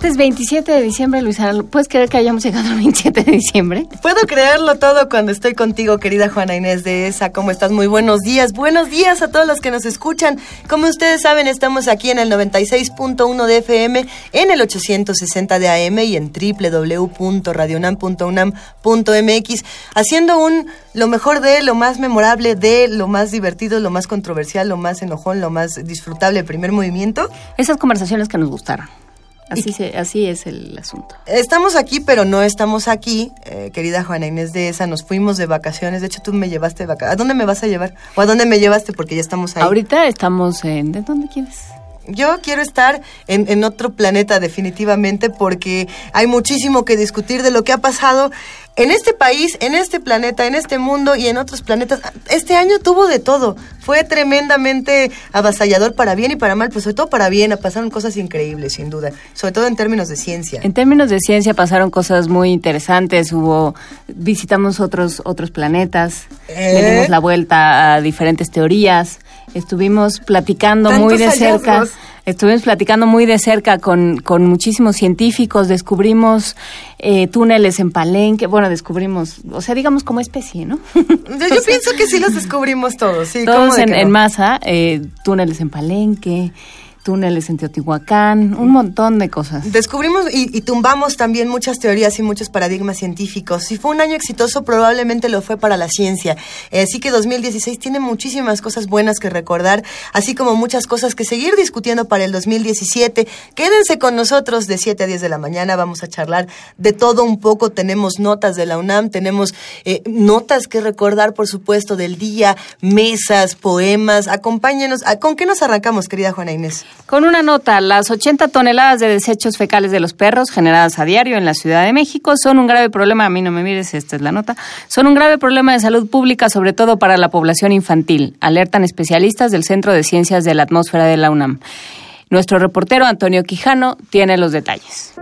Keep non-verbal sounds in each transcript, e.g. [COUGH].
Martes 27 de diciembre, Luisa, ¿puedes creer que hayamos llegado al 27 de diciembre? Puedo creerlo todo cuando estoy contigo, querida Juana Inés de ESA. ¿Cómo estás? Muy buenos días. Buenos días a todos los que nos escuchan. Como ustedes saben, estamos aquí en el 96.1 de FM, en el 860 de AM y en www.radionam.unam.mx, haciendo un lo mejor de, lo más memorable de, lo más divertido, lo más controversial, lo más enojón, lo más disfrutable primer movimiento. Esas conversaciones que nos gustaron. Así, se, así es el asunto. Estamos aquí, pero no estamos aquí, eh, querida Juana Inés de esa. Nos fuimos de vacaciones. De hecho, tú me llevaste de vacaciones. ¿A dónde me vas a llevar? ¿O a dónde me llevaste? Porque ya estamos ahí. Ahorita estamos en... ¿De dónde quieres? Yo quiero estar en, en, otro planeta definitivamente porque hay muchísimo que discutir de lo que ha pasado en este país, en este planeta, en este mundo y en otros planetas. Este año tuvo de todo. Fue tremendamente avasallador para bien y para mal, pues sobre todo para bien. Pasaron cosas increíbles, sin duda. Sobre todo en términos de ciencia. En términos de ciencia pasaron cosas muy interesantes. Hubo, visitamos otros, otros planetas, le dimos la vuelta a diferentes teorías. Estuvimos platicando muy de cerca. Estuvimos platicando muy de cerca con, con muchísimos científicos, descubrimos eh, túneles en Palenque, bueno, descubrimos, o sea, digamos como especie, ¿no? Yo, yo pienso que sí los descubrimos todos, sí. Todos en, en, masa, eh, túneles en Palenque, túneles en Teotihuacán, un montón de cosas. Descubrimos y, tumbamos también muchas teorías y muchos paradigmas científicos. Si fue un año exitoso, probablemente lo fue para la ciencia. Eh, así que 2016 tiene muchísimas cosas buenas que recordar, así como muchas cosas que seguir discutiendo para el 2017. Quédense con nosotros de 7 a 10 de la mañana, vamos a charlar de todo un poco. Tenemos notas de la UNAM, tenemos eh, notas que recordar, por supuesto, del día, mesas, poemas. Acompáñenos. ¿Con qué nos arrancamos, querida Juana Inés? Con una nota, las 80 toneladas de desechos fecales de los perros generadas a diario en la Ciudad de México son un grave problema, a mí no me mires, esta es la nota, son un grave problema de salud pública, sobre todo para la población infantil, alertan especialistas del Centro de Ciencias de la Atmósfera de la UNAM. Nuestro reportero Antonio Quijano tiene los detalles.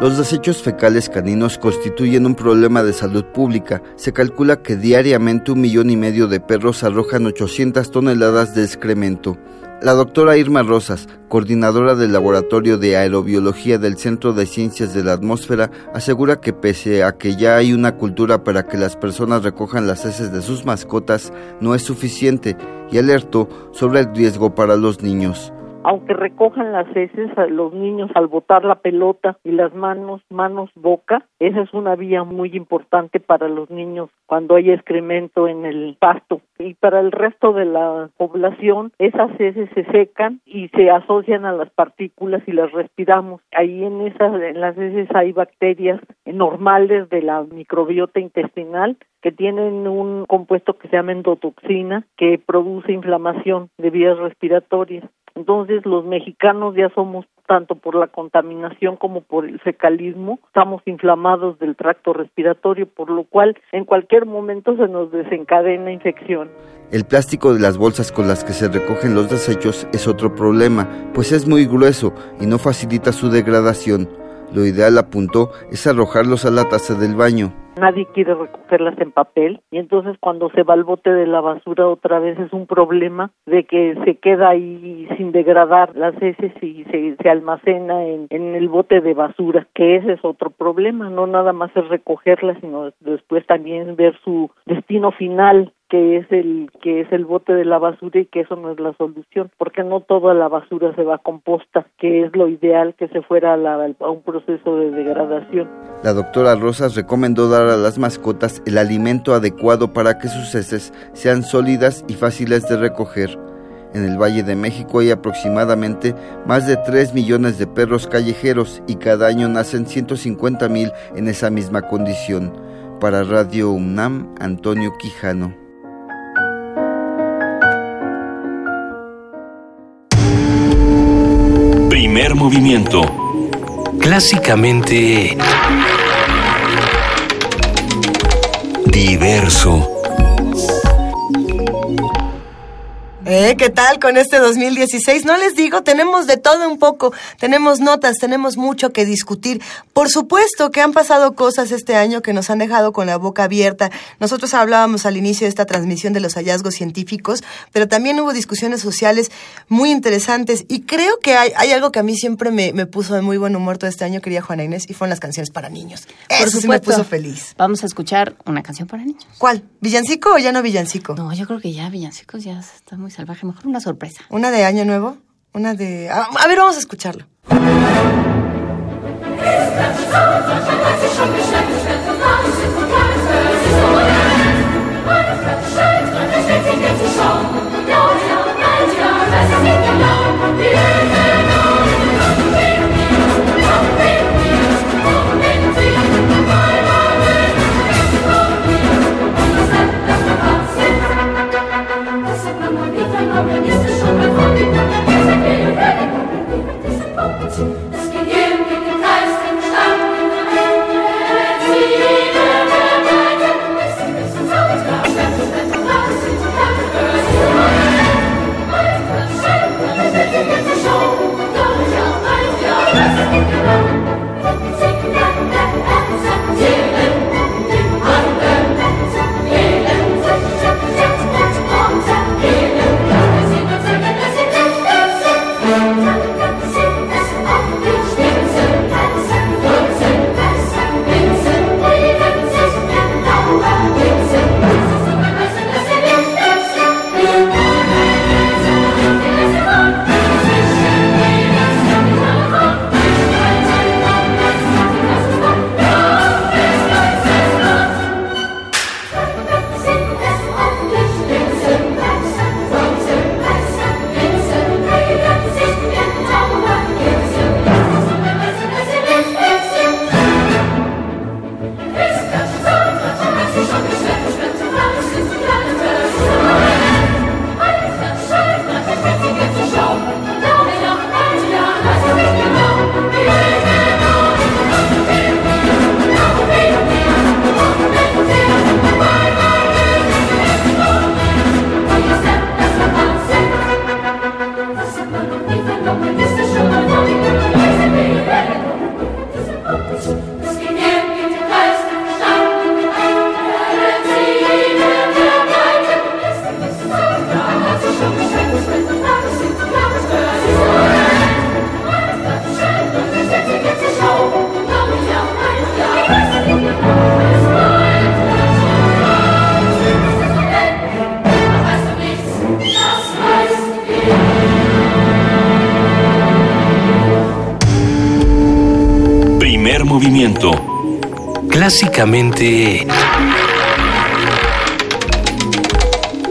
Los desechos fecales caninos constituyen un problema de salud pública. Se calcula que diariamente un millón y medio de perros arrojan 800 toneladas de excremento. La doctora Irma Rosas, coordinadora del Laboratorio de Aerobiología del Centro de Ciencias de la Atmósfera, asegura que pese a que ya hay una cultura para que las personas recojan las heces de sus mascotas, no es suficiente y alertó sobre el riesgo para los niños aunque recojan las heces a los niños al botar la pelota y las manos, manos, boca, esa es una vía muy importante para los niños cuando hay excremento en el pasto. Y para el resto de la población, esas heces se secan y se asocian a las partículas y las respiramos. Ahí en esas, en las heces hay bacterias normales de la microbiota intestinal que tienen un compuesto que se llama endotoxina que produce inflamación de vías respiratorias. Entonces los mexicanos ya somos tanto por la contaminación como por el fecalismo, estamos inflamados del tracto respiratorio, por lo cual en cualquier momento se nos desencadena infección. El plástico de las bolsas con las que se recogen los desechos es otro problema, pues es muy grueso y no facilita su degradación. Lo ideal, apuntó, es arrojarlos a la taza del baño. Nadie quiere recogerlas en papel y entonces cuando se va al bote de la basura otra vez es un problema de que se queda ahí sin degradar las heces y se, almacena en, en el bote de basura, que ese es otro problema, no nada más es recogerlas, sino después también ver su destino final que es el que es el bote de la basura y que eso no es la solución porque no toda la basura se va a composta que es lo ideal que se fuera a, la, a un proceso de degradación la doctora Rosas recomendó dar a las mascotas el alimento adecuado para que sus heces sean sólidas y fáciles de recoger en el Valle de México hay aproximadamente más de 3 millones de perros callejeros y cada año nacen 150 mil en esa misma condición. Para Radio UNAM, Antonio Quijano. Primer movimiento. Clásicamente... Diverso. ¿Eh? ¿Qué tal con este 2016? No les digo, tenemos de todo un poco, tenemos notas, tenemos mucho que discutir. Por supuesto que han pasado cosas este año que nos han dejado con la boca abierta. Nosotros hablábamos al inicio de esta transmisión de los hallazgos científicos, pero también hubo discusiones sociales muy interesantes y creo que hay, hay algo que a mí siempre me, me, puso de muy buen humor todo este año, quería Juana Inés, y fueron las canciones para niños. Por Eso sí me puso feliz. Vamos a escuchar una canción para niños. ¿Cuál? ¿Villancico o ya no villancico? No, yo creo que ya villancicos ya está muy salvaje. Mejor una sorpresa. ¿Una de Año Nuevo? Una de... A, a ver, vamos a escucharlo.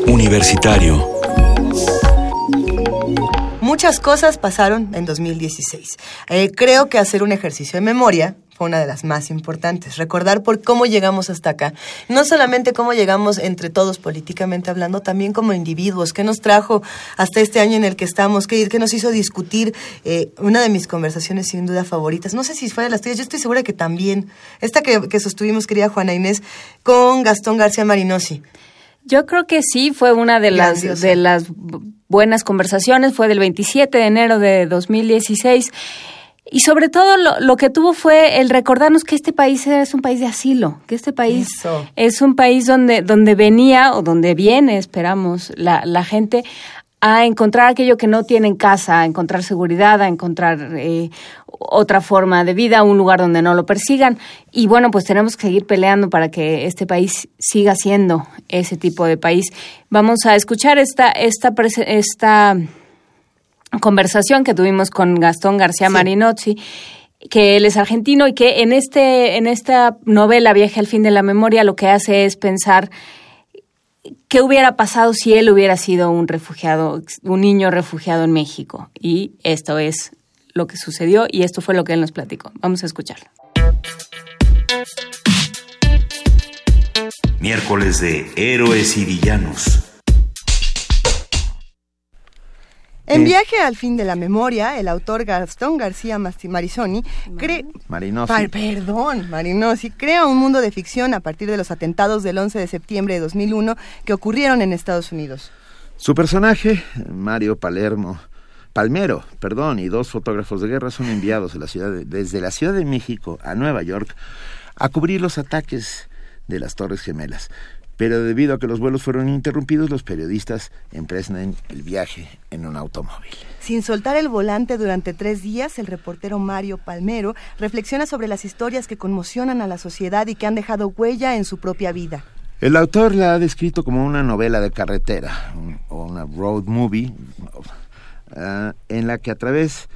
Universitario. Muchas cosas pasaron en 2016. Eh, creo que hacer un ejercicio de memoria fue una de las más importantes. Recordar por cómo llegamos hasta acá. No solamente cómo llegamos entre todos políticamente hablando, también como individuos. ¿Qué nos trajo hasta este año en el que estamos? ¿Qué, qué nos hizo discutir? Eh, una de mis conversaciones sin duda favoritas. No sé si fue de las tuyas, yo estoy segura que también. Esta que, que sostuvimos, querida Juana Inés, con Gastón García Marinosi. Yo creo que sí, fue una de las, de las buenas conversaciones, fue del 27 de enero de 2016. Y sobre todo lo, lo, que tuvo fue el recordarnos que este país es un país de asilo, que este país Eso. es un país donde, donde venía o donde viene, esperamos, la, la gente a encontrar aquello que no tiene en casa, a encontrar seguridad, a encontrar eh, otra forma de vida, un lugar donde no lo persigan. Y bueno, pues tenemos que seguir peleando para que este país siga siendo ese tipo de país. Vamos a escuchar esta, esta, esta conversación que tuvimos con Gastón García sí. Marinozzi que él es argentino y que en este en esta novela Viaje al fin de la memoria lo que hace es pensar qué hubiera pasado si él hubiera sido un refugiado, un niño refugiado en México. Y esto es lo que sucedió y esto fue lo que él nos platicó. Vamos a escucharlo. Miércoles de Héroes y Villanos. En Viaje al fin de la memoria, el autor Gastón García Marizoni cree... Marinosi. Perdón, Marinosi crea un mundo de ficción a partir de los atentados del 11 de septiembre de 2001 que ocurrieron en Estados Unidos. Su personaje, Mario Palermo, Palmero, perdón, y dos fotógrafos de guerra son enviados la ciudad desde la Ciudad de México a Nueva York a cubrir los ataques de las Torres Gemelas. Pero debido a que los vuelos fueron interrumpidos, los periodistas emprenden el viaje en un automóvil. Sin soltar el volante durante tres días, el reportero Mario Palmero reflexiona sobre las historias que conmocionan a la sociedad y que han dejado huella en su propia vida. El autor la ha descrito como una novela de carretera o una road movie uh, en la que a través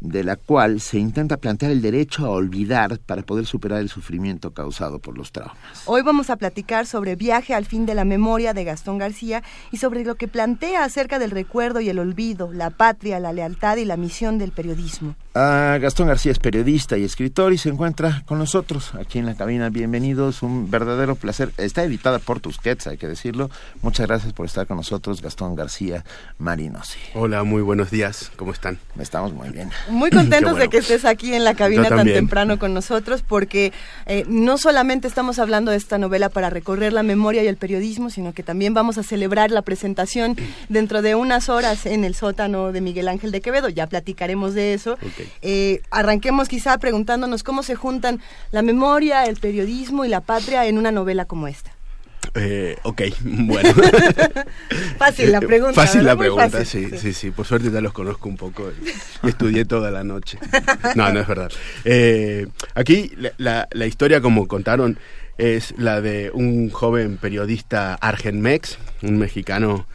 de la cual se intenta plantear el derecho a olvidar para poder superar el sufrimiento causado por los traumas. Hoy vamos a platicar sobre Viaje al fin de la memoria de Gastón García y sobre lo que plantea acerca del recuerdo y el olvido, la patria, la lealtad y la misión del periodismo. Ah, Gastón García es periodista y escritor y se encuentra con nosotros aquí en la cabina. Bienvenidos, un verdadero placer. Está editada por Tusquets, hay que decirlo. Muchas gracias por estar con nosotros, Gastón García Marinosi. Hola, muy buenos días, ¿cómo están? Estamos muy bien. Muy [LAUGHS] contentos de que estés aquí en la cabina tan temprano con nosotros, porque eh, no solamente estamos hablando de esta novela para recorrer la memoria y el periodismo, sino que también vamos a celebrar la presentación dentro de unas horas en el sótano de Miguel Ángel de Quevedo. Ya platicaremos de eso. Eh, arranquemos quizá preguntándonos cómo se juntan la memoria, el periodismo y la patria en una novela como esta. Eh, ok, [LAUGHS] bueno. [LAUGHS] fácil la pregunta. Fácil la pregunta, sí, sí, sí, Por suerte ya los conozco un poco y, estudié toda la noche. No, no es verdad. Eh, aquí la, la, historia, como contaron, es la de un joven periodista argenmex, un mexicano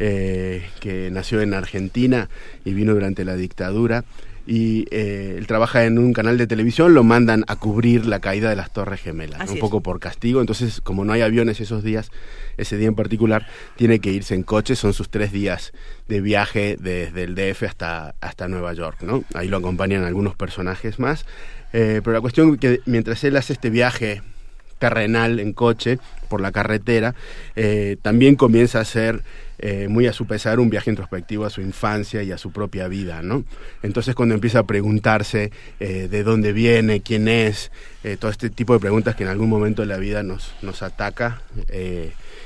eh, que nació en Argentina y vino durante la dictadura y eh, él trabaja en un canal de televisión, lo mandan a cubrir la caída de las Torres Gemelas, un poco por castigo. Entonces, como no hay aviones esos días, ese día en particular, tiene que irse en coche. Son sus tres días de viaje desde el DF hasta, hasta Nueva York, ¿no? Ahí lo acompañan algunos personajes más. Eh, pero la cuestión es que mientras él hace este viaje terrenal en coche por la carretera, eh, también comienza a hacer eh, muy a su pesar, un viaje introspectivo a su infancia y a su propia vida, ¿no? Entonces cuando empieza a preguntarse eh, de dónde viene, quién es, todo este tipo de preguntas que en algún momento de la vida nos, nos ataca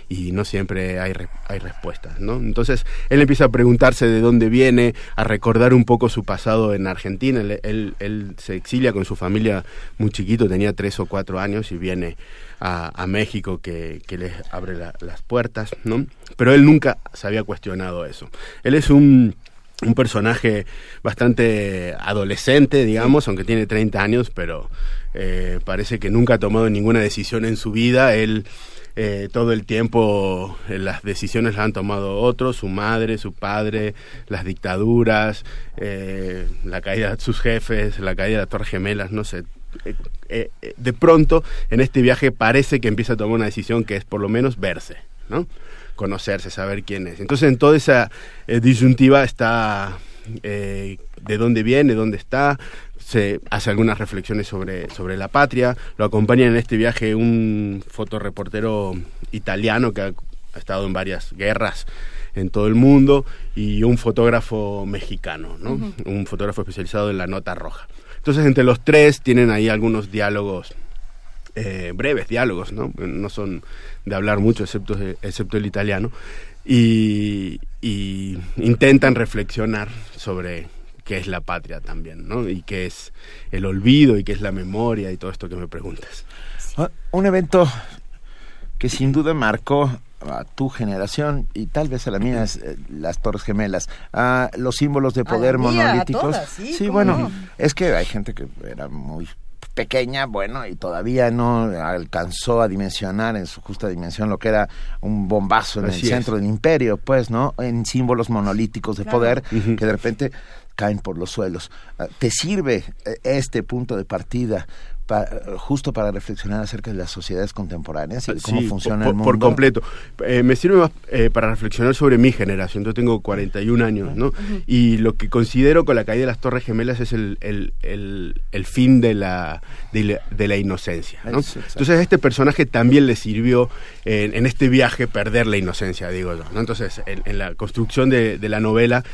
y no siempre hay, hay respuestas, ¿no? Entonces él empieza a preguntarse de dónde viene, a recordar un poco su pasado en Argentina, él, él, se exilia con su familia muy chiquito, tenía tres o cuatro años y viene a, México que, que les abre las puertas, ¿no? Pero él nunca se había cuestionado eso. Él es un, un personaje bastante adolescente, digamos, aunque tiene 30 años, pero eh, parece que nunca ha tomado ninguna decisión en su vida. Él eh, todo el tiempo eh, las decisiones las han tomado otros, su madre, su padre, las dictaduras, la caída de sus jefes, la caída de las Torres Gemelas, no sé, eh, eh, de pronto en este viaje parece que empieza a tomar una decisión que es por lo menos verse, ¿no? Conocerse, saber quién es. Entonces en toda esa eh, disyuntiva está de dónde viene, dónde está, se hace algunas reflexiones sobre, sobre la patria, lo acompaña en este viaje un fotoreportero italiano que ha, estado en varias guerras en todo el mundo y un fotógrafo mexicano, ¿no? Un fotógrafo especializado en la nota roja. Entonces, entre los tres tienen ahí algunos diálogos, eh, breves diálogos, ¿no? No son de hablar mucho, excepto, excepto el italiano. Y, intentan reflexionar sobre qué es la patria también, ¿no? Y qué es el olvido y qué es la memoria y todo esto que me preguntas. Ah, un evento que sin duda marcó a tu generación y tal vez a la mía es, eh, las Torres Gemelas, a los símbolos de poder monolíticos. sí, bueno, es que hay gente que era muy pequeña, bueno, y todavía no alcanzó a dimensionar en su justa dimensión lo que era un bombazo en el centro del imperio, pues, ¿no? En símbolos monolíticos de poder que de repente caen por los suelos. Ah, ¿Te sirve eh, este punto de partida justo para reflexionar acerca de las sociedades contemporáneas y cómo funciona por, el mundo. Por completo. Eh, me sirve más eh, para reflexionar sobre mi generación. Yo tengo 41 años, ¿no? Y lo que considero con la caída de las Torres Gemelas es el, el, el, fin de la, de la, inocencia, ¿no? Entonces a este personaje también le sirvió en, este viaje perder la inocencia, digo yo, ¿no? Entonces en, la construcción de, de la novela...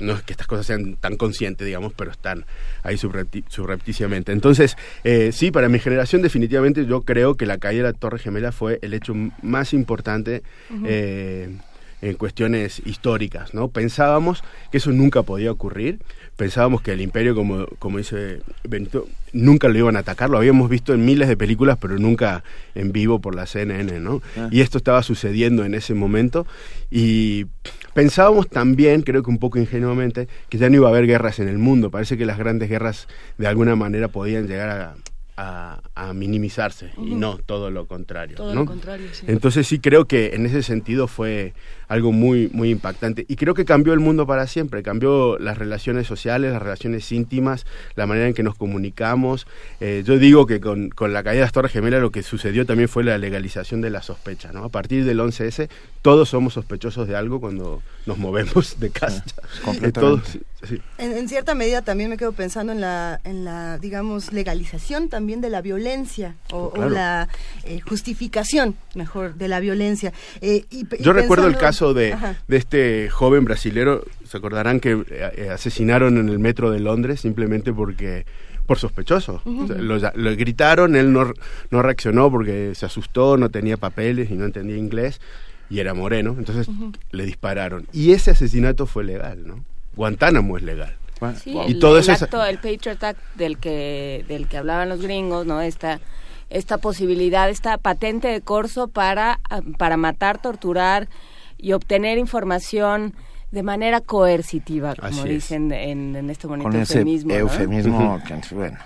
No es que estas cosas sean tan conscientes, digamos, pero están ahí subrepticiamente. Entonces, eh, sí, para mi generación definitivamente yo creo que la caída de la Torre Gemela fue el hecho más importante eh, en cuestiones históricas, ¿no? Pensábamos que eso nunca podía ocurrir, pensábamos que el imperio, como, como dice Benito, nunca lo iban a atacar, lo habíamos visto en miles de películas, pero nunca en vivo por la CNN, ¿no? Ah. Y esto estaba sucediendo en ese momento y pensábamos también, creo que un poco ingenuamente, que ya no iba a haber guerras en el mundo, parece que las grandes guerras de alguna manera podían llegar a, a, minimizarse y no todo lo contrario. Entonces sí creo que en ese sentido fue algo muy, muy impactante y creo que cambió el mundo para siempre, cambió las relaciones sociales, las relaciones íntimas, la manera en que nos comunicamos. Eh, yo digo que con, con, la caída de las Torres Gemelas lo que sucedió también fue la legalización de la sospecha. ¿no? A partir del 11S todos somos sospechosos de algo cuando nos movemos de casa. En, cierta medida también me quedo pensando en la, en la digamos, legalización también de la violencia o, la eh, justificación, mejor, de la violencia. Eh, Yo recuerdo el caso de, de, este joven brasilero, se acordarán que eh, asesinaron en el metro de Londres simplemente porque por sospechoso. lo, gritaron, él no, no reaccionó porque se asustó, no tenía papeles y no entendía inglés y era moreno, entonces le dispararon. Y ese asesinato fue legal, ¿no? Guantánamo es legal. y el, todo eso acto, el Patriot Act del que del que hablaban los gringos, ¿no? Esta esta posibilidad, esta patente de corso para para matar, torturar y obtener información de manera coercitiva, como dicen en, este bonito Con ese eufemismo. bueno.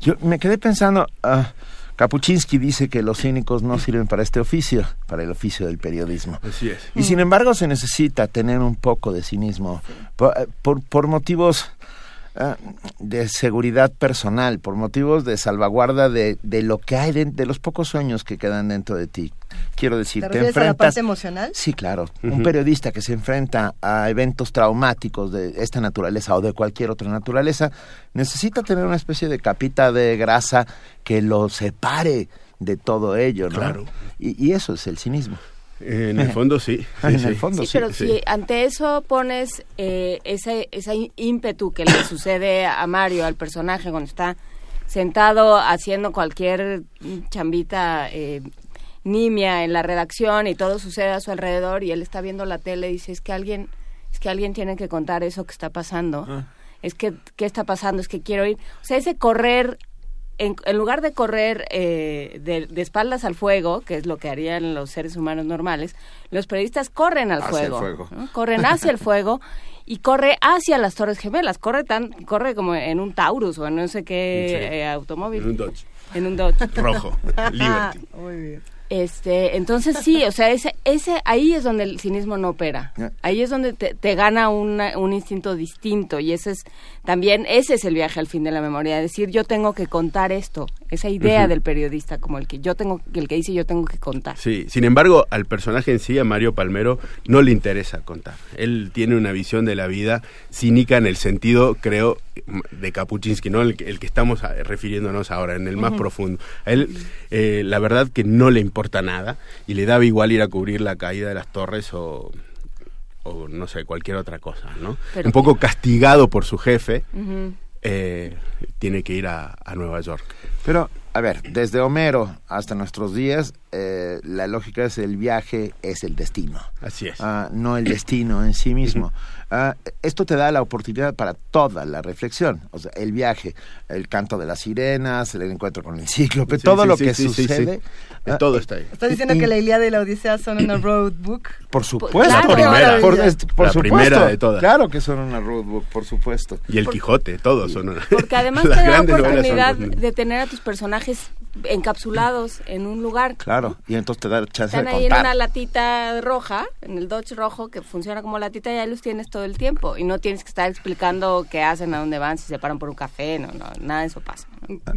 Yo me quedé pensando, uh, Kapuczynski dice que los cínicos no sirven para este oficio, para el oficio del periodismo. Así es. Y sin embargo se necesita tener un poco de cinismo por, por, motivos de seguridad personal, por motivos de salvaguarda de, de lo que hay, de, de, los pocos sueños que quedan dentro de ti. Quiero decir, te, enfrentas... a la parte emocional? Sí, claro. Un periodista que se enfrenta a eventos traumáticos de esta naturaleza o de cualquier otra naturaleza necesita tener una especie de capita de grasa que lo separe de todo ello, ¿no? Claro. Y, eso es el cinismo. En el fondo sí. [LAUGHS] en el fondo sí. pero si ante eso pones eh, ese, ese ímpetu que le sucede a Mario, al personaje, cuando está sentado haciendo cualquier chambita eh, nimia en la redacción y todo sucede a su alrededor y él está viendo la tele y dice, es que alguien, es que alguien tiene que contar eso que está pasando. Ah. Es que, ¿qué está pasando? Es que quiero ir. O sea, ese correr, en, lugar de correr eh, de, espaldas al fuego, que es lo que harían los seres humanos normales, los periodistas corren al fuego. Corren hacia el fuego y corre hacia las Torres Gemelas. Corre tan corre como en un Taurus o en no sé qué eh, automóvil. En un Dodge. En un Dodge. Rojo. [LAUGHS] Liberty. Muy bien. Este, entonces sí, o sea, ese, ese, ahí es donde el cinismo no opera. Ahí es donde te, te gana un instinto distinto y ese es también, ese es el viaje al fin de la memoria, decir yo tengo que contar esto, esa idea del periodista como el que yo tengo, el que dice yo tengo que contar. Sí, sin embargo, al personaje en sí, a Mario Palmero, no le interesa contar. Él tiene una visión de la vida cínica en el sentido, creo, de Kapuczynski, ¿no? El, que estamos refiriéndonos ahora, en el más profundo. A él, eh, la verdad que no le importa nada y le daba igual ir a cubrir la caída de las torres o, o no sé, cualquier otra cosa, ¿no? Un poco castigado por su jefe, eh, tiene que ir a, a Nueva York. Pero a ver, desde Homero hasta nuestros días, eh, la lógica es el viaje es el destino. Así es. Ah, no el destino en sí mismo. Ah, esto te da la oportunidad para toda la reflexión. O sea, el viaje, el canto de las sirenas, el encuentro con el cíclope, todo lo que sucede. Ah, todo está ahí. ¿Estás diciendo que la Ilíada y la Odisea son una road book? Por supuesto. la primera. Por, la primera de todas. Claro que son una road book, por supuesto. Y el Quijote, todos son una. Porque además [LAUGHS] te da la oportunidad de tener a tus personajes encapsulados en un lugar. Claro, y entonces te da chance Están de ahí en una latita roja, en el Dodge rojo, que funciona como latita y ahí los tienes todo el tiempo. Y no tienes que estar explicando qué hacen, a dónde van, si se paran por un café, no, no, nada de eso pasa.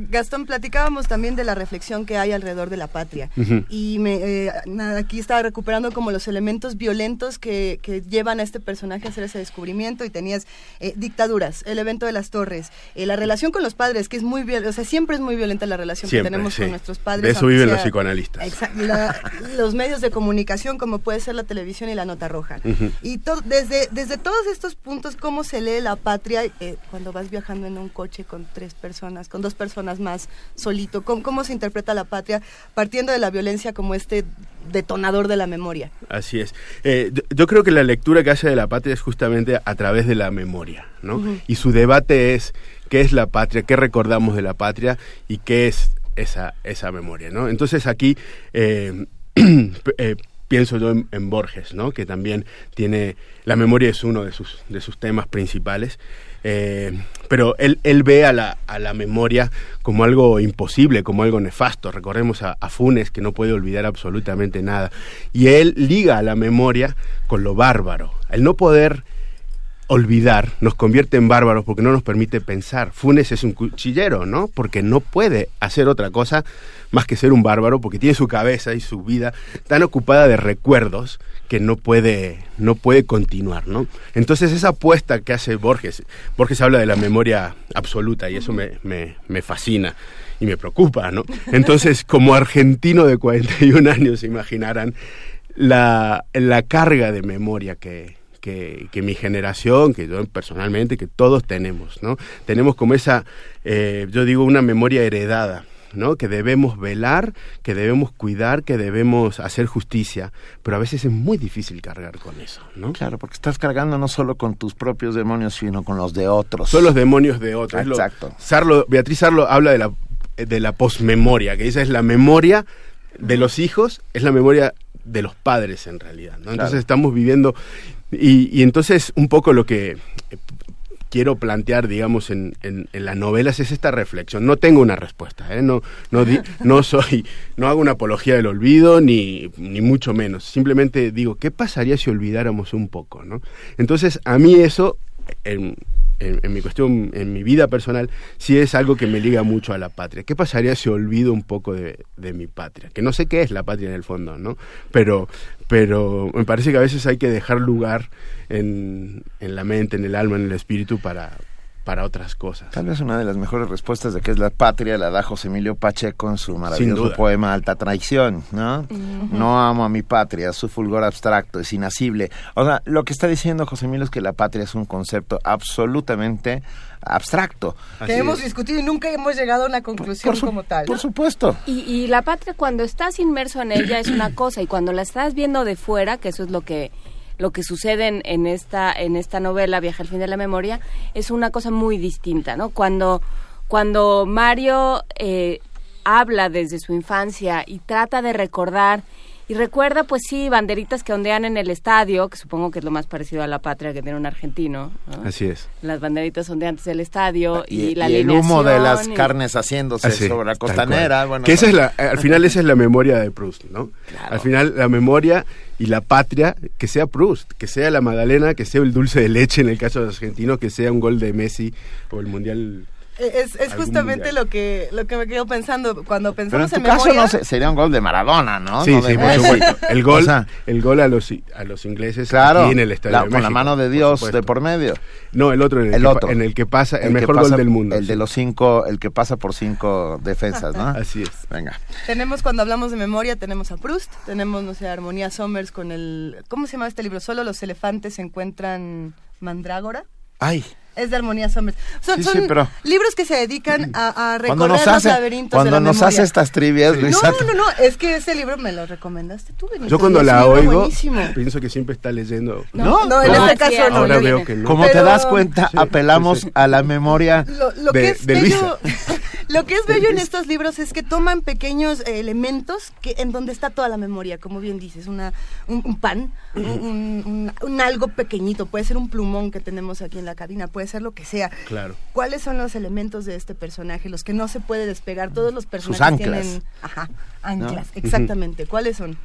Gastón, platicábamos también de la reflexión que hay alrededor de la patria. Y me, eh, aquí estaba recuperando como los elementos violentos que, llevan a este personaje a hacer ese descubrimiento. Y tenías eh, dictaduras, el evento de las torres, eh, la relación con los padres, que es muy violenta, o sea, siempre es muy violenta la relación que tenemos con nuestros padres. De eso viven los psicoanalistas. los medios de comunicación, como puede ser la televisión y la nota roja. Y desde, desde todos estos puntos, ¿cómo se lee la patria cuando vas viajando en un coche con tres personas, con dos personas más solito. ¿Cómo, se interpreta la patria partiendo de la violencia como este detonador de la memoria? Así es. Eh, yo creo que la lectura que hace de la patria es justamente a través de la memoria, ¿no? Y su debate es qué es la patria, qué recordamos de la patria y qué es esa, esa memoria, ¿no? Entonces aquí eh, [CLEARS THROAT] eh, pienso yo en, Borges, ¿no? Que también tiene, la memoria es uno de sus, de sus temas principales. Eh, pero él, él ve a la, a la, memoria como algo imposible, como algo nefasto. Recordemos a, a, Funes, que no puede olvidar absolutamente nada. Y él liga a la memoria con lo bárbaro. El no poder olvidar nos convierte en bárbaros porque no nos permite pensar. Funes es un cuchillero, ¿no? Porque no puede hacer otra cosa más que ser un bárbaro porque tiene su cabeza y su vida tan ocupada de recuerdos que no puede no puede continuar, ¿no? Entonces esa apuesta que hace Borges, Borges habla de la memoria absoluta y eso me, me, me fascina y me preocupa, ¿no? Entonces, como argentino de 41 años, imaginarán la, la carga de memoria que, que, mi generación, que yo personalmente, que todos tenemos, ¿no? Tenemos como esa, eh, yo digo, una memoria heredada. ¿No? que debemos velar, que debemos cuidar, que debemos hacer justicia, pero a veces es muy difícil cargar con eso, ¿no? Claro, porque estás cargando no solo con tus propios demonios, sino con los de otros. Son los demonios de otros. Exacto. Sarlo, Beatriz Sarlo habla de la, de la posmemoria, que esa es la memoria de los hijos, es la memoria de los padres en realidad, ¿no? Entonces estamos viviendo y, entonces un poco lo que quiero plantear, digamos, en, en, las novelas es esta reflexión. No tengo una respuesta, ¿eh? no, no, [LAUGHS] no soy, no hago una apología del olvido, ni, ni mucho menos. Simplemente digo, ¿qué pasaría si olvidáramos un poco? ¿no? Entonces, a mí eso, en, en, mi cuestión, en mi vida personal, sí es algo que me liga mucho a la patria. ¿Qué pasaría si olvido un poco de, de mi patria? Que no sé qué es la patria en el fondo, ¿no? Pero, pero me parece que a veces hay que dejar lugar en, en la mente, en el alma, en el espíritu para, para otras cosas. Tal vez una de las mejores respuestas de qué es la patria la da José Emilio Pacheco en su maravilloso poema Alta Traición, ¿no? No amo a mi patria, su fulgor abstracto es inasible. O sea, lo que está diciendo José Emilio es que la patria es un concepto absolutamente abstracto. Que hemos discutido y nunca hemos llegado a una conclusión como tal. Por supuesto. Y, y la patria cuando estás inmerso en ella es una cosa y cuando la estás viendo de fuera, que eso es lo que lo que sucede en, esta en esta novela Viaje al fin de la memoria es una cosa muy distinta, ¿no? Cuando cuando Mario eh, habla desde su infancia y trata de recordar y recuerda, pues sí, banderitas que ondean en el estadio, que supongo que es lo más parecido a la patria que tiene un argentino. Así es. Las banderitas ondeantes del estadio y, y la y el humo de las carnes haciéndose sobre la costanera. Bueno, que esa es la, al final esa es la memoria de Proust, ¿no? Al final la memoria y la patria, que sea Proust, que sea la Magdalena, que sea el dulce de leche en el caso de los argentinos, que sea un gol de Messi o el Mundial es, es justamente lo que lo que me quedo pensando cuando pensamos Pero en, tu caso no sería un gol de Maradona, ¿no? Sí, sí, por supuesto. El gol, el gol a los a los ingleses claro, aquí en el estadio Con la mano de Dios de por medio. No, el otro en el, el que, otro. en el que pasa el, mejor gol del mundo. El de los cinco, el que pasa por cinco defensas, ¿no? Así es. Venga. Tenemos cuando hablamos de memoria tenemos a Proust, tenemos no sé, Armonía Somers con el ¿cómo se llama este libro? Solo los elefantes se encuentran mandrágora. Ay, es de Armonía Somers. Son, Sí, son sí, pero- libros que se dedican a, a cuando recorrer nos los hace, laberintos cuando de la nos memoria. hace estas trivias, Luis no, no, no, es que ese libro me lo recomendaste tú, Benito, Yo cuando la oigo, buenísimo. pienso que siempre está leyendo. No, no, en No, este sí, caso no. Ahora veo que no. Como te Pero- das cuenta, apelamos sí, sí. a la memoria. Lo, lo de- que es de bello, Luisa. [LAUGHS] lo que es bello en estos libros es que toman pequeños eh, elementos que en donde está toda la memoria, como bien dices, una un, un pan, un, un- un- un algo pequeñito, puede ser un plumón que tenemos aquí en la cabina, puede ser lo que sea. Claro. ¿Cuáles son los elementos de este personaje, los que no se puede despegar? Todos los personajes anclas. tienen, ajá, anclas, exactamente. ¿Cuáles son?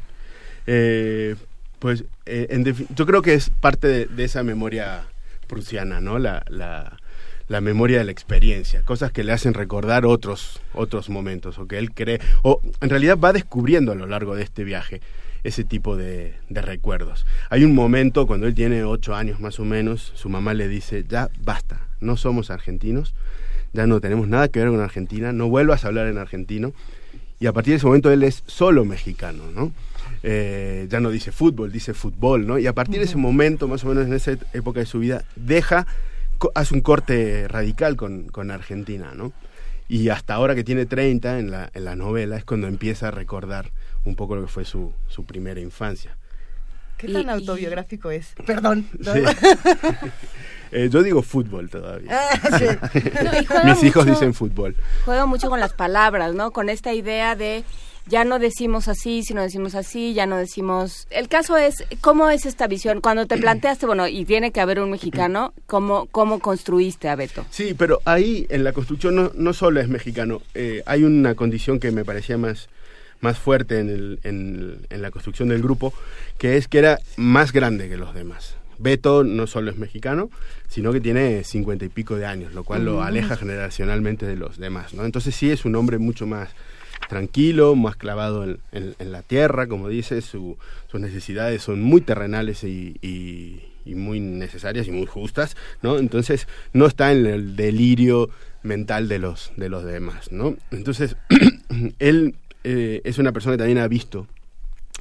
Eh, pues eh, en yo creo que es parte de, de esa memoria prusiana, ¿no? La, la, la memoria de la experiencia, cosas que le hacen recordar otros, otros momentos, o que él cree, o en realidad va descubriendo a lo largo de este viaje ese tipo de, de recuerdos. Hay un momento cuando él tiene ocho años más o menos, su mamá le dice, ya basta, no somos argentinos, ya no tenemos nada que ver con Argentina, no vuelvas a hablar en argentino, y a partir de ese momento él es solo mexicano, ¿no? Eh, ya no dice fútbol, dice fútbol, ¿no? Y a partir de ese momento, más o menos en esa época de su vida, deja, hace un corte radical con, con Argentina, ¿no? y hasta ahora que tiene 30 en la, en la novela es cuando empieza a recordar un poco lo que fue su, su primera infancia. ¿Qué tan autobiográfico es? Perdón. [LAUGHS] Eh, yo digo fútbol todavía. Ah, [LAUGHS] Mis hijos dicen fútbol. Juega mucho con las palabras, ¿no? Con esta idea de ya no decimos así, sino decimos así, ya no decimos... El caso es, ¿cómo es esta visión? Cuando te planteaste, bueno, y tiene que haber un mexicano, ¿cómo, cómo construiste a Beto? Sí, pero ahí en la construcción no, no solo es mexicano, eh, hay una condición que me parecía más, más fuerte en, el, en, en la construcción del grupo, que es que era más grande que los demás. Beto no solo es mexicano, sino que tiene cincuenta y pico de años, lo cual lo aleja generacionalmente de los demás, ¿no? Entonces sí es un hombre mucho más tranquilo, más clavado en, la tierra, como dice, sus necesidades son muy terrenales y, muy necesarias y muy justas, ¿no? Entonces no está en el delirio mental de los, de los demás, ¿no? Entonces [CLEARS THROAT] él eh, es una persona que también ha visto,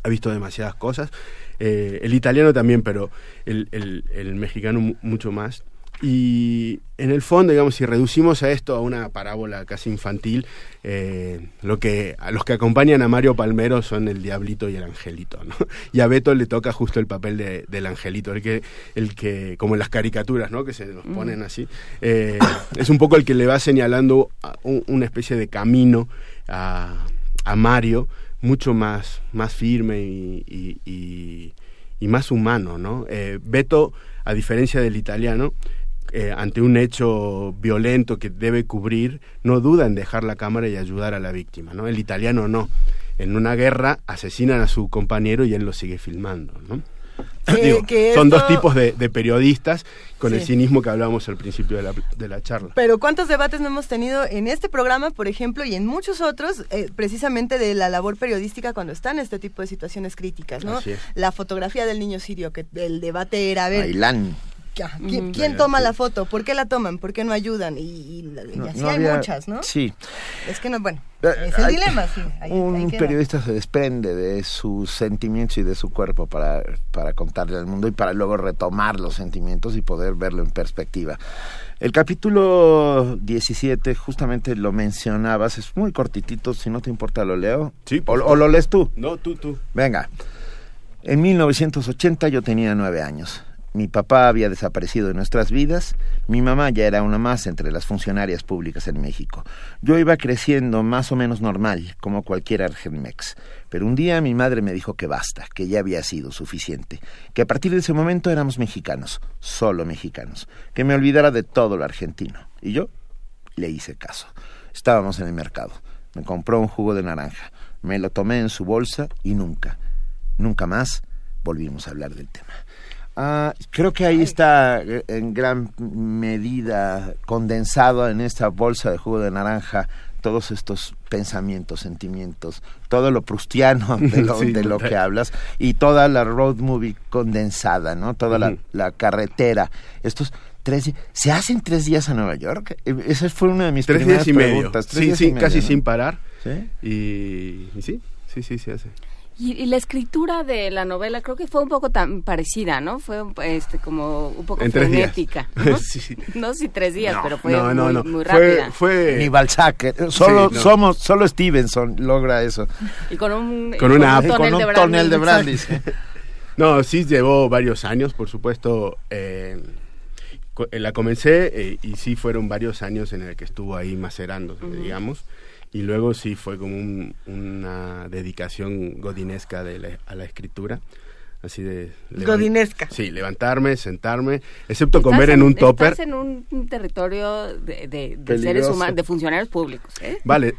ha visto demasiadas cosas, eh, el italiano también, pero el, el mexicano mucho más y en el fondo, digamos, si reducimos a esto a una parábola casi infantil, eh, lo que a los que acompañan a Mario Palmero son el diablito y el angelito, ¿no? [LAUGHS] Y a Beto le toca justo el papel de, del angelito, el que, el que, como en las caricaturas, ¿no? Que se nos ponen así, eh, es un poco el que le va señalando una especie de camino a, a Mario, mucho más, más firme y, y, y, más humano, ¿no? Eh, Beto, a diferencia del italiano, eh, ante un hecho violento que debe cubrir, no duda en dejar la cámara y ayudar a la víctima, ¿no? El italiano no. En una guerra asesinan a su compañero y él lo sigue filmando, ¿no? son dos tipos de, periodistas con el cinismo que hablábamos al principio de la, de la, charla. Pero ¿cuántos debates no hemos tenido en este programa, por ejemplo, y en muchos otros, eh, precisamente de la labor periodística cuando están en este tipo de situaciones críticas, ¿no? La fotografía del niño sirio, que el debate era, a ver, ¿Quién, toma la foto? ¿Por qué la toman? ¿Por qué no ayudan? Y, así hay muchas, ¿no? Sí. Es que no, bueno, eh, es el dilema, sí. un periodista se desprende de sus sentimientos y de su cuerpo para, para contarle al mundo y para luego retomar los sentimientos y poder verlo en perspectiva. El capítulo 17, justamente lo mencionabas, es muy cortitito, si no te importa lo leo. Sí. O, o lo lees tú. No, tú, tú. Venga. En 1980 yo tenía nueve años. Mi papá había desaparecido de nuestras vidas, mi mamá ya era una más entre las funcionarias públicas en México. Yo iba creciendo más o menos normal, como cualquier argenmex. Pero un día mi madre me dijo que basta, que ya había sido suficiente, que a partir de ese momento éramos mexicanos, solo mexicanos, que me olvidara de todo lo argentino. Y yo le hice caso. Estábamos en el mercado. Me compró un jugo de naranja. Me lo tomé en su bolsa y nunca, nunca más volvimos a hablar del tema. Ah, creo que ahí está eh, en gran medida condensado en esta bolsa de jugo de naranja todos estos pensamientos, sentimientos, todo lo prustiano [LAUGHS] de lo, que hablas y toda la road movie condensada, ¿no? Toda la, carretera. Estos tres ¿Se hacen tres días a Nueva York? E, esa fue una de mis tres primeras días y preguntas. sí, sí, casi sin parar. ¿Sí? Y, y sí, sí, sí, se hace. Y, la escritura de la novela creo que fue un poco tan parecida, ¿no? Fue este como un poco frenética. [LAUGHS] ¿no? sí. no si tres días, pero fue muy, rápida. Fue, Ni Balzac, eh, solo somos, solo Stevenson logra eso. Y con un, con una tonel, de brandy. [LAUGHS] no, sí llevó varios años, por supuesto. Eh, la comencé eh, y sí fueron varios años en el que estuvo ahí macerando, digamos y luego sí fue como una dedicación godinesca de a la escritura así de godinesca. Sí levantarme sentarme excepto comer en, un topper. estás en un territorio de, de, seres humanos de funcionarios públicos ¿eh? vale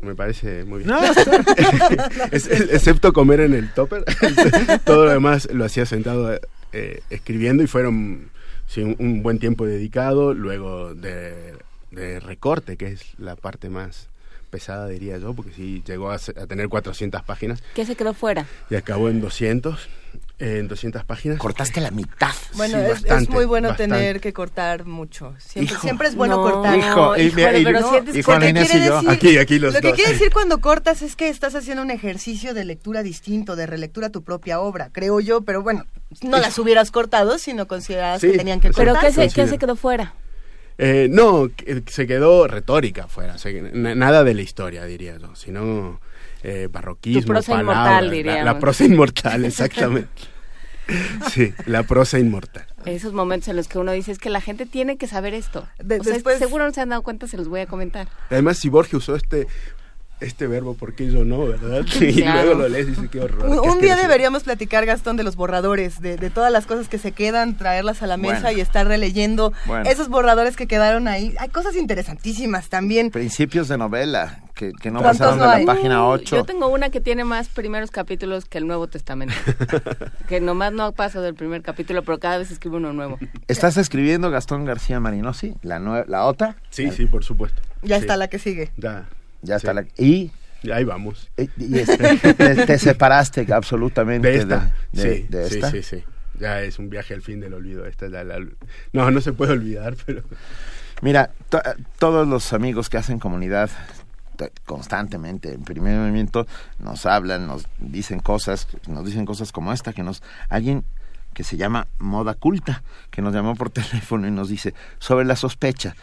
me parece muy bien. [LAUGHS] excepto comer en el topper, [LAUGHS] todo lo demás lo hacía sentado eh, escribiendo y fueron sí, un, buen tiempo dedicado, luego de, de, recorte, que es la parte más pesada, diría yo, porque sí llegó a, tener 400 páginas. ¿Qué se quedó fuera? Y acabó en 200 en 200 páginas. Cortaste la mitad. Bueno, es, muy bueno tener que cortar mucho. Siempre, siempre es bueno cortar. Hijo, hijo pero sientes y yo. aquí, aquí los Lo que quiere decir cuando cortas es que estás haciendo un ejercicio de lectura distinto, de relectura a tu propia obra, creo yo, pero bueno, no las hubieras cortado si no considerabas que tenían que cortar. ¿Pero qué se, qué se quedó fuera? Eh, no, se quedó retórica fuera, nada de la historia, diría yo, sino eh, barroquismo, tu prosa inmortal, diríamos. La, prosa inmortal, exactamente. [LAUGHS] sí, la prosa inmortal. Esos momentos en los que uno dice es que la gente tiene que saber esto. seguro no se han dado cuenta, se los voy a comentar. Además, si Borges usó este este verbo, porque yo no, verdad? [LAUGHS] [LAUGHS] Y luego lo lees y dices, qué horror. Un, día deberíamos platicar, Gastón, de los borradores, de, todas las cosas que se quedan, traerlas a la mesa y estar releyendo esos borradores que quedaron ahí. Hay cosas interesantísimas también. Principios de novela, que, no pasaron de la página 8. yo tengo una que tiene más primeros capítulos que el Nuevo Testamento. [LAUGHS] que nomás no paso del primer capítulo, pero cada vez escribo uno nuevo. ¿Estás escribiendo Gastón García Marinosi, la, la otra? Sí, sí, por supuesto. Ya está la que sigue. Ya. Está la... Y... ahí vamos. Y, te, separaste absolutamente de esta. sí, sí, sí, sí. Ya es un viaje al fin del olvido. Esta No, no se puede olvidar, [LAUGHS] pero... Mira, todos los amigos que hacen comunidad constantemente en primer movimiento nos hablan, nos dicen cosas, nos dicen cosas como esta, que nos... Alguien que se llama Moda Culta, que nos llamó por [LAUGHS] teléfono y nos dice sobre la sospecha.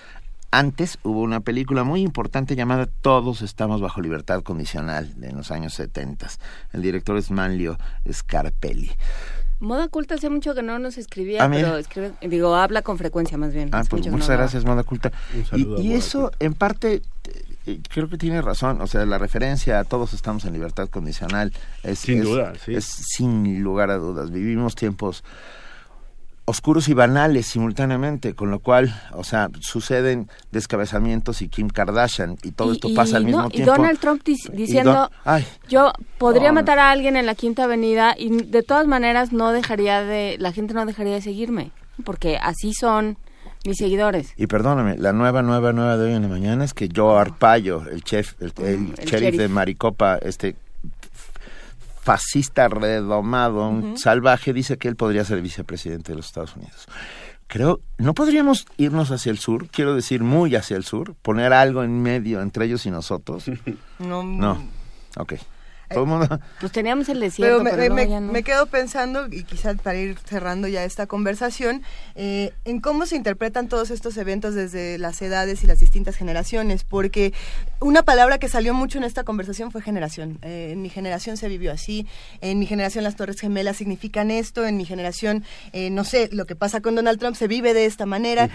Antes hubo una película muy importante llamada Todos estamos bajo libertad condicional en los años 70. El director es Manlio Scarpelli. Moda Culta hace mucho que no nos escribía, ah, pero escribe, digo, habla con frecuencia más bien. Ah, pues muchas gracias, Moda Culta. y, eso, en parte, eh, creo que tiene razón. O sea, la referencia a todos estamos en libertad condicional es... Sin duda, sí. Es sin lugar a dudas. Vivimos tiempos oscuros y banales simultáneamente, con lo cual, o sea, suceden descabezamientos y Kim Kardashian y todo esto pasa al mismo tiempo. Y Donald Trump diciendo, yo podría matar a alguien en la Quinta Avenida y de todas maneras no dejaría de, la gente no dejaría de seguirme, porque así son mis seguidores. Y perdóname, la nueva, nueva, nueva de hoy en la mañana es que Joe Arpaio, el chef, el, sheriff de Maricopa, este fascista redomado, un salvaje, dice que él podría ser vicepresidente de los Estados Unidos. Creo, ¿no podríamos irnos hacia el sur? Quiero decir, muy hacia el sur, poner algo en medio entre ellos y nosotros. [LAUGHS] No. No. Ok. Pues teníamos el desierto, pero, me, quedo pensando, y quizás para ir cerrando ya esta conversación, eh, en cómo se interpretan todos estos eventos desde las edades y las distintas generaciones, porque una palabra que salió mucho en esta conversación fue generación. Eh, en mi generación se vivió así, en mi generación las Torres Gemelas significan esto, en mi generación, eh, no sé, lo que pasa con Donald Trump se vive de esta manera.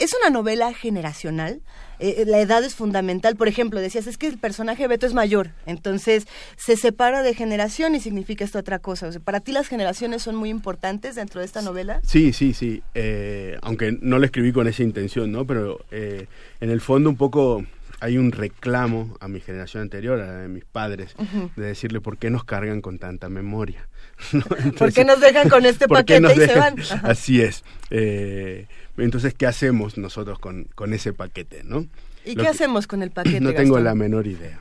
¿Es una novela generacional? Eh, la edad es fundamental. Por ejemplo, decías, es que el personaje Beto es mayor, entonces se separa de generación y significa esto otra cosa. O sea, ¿Para ti las generaciones son muy importantes dentro de esta novela? Sí, sí, sí. Eh, aunque no lo escribí con esa intención, ¿no? Pero eh, en el fondo un poco hay un reclamo a mi generación anterior, a la de mis padres, de decirle por qué nos cargan con tanta memoria. [LAUGHS] ¿Por qué nos dejan con este paquete y se van? [LAUGHS] Así es. Eh, entonces, ¿qué hacemos nosotros con, con ese paquete? ¿no? ¿Y qué hacemos con el paquete? No tengo la menor idea.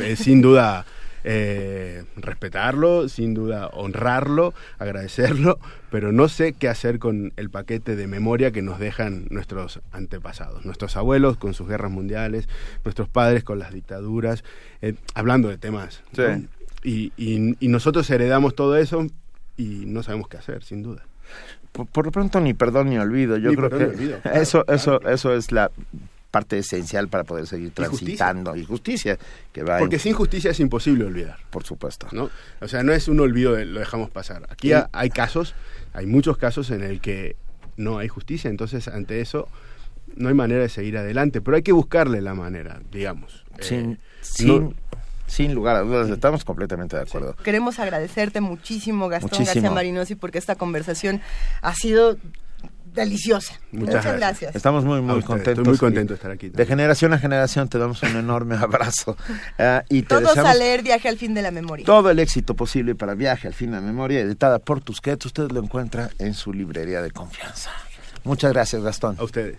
Eh, sin duda, eh, respetarlo, sin duda honrarlo, agradecerlo, pero no sé qué hacer con el paquete de memoria que nos dejan nuestros antepasados, nuestros abuelos con sus guerras mundiales, nuestros padres con las dictaduras, hablando de temas. Y, y, nosotros heredamos todo eso y no sabemos qué hacer, sin duda. Por, lo pronto ni perdón ni olvido. Yo creo que eso, eso, eso es la parte esencial para poder seguir transitando y justicia, que va porque sin justicia es imposible olvidar. Por supuesto. No o sea no es un olvido de, lo dejamos pasar. Aquí hay casos hay muchos casos en el que no hay justicia entonces ante eso no hay manera de seguir adelante pero hay que buscarle la manera digamos. Sin, eh, sin lugar a dudas, estamos completamente de acuerdo. Queremos agradecerte muchísimo, Gastón García Marinosi, porque esta conversación ha sido deliciosa. Muchas, gracias. Estamos muy, muy contentos. Estoy muy contento de estar aquí. De generación a generación te damos un enorme [LAUGHS] abrazo. Uh, y Todos a leer Viaje al fin de la memoria. Todo el éxito posible para Viaje al fin de la memoria, editada por Tusquets. Usted lo encuentra en su librería de confianza. Muchas gracias, Gastón. A ustedes.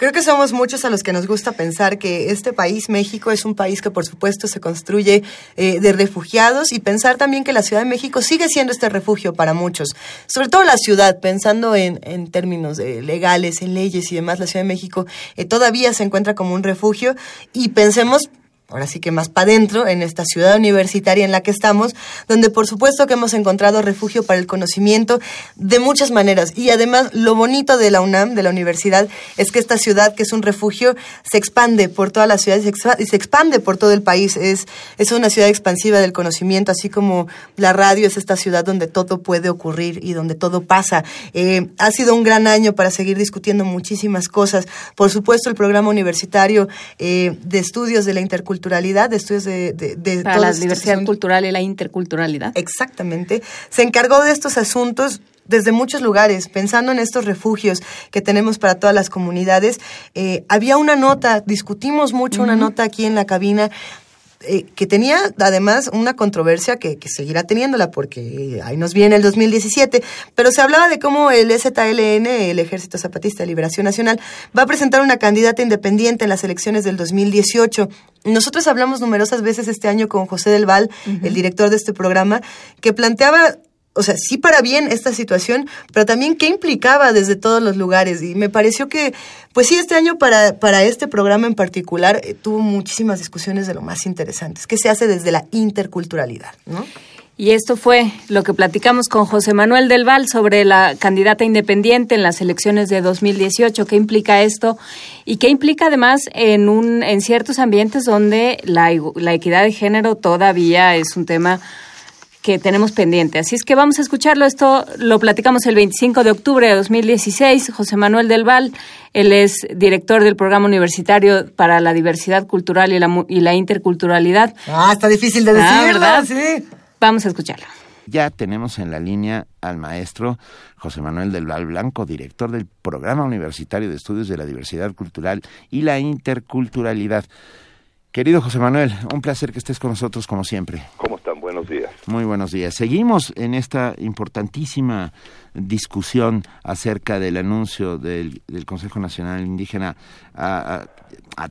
Creo que somos muchos a los que nos gusta pensar que este país, México, es un país que por supuesto se construye eh, de refugiados y pensar también que la Ciudad de México sigue siendo este refugio para muchos. Sobre todo la ciudad, pensando en, en términos legales, en leyes y demás, la Ciudad de México eh, todavía se encuentra como un refugio y pensemos ahora sí que más para adentro, en esta ciudad universitaria en la que estamos, donde por supuesto que hemos encontrado refugio para el conocimiento de muchas maneras. Y además lo bonito de la UNAM, de la universidad, es que esta ciudad, que es un refugio, se expande por toda la ciudad y se expande por todo el país. Es, es una ciudad expansiva del conocimiento, así como la radio es esta ciudad donde todo puede ocurrir y donde todo pasa. Eh, ha sido un gran año para seguir discutiendo muchísimas cosas. Por supuesto, el programa universitario eh, de estudios de la interculturalidad de estudios de... de, Para la diversidad cultural y la interculturalidad. Exactamente. Se encargó de estos asuntos desde muchos lugares, pensando en estos refugios que tenemos para todas las comunidades. Eh, había una nota, discutimos mucho una nota aquí en la cabina eh, que tenía además una controversia que, que, seguirá teniéndola porque ahí nos viene el 2017, pero se hablaba de cómo el ZLN, el Ejército Zapatista de Liberación Nacional, va a presentar una candidata independiente en las elecciones del 2018. Nosotros hablamos numerosas veces este año con José del Val, el director de este programa, que planteaba o sea, sí para bien esta situación, pero también qué implicaba desde todos los lugares. Y me pareció que, pues sí, este año para, para este programa en particular eh, tuvo muchísimas discusiones de lo más interesantes, que se hace desde la interculturalidad, ¿no? Y esto fue lo que platicamos con José Manuel del Val sobre la candidata independiente en las elecciones de 2018. ¿Qué implica esto? Y qué implica además en, un, en ciertos ambientes donde la, la equidad de género todavía es un tema que tenemos pendiente. Así es que vamos a escucharlo. Esto lo platicamos el 25 de octubre de 2016. José Manuel del Val, él es director del programa universitario para la diversidad cultural y la, y la interculturalidad. Ah, está difícil de ah, decir, ¿verdad? Sí. Vamos a escucharlo. Ya tenemos en la línea al maestro José Manuel del Val Blanco, director del Programa Universitario de Estudios de la Diversidad Cultural y la Interculturalidad. Querido José Manuel, un placer que estés con nosotros como siempre. ¿Cómo están? Buenos días. Muy buenos días. Seguimos en esta importantísima discusión acerca del anuncio del, Consejo Nacional Indígena a,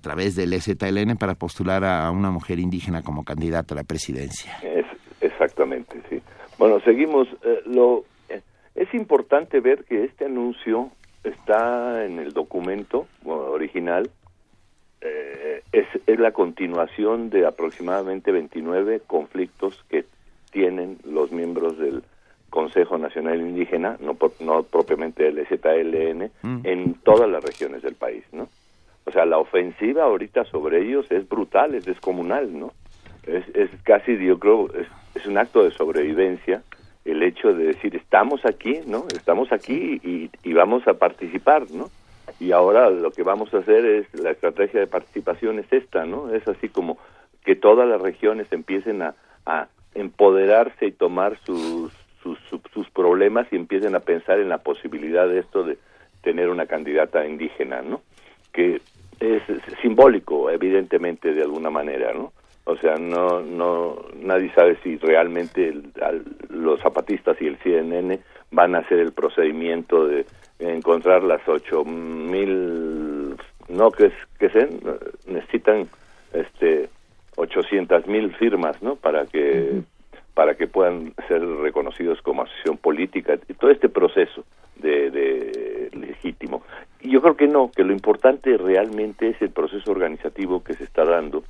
través del EZLN para postular a una mujer indígena como candidata a la presidencia. Es, exactamente, sí. Bueno, seguimos. Eh, lo, eh, es importante ver que este anuncio está en el documento original eh, es, es, la continuación de aproximadamente 29 conflictos que tienen los miembros del Consejo Nacional Indígena, no, no propiamente el ZLN, mm. en todas las regiones del país, ¿no? O sea, la ofensiva ahorita sobre ellos es brutal, es descomunal, ¿no? Es, es casi, yo creo, es, es un acto de sobrevivencia el hecho de decir, estamos aquí, ¿no? Estamos aquí y, y vamos a participar, ¿no? Y ahora lo que vamos a hacer es la estrategia de participación es esta, ¿no? Es así como que todas las regiones empiecen a, empoderarse y tomar sus, sus, sus, problemas y empiecen a pensar en la posibilidad de esto de tener una candidata indígena, ¿no? Que es simbólico, evidentemente, de alguna manera, ¿no? O sea, no, no, nadie sabe si realmente los zapatistas y el CNN van a hacer el procedimiento de encontrar las ocho mil no que que se necesitan este ochocientas mil firmas no para que para que puedan ser reconocidos como asociación política. Y todo este proceso de, de legítimo. Y yo creo que no que lo importante realmente es el proceso organizativo que se está dando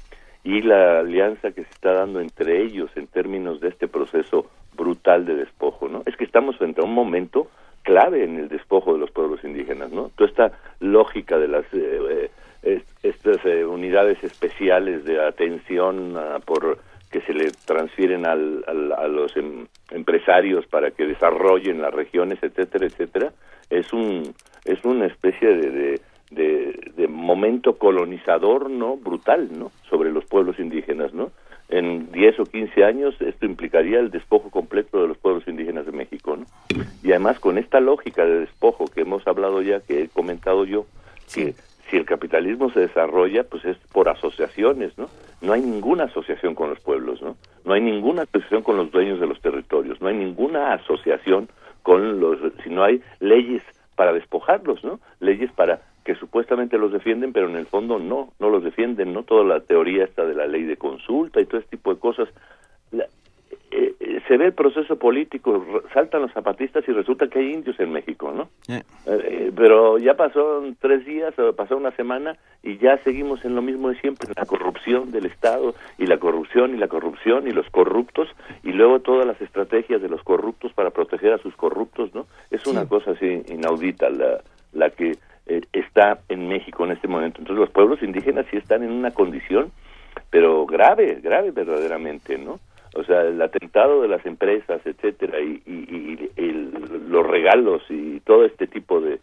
y la alianza que se está dando entre ellos en términos de este proceso brutal de despojo, ¿no? Es que estamos frente a un momento clave en el despojo de los pueblos indígenas, ¿no? Toda esta lógica de las eh, eh, estas eh, unidades especiales de atención ah, por que se le transfieren al, a los em, empresarios para que desarrollen las regiones, etcétera, etcétera, es un es una especie de, de, de momento colonizador, ¿no? Brutal, ¿no? Sobre los pueblos indígenas, ¿no? En 10 o 15 años esto implicaría el despojo completo de los pueblos indígenas de México, ¿no? Y además con esta lógica de despojo que hemos hablado ya, que he comentado yo, que si el capitalismo se desarrolla, pues es por asociaciones, ¿no? No hay ninguna asociación con los pueblos, ¿no? No hay ninguna asociación con los dueños de los territorios, no hay ninguna asociación con los, si no hay leyes para despojarlos, ¿no? Leyes para que supuestamente los defienden, pero en el fondo no, no los defienden, ¿no? Toda la teoría esta de la ley de consulta y todo este tipo de cosas. Eh, eh, se ve el proceso político, saltan los zapatistas y resulta que hay indios en México, ¿no? Eh, pero ya pasó tres días, pasó una semana y ya seguimos en lo mismo de siempre, la corrupción del Estado y la corrupción y la corrupción y los corruptos y luego todas las estrategias de los corruptos para proteger a sus corruptos, ¿no? Es una cosa así inaudita la, la que está en México en este momento. Entonces los pueblos indígenas sí están en una condición, pero grave, grave verdaderamente, ¿no? o sea, el atentado de las empresas, etcétera, y, los regalos y todo este tipo de,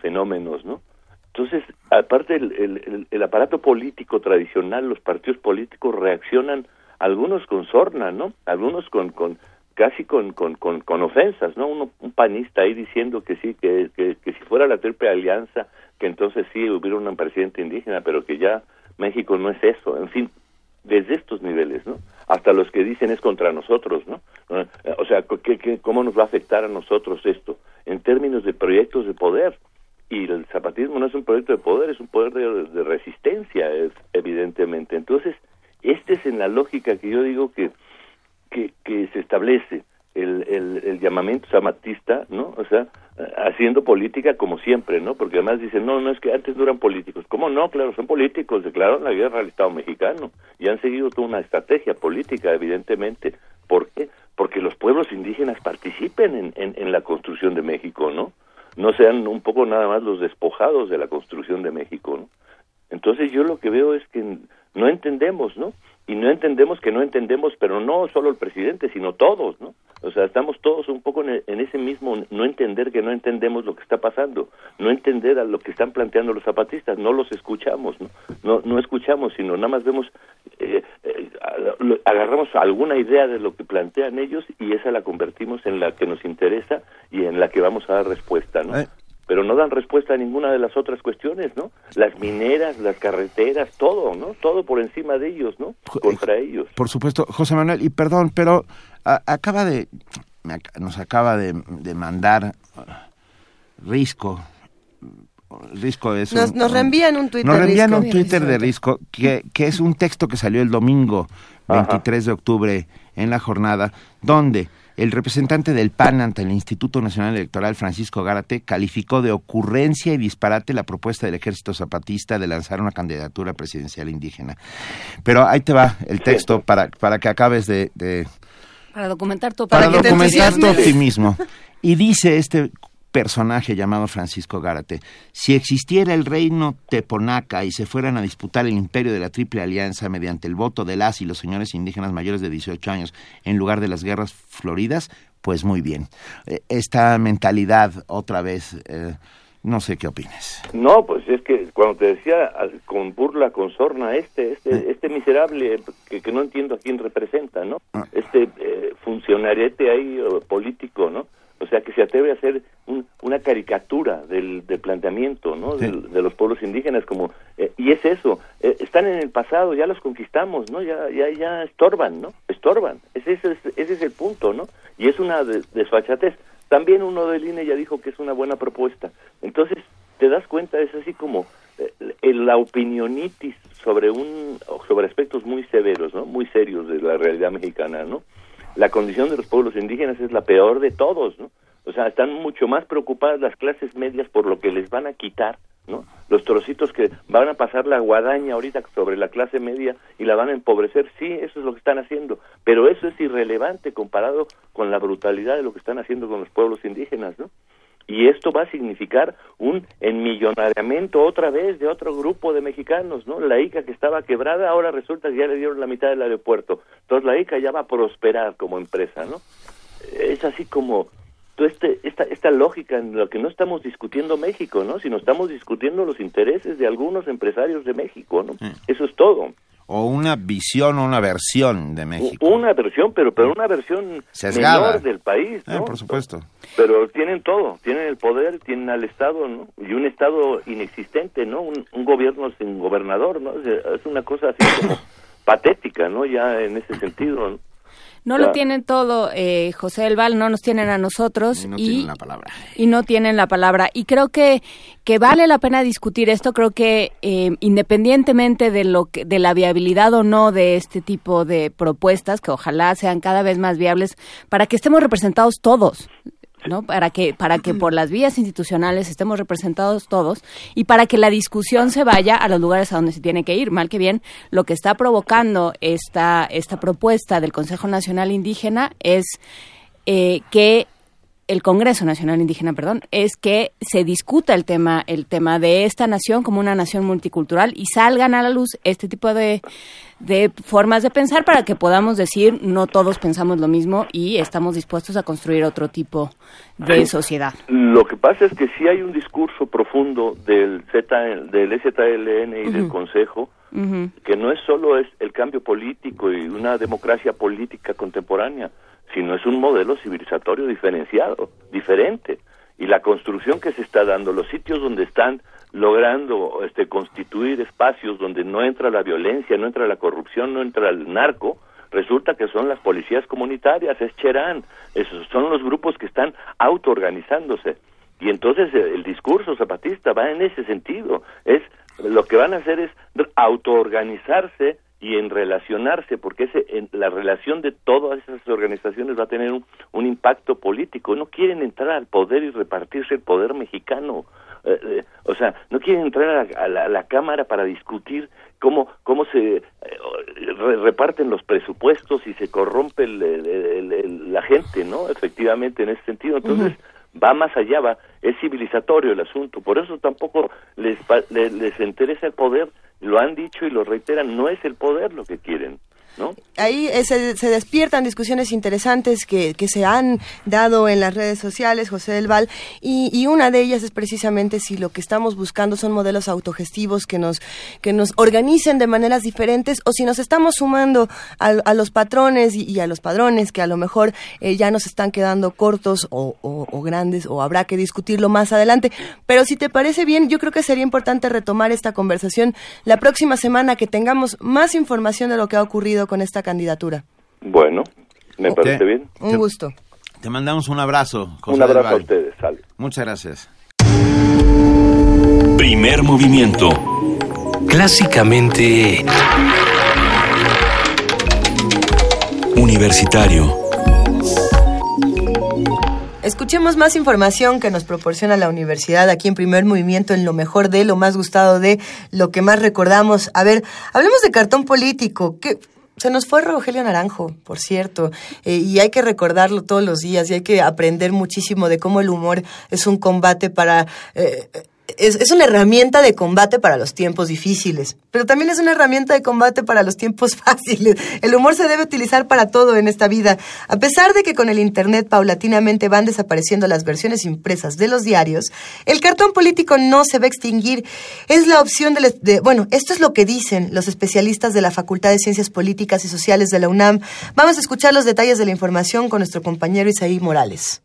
fenómenos, ¿no? Entonces, aparte el, el, aparato político tradicional, los partidos políticos reaccionan, algunos con sorna, ¿no? Algunos con, con casi con, con, con, ofensas, ¿no? Uno, un panista ahí diciendo que sí, que, que, si fuera la triple alianza, que entonces sí hubiera un presidente indígena, pero que ya México no es eso, en fin, desde estos niveles, ¿no? hasta los que dicen es contra nosotros, ¿no? Eh, o sea, ¿qué, cómo nos va a afectar a nosotros esto? En términos de proyectos de poder. Y el zapatismo no es un proyecto de poder, es un poder de, resistencia, evidentemente. Entonces, este es en la lógica que yo digo que, que, que se establece el, el, llamamiento zamatista, ¿no? O sea, haciendo política como siempre, ¿no? Porque además dicen, no, no es que antes no eran políticos. ¿Cómo no? Claro, son políticos, declararon la guerra al Estado mexicano y han seguido toda una estrategia política, evidentemente. ¿Por qué? Porque los pueblos indígenas participen en, en, en la construcción de México, ¿no? No sean un poco nada más los despojados de la construcción de México, ¿no? Entonces yo lo que veo es que no entendemos, ¿no? Y no entendemos que no entendemos, pero no solo el presidente, sino todos, ¿no? O sea, estamos todos un poco en, ese mismo no entender que no entendemos lo que está pasando, no entender a lo que están planteando los zapatistas, no los escuchamos, ¿no? No, no escuchamos, sino nada más vemos, eh, eh, agarramos alguna idea de lo que plantean ellos y esa la convertimos en la que nos interesa y en la que vamos a dar respuesta, ¿no? Eh, pero no dan respuesta a ninguna de las otras cuestiones, ¿no? Las mineras, las carreteras, todo, ¿no? Todo por encima de ellos, ¿no? Contra ellos. Por supuesto, José Manuel, y perdón, pero acaba de, nos acaba de, mandar uh, Risco. Risco es nos, nos reenvían un Twitter. Nos reenvían un Twitter de Risco, que, que es un texto que salió el domingo 23 de octubre en la jornada, donde el representante del PAN ante el Instituto Nacional Electoral, Francisco Gárate, calificó de ocurrencia y disparate la propuesta del Ejército Zapatista de lanzar una candidatura presidencial indígena. Pero ahí te va el texto para, para que acabes de... para documentar tu, para documentar tu optimismo. Y dice este personaje llamado Francisco Gárate. Si existiera el reino Teponaca y se fueran a disputar el imperio de la Triple Alianza mediante el voto de las y los señores indígenas mayores de 18 años en lugar de las guerras floridas, pues muy bien. Eh, esta mentalidad otra vez... Eh, no sé qué opinas. No, pues es que cuando te decía con burla, con sorna, este, este, eh. este miserable que, que, no entiendo a quién representa, ¿no? Ah. Este funcionariete ahí político, ¿no? O sea, que se atreve a hacer una caricatura del, planteamiento ¿no? de, los pueblos indígenas, como eh, y es eso, eh, están en el pasado, ya los conquistamos, ¿no? Ya, ya, ya estorban, ¿no? Estorban, ese, ese, ese es el punto, ¿no? Y es una desfachatez. También uno del INE ya dijo que es una buena propuesta. Entonces, te das cuenta, es así como eh, la opinionitis sobre un sobre aspectos muy severos, ¿no? Muy serios de la realidad mexicana, ¿no? La condición de los pueblos indígenas es la peor de todos, ¿no? O sea, están mucho más preocupadas las clases medias por lo que les van a quitar, ¿no? Los trocitos que van a pasar la guadaña ahorita sobre la clase media y la van a empobrecer, sí, eso es lo que están haciendo, pero eso es irrelevante comparado con la brutalidad de lo que están haciendo con los pueblos indígenas, ¿no? Y esto va a significar un enmillonariamiento otra vez de otro grupo de mexicanos, ¿no? La ICA que estaba quebrada, ahora resulta que ya le dieron la mitad del aeropuerto. Entonces la ICA ya va a prosperar como empresa, ¿no? Es así como este, esta, esta lógica en la que no estamos discutiendo México, ¿no? Sino estamos discutiendo los intereses de algunos empresarios de México, ¿no? Eso es todo o una visión o una versión de México. Una versión, pero pero una versión menor del país, eh, ¿no? por supuesto. Pero tienen todo, tienen el poder, tienen al Estado, ¿no? Y un Estado inexistente, ¿no? Un, gobierno sin gobernador, ¿no? Es una cosa así como [COUGHS] patética, ¿no? Ya en ese sentido, No lo tienen todo, eh, José del Val, no nos tienen a nosotros. Y no tienen la palabra. Y no tienen la palabra. Y creo que, que vale la pena discutir esto. Creo que eh, independientemente de, lo que, de la viabilidad o no de este tipo de propuestas, que ojalá sean cada vez más viables, para que estemos representados todos. ¿No? Para que, para que por las vías institucionales estemos representados todos y para que la discusión se vaya a los lugares a donde se tiene que ir. Mal que bien, lo que está provocando esta, esta propuesta del Consejo Nacional Indígena es eh, que el Congreso Nacional Indígena, perdón, es que se discuta el tema, el tema de esta nación como una nación multicultural y salgan a la luz este tipo de, de formas de pensar para que podamos decir no todos pensamos lo mismo y estamos dispuestos a construir otro tipo de sociedad. Lo que pasa es que sí hay un discurso profundo del Z, del ZLN y del Consejo que no es solo es el cambio político y una democracia política contemporánea, sino es un modelo civilizatorio diferenciado, diferente. Y la construcción que se está dando, los sitios donde están logrando este, constituir espacios donde no entra la violencia, no entra la corrupción, no entra el narco, resulta que son las policías comunitarias, es Cherán, esos son los grupos que están autoorganizándose. Y entonces el, el discurso zapatista va en ese sentido, es lo que van a hacer es autoorganizarse y en relacionarse, porque ese, en la relación de todas esas organizaciones va a tener un impacto político. No quieren entrar al poder y repartirse el poder mexicano. Eh, eh, o sea, no quieren entrar a, la, a, la, Cámara para discutir cómo, cómo se eh, reparten los presupuestos y se corrompe el, el, el, la gente, ¿no? Efectivamente, en ese sentido. Entonces, uh -huh. va más allá, va, es civilizatorio el asunto. Por eso tampoco les, les, les interesa el poder lo han dicho y lo reiteran, no es el poder lo que quieren. Ahí eh, se, se, despiertan discusiones interesantes que, que, se han dado en las redes sociales, José del Val, y, una de ellas es precisamente si lo que estamos buscando son modelos autogestivos que nos, que nos organicen de maneras diferentes o si nos estamos sumando a, los patrones y, a los padrones que a lo mejor eh, ya nos están quedando cortos o, grandes o habrá que discutirlo más adelante. Pero si te parece bien, yo creo que sería importante retomar esta conversación la próxima semana que tengamos más información de lo que ha ocurrido con esta candidatura. Bueno, me okay. parece bien. Un gusto. Te mandamos un abrazo. José un abrazo a ustedes, sale. Muchas gracias. Primer movimiento. Clásicamente... Universitario. Escuchemos más información que nos proporciona la universidad aquí en primer movimiento, en lo mejor de, lo más gustado de, lo que más recordamos. A ver, hablemos de cartón político. ¿Qué, se nos fue Rogelio Naranjo, por cierto, eh, y hay que recordarlo todos los días y hay que aprender muchísimo de cómo el humor es un combate para... Eh, es, es, una herramienta de combate para los tiempos difíciles, pero también es una herramienta de combate para los tiempos [LAUGHS] fáciles. El humor se debe utilizar para todo en esta vida. A pesar de que con el Internet paulatinamente van desapareciendo las versiones impresas de los diarios, el cartón político no se va a extinguir. Es la opción de, de bueno, esto es lo que dicen los especialistas de la Facultad de Ciencias Políticas y Sociales de la UNAM. Vamos a escuchar los detalles de la información con nuestro compañero Isaí Morales.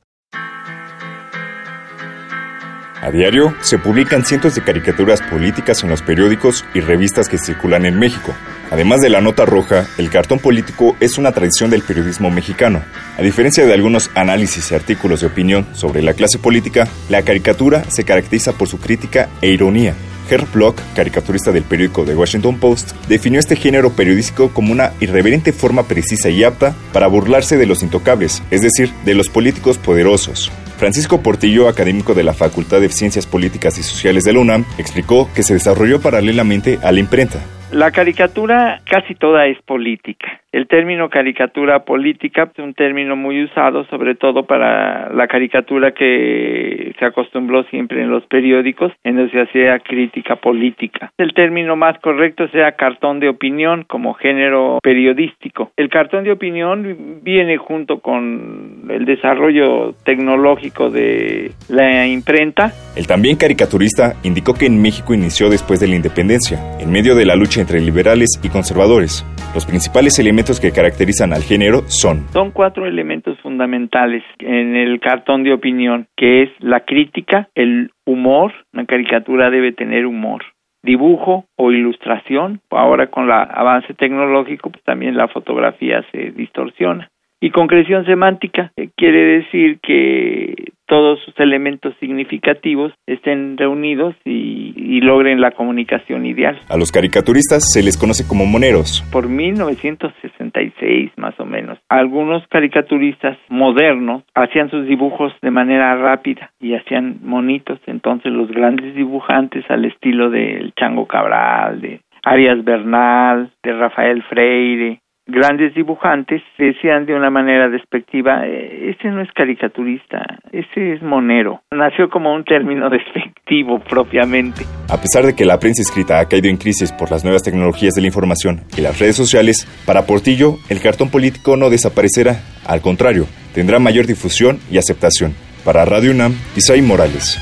A diario se publican cientos de caricaturas políticas en los periódicos y revistas que circulan en México. Además de la nota roja, el cartón político es una tradición del periodismo mexicano. A diferencia de algunos análisis y artículos de opinión sobre la clase política, la caricatura se caracteriza por su crítica e ironía. Herb Block, caricaturista del periódico The Washington Post, definió este género periodístico como una irreverente forma precisa y apta para burlarse de los intocables, es decir, de los políticos poderosos. Francisco Portillo, académico de la Facultad de Ciencias Políticas y Sociales de la UNAM, explicó que se desarrolló paralelamente a la imprenta. La caricatura casi toda es política. El término caricatura política es un término muy usado sobre todo para la caricatura que se acostumbró siempre en los periódicos en donde se hacía crítica política. El término más correcto sea cartón de opinión como género periodístico. El cartón de opinión viene junto con el desarrollo tecnológico de la imprenta. El también caricaturista indicó que en México inició después de la independencia, en medio de la lucha entre liberales y conservadores. Los principales elementos que caracterizan al género son... Son cuatro elementos fundamentales en el cartón de opinión, que es la crítica, el humor, una caricatura debe tener humor, dibujo o ilustración, ahora con el avance tecnológico pues también la fotografía se distorsiona. Y concreción semántica eh, quiere decir que todos sus elementos significativos estén reunidos y, y, logren la comunicación ideal. A los caricaturistas se les conoce como moneros. Por 1966 más o menos, algunos caricaturistas modernos hacían sus dibujos de manera rápida y hacían monitos, entonces los grandes dibujantes al estilo del Chango Cabral, de Arias Bernal, de Rafael Freire, grandes dibujantes decían de una manera despectiva, eh, ese no es caricaturista, ese es monero. Nació como un término [LAUGHS] despectivo propiamente. A pesar de que la prensa escrita ha caído en crisis por las nuevas tecnologías de la información y las redes sociales, para Portillo el cartón político no desaparecerá, al contrario, tendrá mayor difusión y aceptación. Para Radio UNAM, Isaí Morales.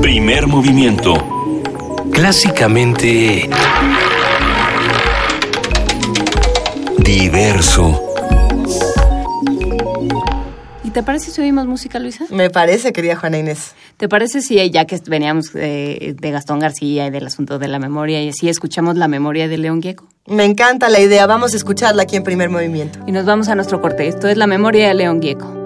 Primer movimiento clásicamente diverso. ¿Y te parece si oímos música, Luisa? Me parece, querida Juana Inés. ¿Te parece si ya que veníamos de, de Gastón García y del asunto de la memoria y así escuchamos la memoria de León Gieco? Me encanta la idea, vamos a escucharla aquí en primer movimiento. Y nos vamos a nuestro corte. Esto es la memoria de León Gieco.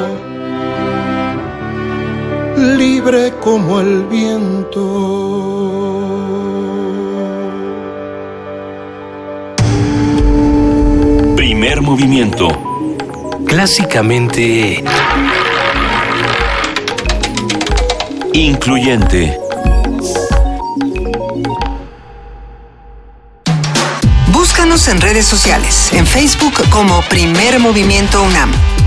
libre como el viento. Primer movimiento. Clásicamente... Incluyente. Búscanos en redes sociales, en Facebook como Primer Movimiento UNAM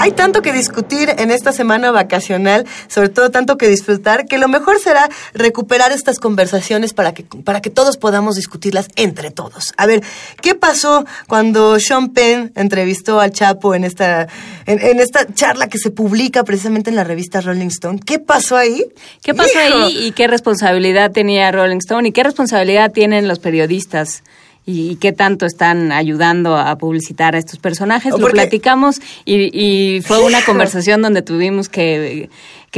Hay tanto que discutir en esta semana vacacional, sobre todo tanto que disfrutar, que lo mejor será recuperar estas conversaciones para que, para que todos podamos discutirlas entre todos. A ver, ¿qué pasó cuando Sean Penn entrevistó al Chapo en esta, en, esta charla que se publica precisamente en la revista Rolling Stone? ¿Qué pasó ahí? ¿Qué pasó ahí y qué responsabilidad tenía Rolling Stone y qué responsabilidad tienen los periodistas? Y, qué tanto están ayudando a publicitar a estos personajes. Lo platicamos y, fue una conversación donde tuvimos que,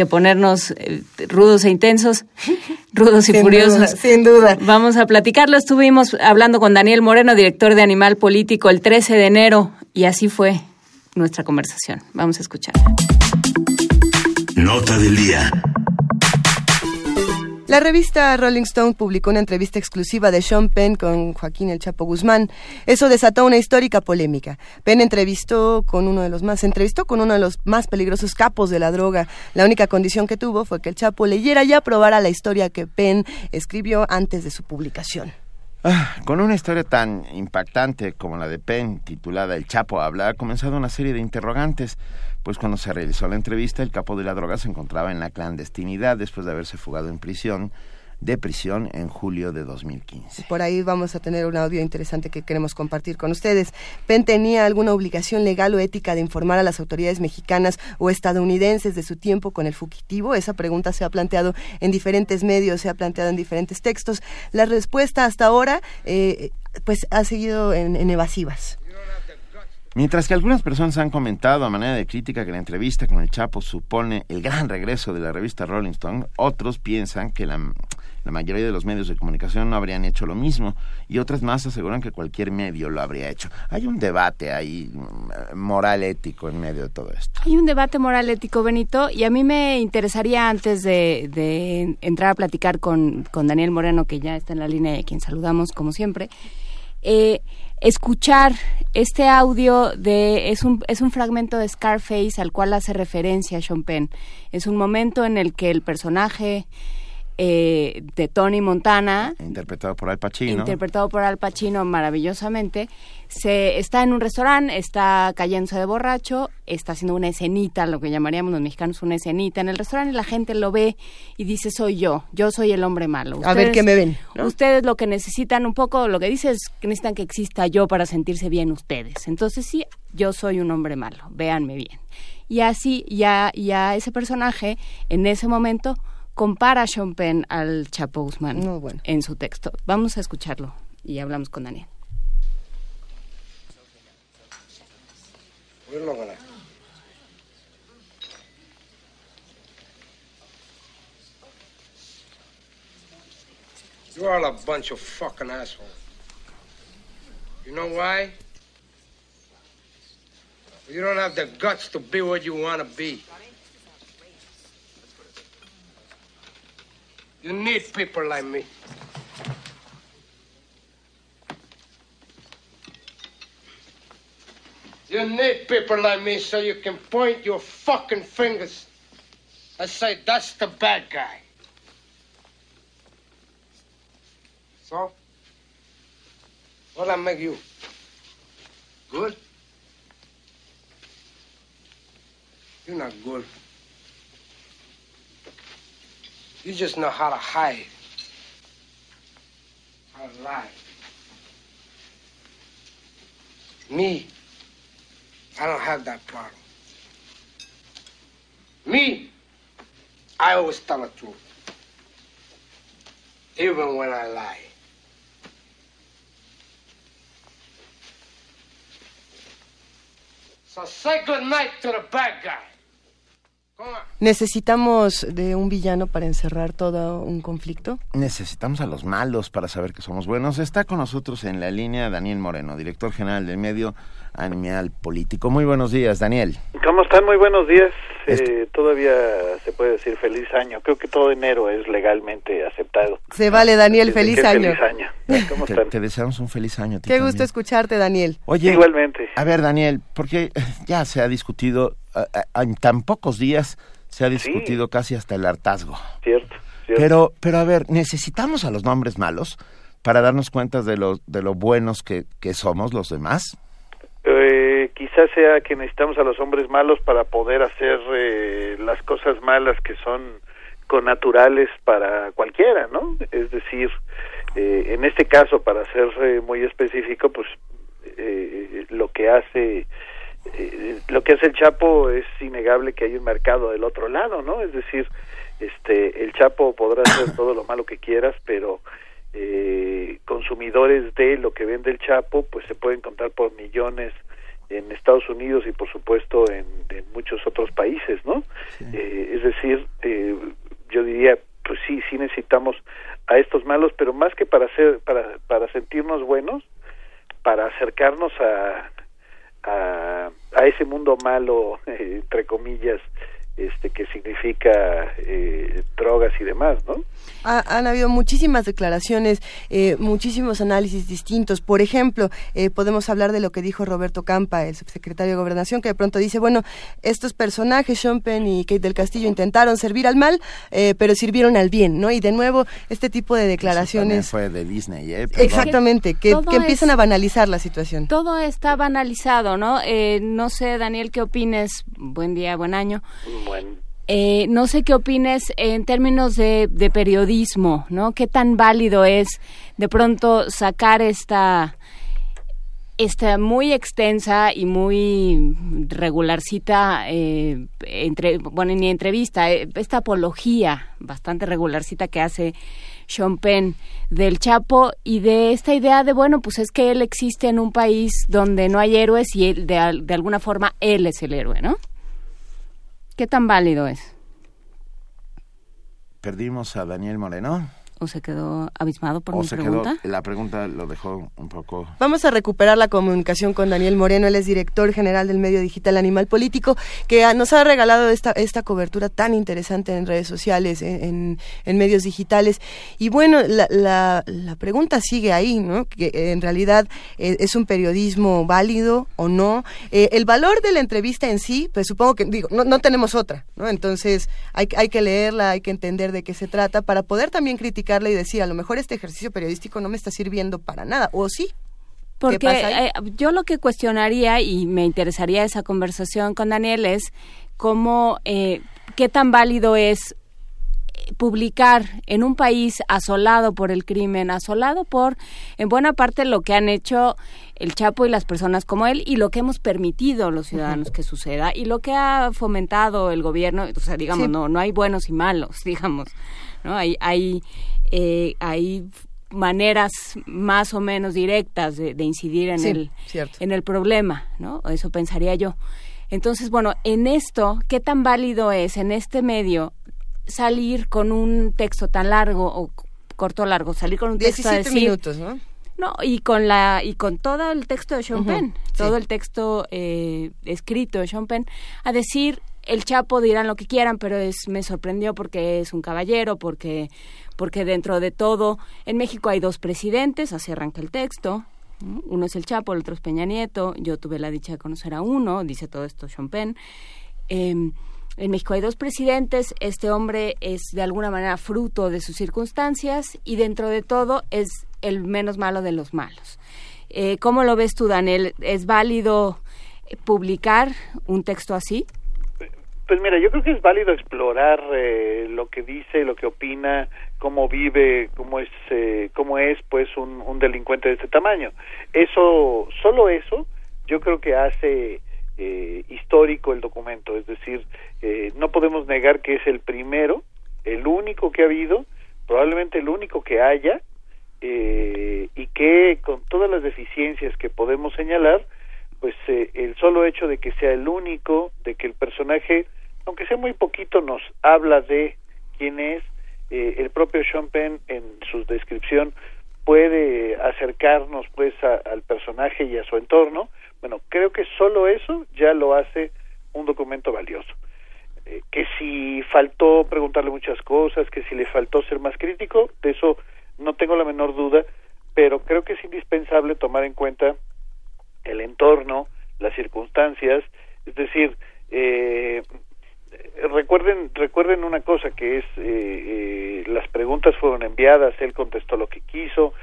ponernos eh, rudos e intensos, [LAUGHS] rudos y furiosos. sin duda. Vamos a platicarlo. Estuvimos hablando con Daniel Moreno, director de Animal Político, el 13 de enero y así fue nuestra conversación. Vamos a escuchar. Nota del día. La revista Rolling Stone publicó una entrevista exclusiva de Sean Penn con Joaquín El Chapo Guzmán. Eso desató una histórica polémica. Penn entrevistó con uno de los más entrevistó con uno de los más peligrosos capos de la droga. La única condición que tuvo fue que el Chapo leyera y aprobara la historia que Penn escribió antes de su publicación. Ah, con una historia tan impactante como la de Penn, titulada El Chapo habla, ha comenzado una serie de interrogantes pues cuando se realizó la entrevista el capo de la droga se encontraba en la clandestinidad después de haberse fugado en prisión de prisión en julio de 2015. Por ahí vamos a tener un audio interesante que queremos compartir con ustedes. Penn tenía alguna obligación legal o ética de informar a las autoridades mexicanas o estadounidenses de su tiempo con el fugitivo. Esa pregunta se ha planteado en diferentes medios, se ha planteado en diferentes textos. La respuesta hasta ahora, eh, pues, ha seguido en evasivas. Mientras que algunas personas han comentado a manera de crítica que la entrevista con el Chapo supone el gran regreso de la revista Rolling Stone, otros piensan que la, mayoría de los medios de comunicación no habrían hecho lo mismo y otras más aseguran que cualquier medio lo habría hecho. Hay un debate ahí mm, moral ético en medio de todo esto. Hay un debate moral ético, Benito, y a mí me interesaría antes de, entrar a platicar con, con Daniel Moreno, que ya está en la línea y a quien saludamos como siempre, eh, escuchar este audio de es un es un fragmento de Scarface al cual hace referencia Sean Penn. Es un momento en el que el personaje eh, de Tony Montana, interpretado por Al Pacino, interpretado por Al Pacino maravillosamente, se está en un restaurante, está cayéndose de borracho, está haciendo una escenita, lo que llamaríamos los mexicanos una escenita en el restaurante y la gente lo ve y dice soy yo, yo soy el hombre malo. a ver qué me ven. Ustedes lo que necesitan un poco, lo que dice es que necesitan que exista yo para sentirse bien ustedes. Entonces sí, yo soy un hombre malo, véanme bien. Y así ya, ya ese personaje en ese momento compara a Sean Penn al Chapo Guzmán en su texto. Vamos a escucharlo y hablamos con Daniel. You're all a bunch of fucking assholes. You know why? You don't have the guts to be what you want to be. You need people like me. You need people like me so you can point your fucking fingers and say, that's the bad guy. So? What'll I make you? Good? You're not good. You just know how to hide, how to lie. Me, I don't have that problem. Me, I always tell the truth, even when I lie. So say good night to the bad guy. ¿Necesitamos de un villano para encerrar todo un conflicto? Necesitamos a los malos para saber que somos buenos. Está con nosotros en la línea Daniel Moreno, director general del medio Animal Político. Muy buenos días, Daniel. ¿Cómo están? Muy buenos días. Eh, todavía se puede decir feliz año. Creo que todo enero es legalmente aceptado. Se vale, Daniel, feliz año. Feliz año. ¿Cómo te, te, deseamos un feliz año. Qué gusto escucharte, Daniel. Oye, Igualmente. A ver, Daniel, porque ya se ha discutido, en tan pocos días se ha discutido casi hasta el hartazgo. Cierto, Pero, pero a ver, necesitamos a los nombres malos para darnos cuenta de lo, de lo buenos que, que somos los demás. Eh, quizás sea que necesitamos a los hombres malos para poder hacer eh, las cosas malas que son connaturales para cualquiera, ¿no? Es decir, eh, en este caso, para ser eh, muy específico, pues lo que hace lo que hace el Chapo es innegable que hay un mercado del otro lado, ¿no? Es decir, este el Chapo podrá hacer todo lo malo que quieras, pero eh, consumidores de lo que vende el Chapo, pues se pueden contar por millones en Estados Unidos y por supuesto en, muchos otros países, ¿no? Eh, es decir, eh, yo diría, pues sí, sí necesitamos a estos malos, pero más que para hacer, para, para sentirnos buenos, para acercarnos a, a, a ese mundo malo, [LAUGHS] entre comillas, este que significa eh, drogas y demás, ¿no? han habido muchísimas declaraciones, eh, muchísimos análisis distintos. Por ejemplo, eh, podemos hablar de lo que dijo Roberto Campa, el subsecretario de Gobernación, que de pronto dice, bueno, estos personajes, Sean Penn y Kate del Castillo, intentaron servir al mal, pero sirvieron al bien, ¿no? Y de nuevo, este tipo de declaraciones... fue de Disney, ¿eh? Exactamente, que, que empiezan a banalizar la situación. Todo está banalizado, ¿no? no sé, Daniel, ¿qué opines? Buen día, buen año. Eh, no sé qué opines en términos de, periodismo, ¿no? ¿Qué tan válido es de pronto sacar esta, esta muy extensa y muy regularcita, eh, entre, bueno, ni entrevista, eh, esta apología bastante regularcita que hace Sean Penn del Chapo y de esta idea de, bueno, pues es que él existe en un país donde no hay héroes y él, de, de alguna forma él es el héroe, ¿no? ¿Qué tan válido es? Perdimos a Daniel Moreno. O se quedó abismado por mi pregunta. la pregunta lo dejó un poco. Vamos a recuperar la comunicación con Daniel Moreno, él es director general del medio digital Animal Político, que nos ha regalado esta, esta cobertura tan interesante en redes sociales, en, medios digitales. Y bueno, la, la, pregunta sigue ahí, ¿no? Que en realidad eh, es un periodismo válido o no. Eh, el valor de la entrevista en sí, pues supongo que, digo, no, no tenemos otra, ¿no? Entonces hay, hay que leerla, hay que entender de qué se trata para poder también y decir, a lo mejor este ejercicio periodístico no me está sirviendo para nada, o sí. Porque eh, yo lo que cuestionaría y me interesaría esa conversación con Daniel es cómo, eh, qué tan válido es publicar en un país asolado por el crimen, asolado por, en buena parte, lo que han hecho el Chapo y las personas como él y lo que hemos permitido los ciudadanos que suceda y lo que ha fomentado el gobierno, o sea, digamos, no, no hay buenos y malos, [LAUGHS] digamos, ¿no? Hay, hay, eh, hay maneras más o menos directas de, incidir en el en el problema, ¿no? Eso pensaría yo. Entonces, bueno, en esto, ¿qué tan válido es en este medio salir con un texto tan largo o corto largo, salir con un texto de decir, minutos, ¿no? No, y con la y con todo el texto de Sean Penn, todo el texto eh, escrito de Sean Penn, a decir el Chapo dirán lo que quieran, pero es me sorprendió porque es un caballero, porque porque dentro de todo en México hay dos presidentes, así arranca el texto. Uno es el Chapo, el otro es Peña Nieto. Yo tuve la dicha de conocer a uno, dice todo esto Sean Penn. Em, en México hay dos presidentes, este hombre es de alguna manera fruto de sus circunstancias y dentro de todo es el menos malo de los malos. Eh, ¿Cómo lo ves tú, Daniel? ¿Es válido publicar un texto así? Pues mira, yo creo que es válido explorar eh, lo que dice, lo que opina, cómo vive, cómo es, eh, cómo es, pues un, delincuente de este tamaño. Eso, solo eso, yo creo que hace eh, histórico el documento, es decir, eh, no podemos negar que es el primero, el único que ha habido, probablemente el único que haya, eh, y que con todas las deficiencias que podemos señalar, pues eh, el solo hecho de que sea el único, de que el personaje, aunque sea muy poquito, nos habla de quién es, eh, el propio Sean Penn en su descripción puede acercarnos pues al personaje y a su entorno, bueno, creo que solo eso ya lo hace un documento valioso. Eh, que si faltó preguntarle muchas cosas, que si le faltó ser más crítico, de eso no tengo la menor duda, pero creo que es indispensable tomar en cuenta el entorno, las circunstancias, es decir, eh, recuerden recuerden una cosa que es eh, las preguntas fueron enviadas, él contestó lo que quiso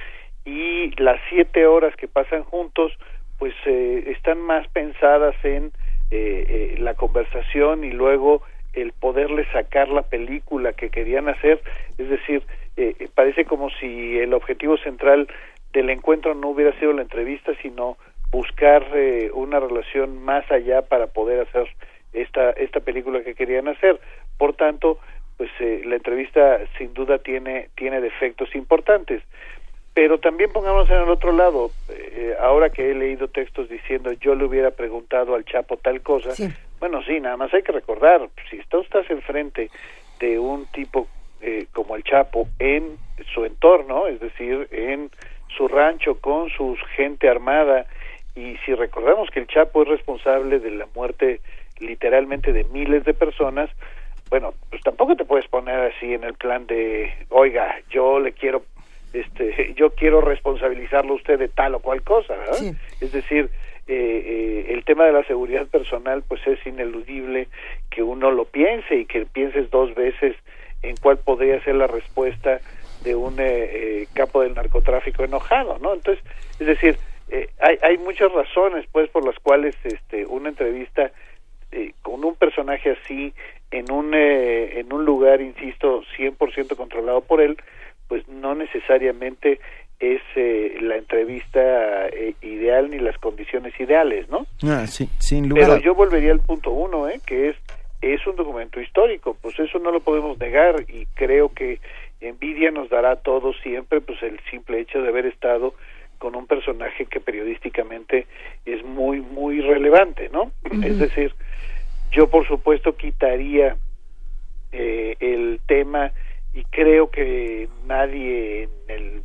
y las siete horas que pasan juntos pues eh, están más pensadas en eh, eh, la conversación y luego el poderle sacar la película que querían hacer, es decir, parece como si el objetivo central del encuentro no hubiera sido la entrevista, sino buscar una relación más allá para poder hacer esta esta película que querían hacer. Por tanto, pues la entrevista sin duda tiene tiene defectos importantes pero también pongámonos en el otro lado, eh, ahora que he leído textos diciendo yo le hubiera preguntado al Chapo tal cosa, bueno, sí, nada más hay que recordar, si tú estás enfrente de un tipo eh, como el Chapo en su entorno, es decir, en su rancho con su gente armada, y si recordamos que el Chapo es responsable de la muerte literalmente de miles de personas, bueno, pues tampoco te puedes poner así en el plan de, oiga, yo le quiero este, [LAUGHS] yo quiero responsabilizarlo usted de tal o cual cosa, ¿verdad? Es decir, eh, eh, el tema de la seguridad personal, pues es ineludible que uno lo piense y que pienses dos veces en cuál podría ser la respuesta de un eh, capo del narcotráfico enojado, ¿no? Entonces, es decir, hay, hay muchas razones, pues, por las cuales este, una entrevista con un personaje así en un en un lugar, insisto, 100% controlado por él, pues no necesariamente es eh, la entrevista eh, ideal ni las condiciones ideales, ¿no? Ah, sí, sin lugar Pero yo volvería al punto uno, ¿eh? Que es es un documento histórico, pues eso no lo podemos negar y creo que envidia nos dará a todos siempre, pues el simple hecho de haber estado con un personaje que periodísticamente es muy muy relevante, ¿no? Es decir, yo por supuesto quitaría eh, el tema y creo que nadie en el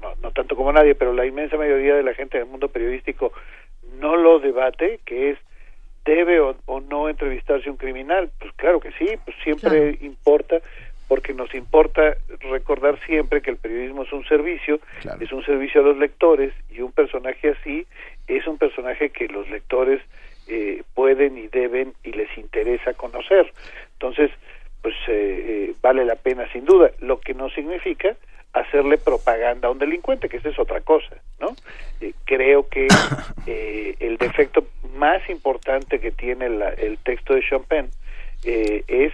no, no, tanto como nadie pero la inmensa mayoría de la gente del mundo periodístico no lo debate que es debe o, no entrevistarse un criminal pues claro que sí pues siempre importa porque nos importa recordar siempre que el periodismo es un servicio, es un servicio a los lectores y un personaje así es un personaje que los lectores eh, pueden y deben y les interesa conocer. Entonces, pues eh, eh, vale la pena sin duda, lo que no significa hacerle propaganda a un delincuente, que esa es otra cosa, ¿no? Eh, creo que [COUGHS] el defecto más importante que tiene el texto de Chopin es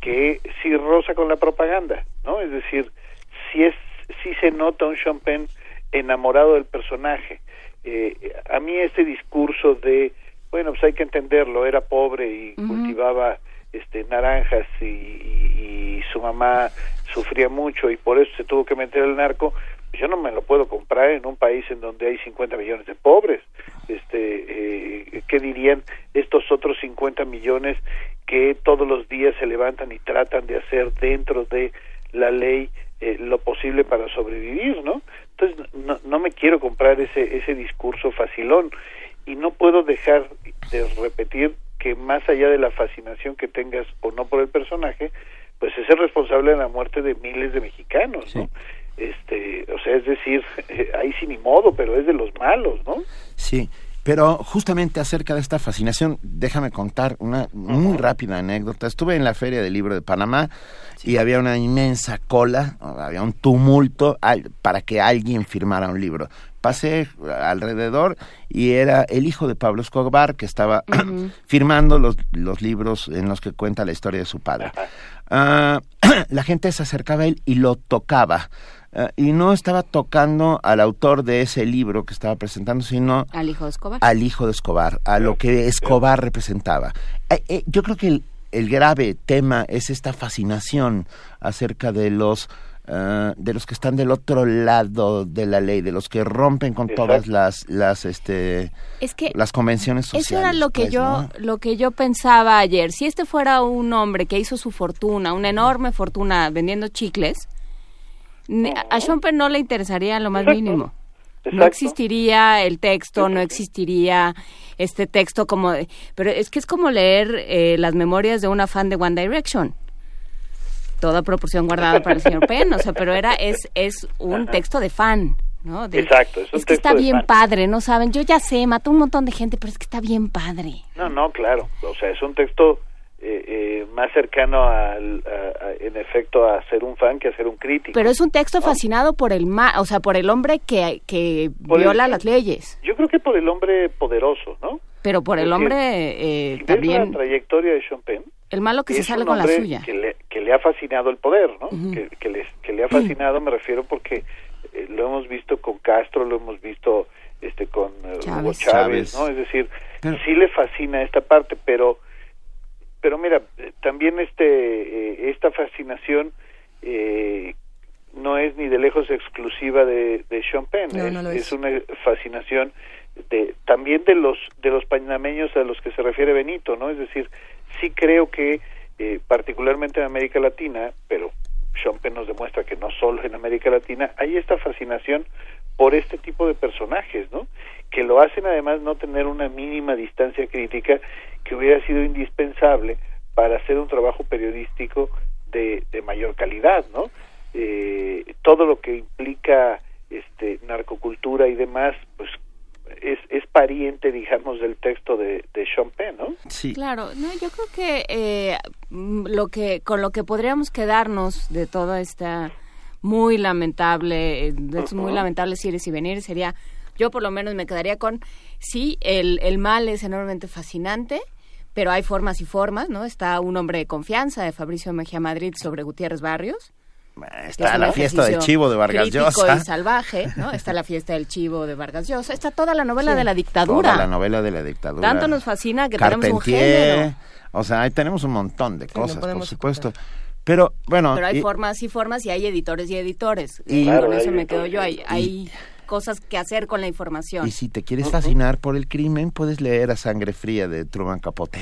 que si rosa con la propaganda, ¿no? Es decir, si es si Chopin enamorado del personaje. a mí este discurso de, bueno, pues hay que entenderlo, era pobre y cultivaba este, naranjas y, su mamá sufría mucho y por eso se tuvo que meter el narco, pues yo no me lo puedo comprar en un país en donde hay 50 millones de pobres. Este, eh, ¿Qué dirían estos otros 50 millones que todos los días se levantan y tratan de hacer dentro de la ley eh, lo posible para sobrevivir, ¿no? Entonces no, no me quiero comprar ese ese discurso facilón y no puedo dejar de repetir que más allá de la fascinación que tengas o no por el personaje, pues es el responsable de la muerte de miles de mexicanos, ¿no? Este, o sea, es decir, [LAUGHS] ahí sí ni modo, pero es de los malos, ¿no? Sí. Pero justamente acerca de esta fascinación, déjame contar una muy rápida anécdota. Estuve en la Feria del Libro de Panamá y había una inmensa cola, había un tumulto para que alguien firmara un libro pasé alrededor y era el hijo de Pablo Escobar que estaba [CLEARS THROAT] firmando los, los, libros en los que cuenta la historia de su padre. Ah, [CLEARS THROAT] la gente se acercaba a él y lo tocaba. Ah, y no estaba tocando al autor de ese libro que estaba presentando, sino al hijo de Escobar. Al hijo de Escobar, a lo que Escobar representaba. Eh, eh, yo creo que el grave tema es esta fascinación acerca de los Ah, de los que están del otro lado de la ley, de los que rompen con todas las las este las convenciones sociales. Eso era lo que pues, yo lo que yo pensaba ayer. Si este fuera un hombre que hizo su fortuna, una enorme fortuna vendiendo chicles, a Schomper no le interesaría lo más mínimo. No existiría el texto, no existiría este texto como... pero es que es como leer eh, las memorias de una fan de One Direction toda proporción guardada para el señor [LAUGHS] Penn, o sea, pero era es es un texto de fan. ¿no? Exacto, es, que está bien padre, ¿no saben? Yo ya sé, mató un montón de gente, pero es que está bien padre. No, no, claro, o sea, es un texto eh, eh, más cercano al, en efecto a ser un fan que a ser un crítico. Pero es un texto fascinado por el ma o sea, por el hombre que, que viola las leyes. Yo creo que por el hombre poderoso, ¿no? Pero por el hombre eh, también. la trayectoria de Sean Penn, el malo que se sale con la suya. Que le, que le ha fascinado el poder, ¿no? que, que, le, que le ha fascinado, me refiero porque eh, lo hemos visto con Castro, lo hemos visto este con eh, Chávez, Chávez, ¿no? Es decir, sí le fascina esta parte, pero pero mira, eh, también este esta fascinación no es ni de lejos exclusiva de, de Sean Penn, es, una fascinación de, también de los de los panameños a los que se refiere Benito, ¿no? Es decir, sí creo que eh, particularmente en América Latina, pero Schompen nos demuestra que no solo en América Latina, hay esta fascinación por este tipo de personajes, ¿no? Que lo hacen además no tener una mínima distancia crítica que hubiera sido indispensable para hacer un trabajo periodístico de, de mayor calidad, ¿no? Eh, todo lo que implica este narcocultura y demás, pues es, es pariente, digamos, del texto de, de Sean Penn, ¿no? Sí. Claro, no, yo creo que, eh, lo que con lo que podríamos quedarnos de toda esta muy lamentable, de estos muy lamentables ires y venir sería, yo por lo menos me quedaría con, sí, el, el mal es enormemente fascinante, pero hay formas y formas, ¿no? Está un hombre de confianza de Fabricio Mejía Madrid sobre Gutiérrez Barrios, Está la fiesta del chivo de Vargas Llosa. y salvaje, ¿no? Está la fiesta del chivo de Vargas Llosa. Está toda la novela de la dictadura. Toda la novela de la dictadura. Tanto nos fascina que tenemos un género. O sea, ahí tenemos un montón de cosas, por supuesto. Pero bueno. Pero hay formas y formas y hay editores y editores. Y con eso me quedo yo. Hay, hay cosas que hacer con la información. Y si te quieres fascinar por el crimen, puedes leer A Sangre Fría de Truman Capote.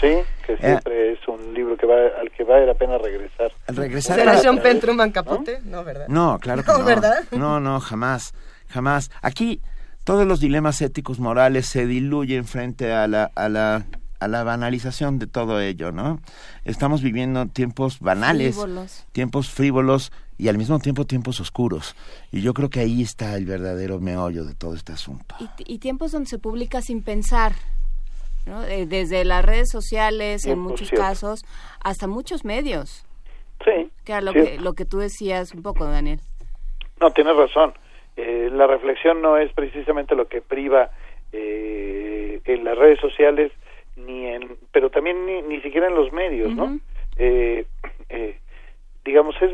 Sí, que siempre es un libro que va, al que vale la pena regresar. regresar ¿Será Sean Penn Truman Capote? No, ¿verdad? No, claro que no. No, ¿verdad? No, no, jamás, jamás. Aquí todos los dilemas éticos morales se diluyen frente a la, a la a la banalización de todo ello, ¿no? Estamos viviendo tiempos banales, Frívolos. tiempos frívolos y al mismo tiempo tiempos oscuros. Y yo creo que ahí está el verdadero meollo de todo este asunto. Y, y tiempos donde se publica sin pensar, ¿no? Eh, desde las redes sociales, en muchos casos, hasta muchos medios. Sí. Que era lo cierto. que, lo que tú decías un poco, Daniel. No, tienes razón. Eh, la reflexión no es precisamente lo que priva eh, en las redes sociales, ni en, pero también ni, ni siquiera en los medios, ¿no? Eh,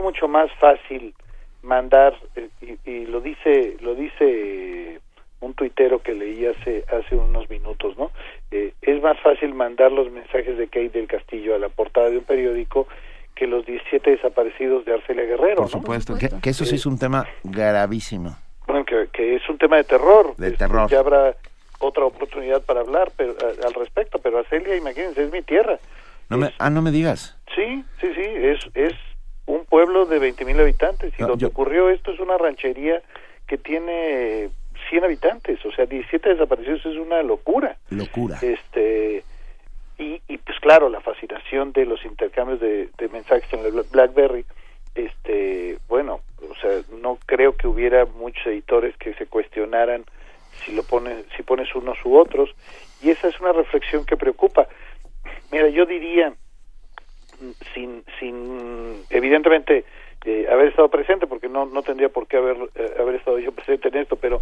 mucho más fácil mandar, eh, y, y lo dice, lo dice un tuitero que leí hace, hace unos minutos, ¿no? Eh, es más fácil mandar los mensajes de Kate del Castillo a la portada de un periódico que los 17 desaparecidos de Arcelia Guerrero, Por ¿no? supuesto, que, que eso sí es un tema gravísimo. Bueno, que, que es un tema de terror. De Este, terror. Ya habrá otra oportunidad para hablar pero, a- al respecto, pero Arcelia, imagínense, es mi tierra. No me, ah, no me digas. Sí, sí, sí, es, es un pueblo de 20 mil habitantes y No, donde yo- ocurrió esto es una ranchería que tiene 100 habitantes, o sea, 17 desaparecidos es una locura. Locura. Este y, y pues claro, la fascinación de los intercambios de, de mensajes en el Bla- BlackBerry, este, bueno, o sea, no creo que hubiera muchos editores que se cuestionaran si lo ponen, si pones unos u otros, y esa es una reflexión que preocupa. Mira, yo diría, sin, sin evidentemente eh, haber estado presente, porque no, no tendría por qué haber, eh, haber estado yo presente en esto, pero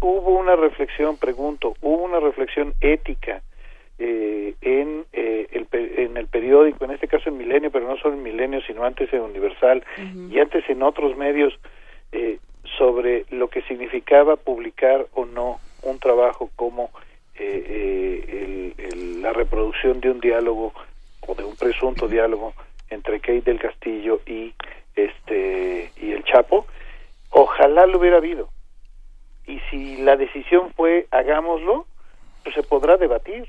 hubo una reflexión, pregunto, hubo una reflexión ética eh, en, eh, el, en el periódico, en este caso en Milenio, pero no solo en Milenio, sino antes en Universal y antes en otros medios, eh, sobre lo que significaba publicar o no un trabajo como eh, eh, el- el- la reproducción de un diálogo o de un presunto diálogo entre Kate del Castillo y este y el Chapo ojalá lo hubiera habido. Y si la decisión fue hagámoslo pues se podrá debatir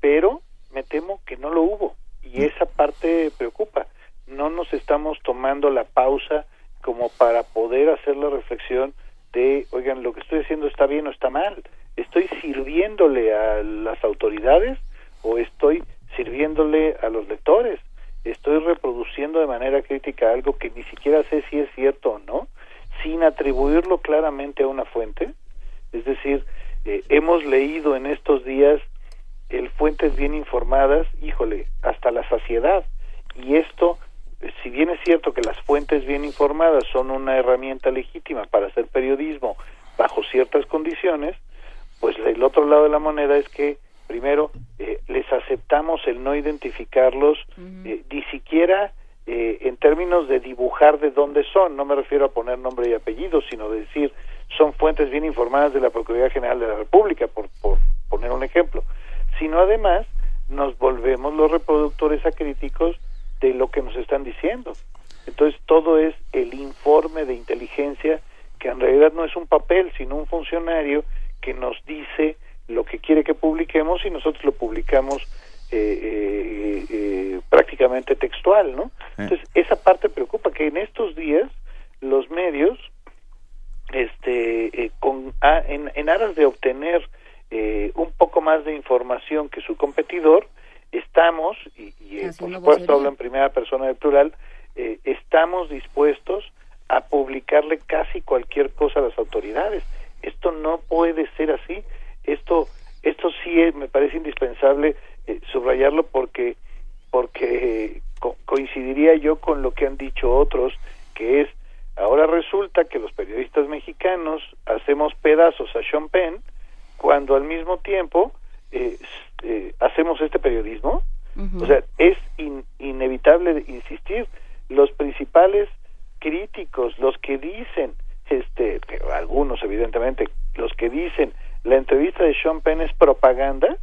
pero me temo que no lo hubo. Y esa parte preocupa. No nos estamos tomando la pausa como para poder hacer la reflexión de oigan lo que estoy haciendo está bien o está mal. Estoy sirviéndole a las autoridades o estoy sirviéndole a los lectores. Estoy reproduciendo de manera crítica algo que ni siquiera sé si es cierto o no sin atribuirlo claramente a una fuente. Es decir eh, hemos leído en estos días el fuentes bien informadas híjole hasta la saciedad. Y esto eh, si bien es cierto que las fuentes bien informadas son una herramienta legítima para hacer periodismo bajo ciertas condiciones pues el otro lado de la moneda es que primero eh, les aceptamos el no identificarlos eh, ni siquiera eh, en términos de dibujar de dónde son no me refiero a poner nombre y apellido sino de decir son fuentes bien informadas de la Procuraduría General de la República por, por poner un ejemplo. Sino además nos volvemos los reproductores acríticos de lo que nos están diciendo. Entonces todo es el informe de inteligencia que en realidad no es un papel sino un funcionario que nos dice lo que quiere que publiquemos y nosotros lo publicamos eh, eh, eh, prácticamente textual, ¿no? Entonces esa parte preocupa que en estos días los medios, este, eh, con a- en, en aras de obtener eh, un poco más de información que su competidor, estamos y, y, eh, por supuesto hablo en primera persona del plural, eh, estamos dispuestos a publicarle casi cualquier cosa a las autoridades. Esto no puede ser así. Esto, esto sí es- me parece indispensable eh, subrayarlo porque, porque eh, co- coincidiría yo con lo que han dicho otros, que es ahora resulta que los periodistas mexicanos hacemos pedazos a Sean Penn cuando al mismo tiempo eh, eh, hacemos este periodismo. O sea, es in- inevitable insistir. Los principales críticos, los que dicen, este, algunos evidentemente, los que dicen la entrevista de Sean Penn es propaganda,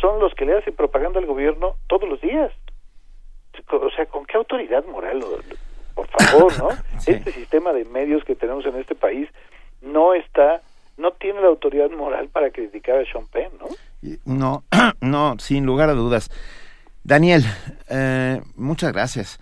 son los que le hacen propaganda al gobierno todos los días. O sea, ¿con qué autoridad moral? Por favor, ¿no? [LAUGHS] Este sistema de medios que tenemos en este país no está, no tiene la autoridad moral para criticar a Sean Penn, ¿no? No, [CLEARS THROAT] no, sin lugar a dudas. Daniel, eh, muchas gracias.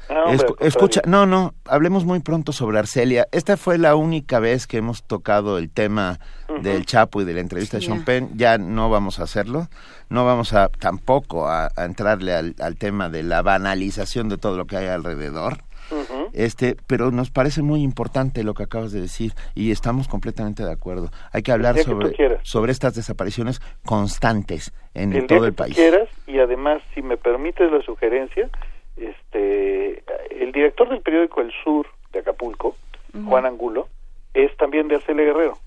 Escucha, no, no, hablemos muy pronto sobre Arcelia. Esta fue la única vez que hemos tocado el tema del Chapo y de la entrevista de Sean Penn. Ya no vamos a hacerlo. No vamos a tampoco a, entrarle al, tema de la banalización de todo lo que hay alrededor. Este, pero nos parece muy importante lo que acabas de decir y estamos completamente de acuerdo. Hay que hablar sobre, sobre estas desapariciones constantes en todo el país. Quieras, y además, si me permites la sugerencia, este, el director del periódico El Sur de Acapulco, Juan Angulo, es también de Arcele Guerrero.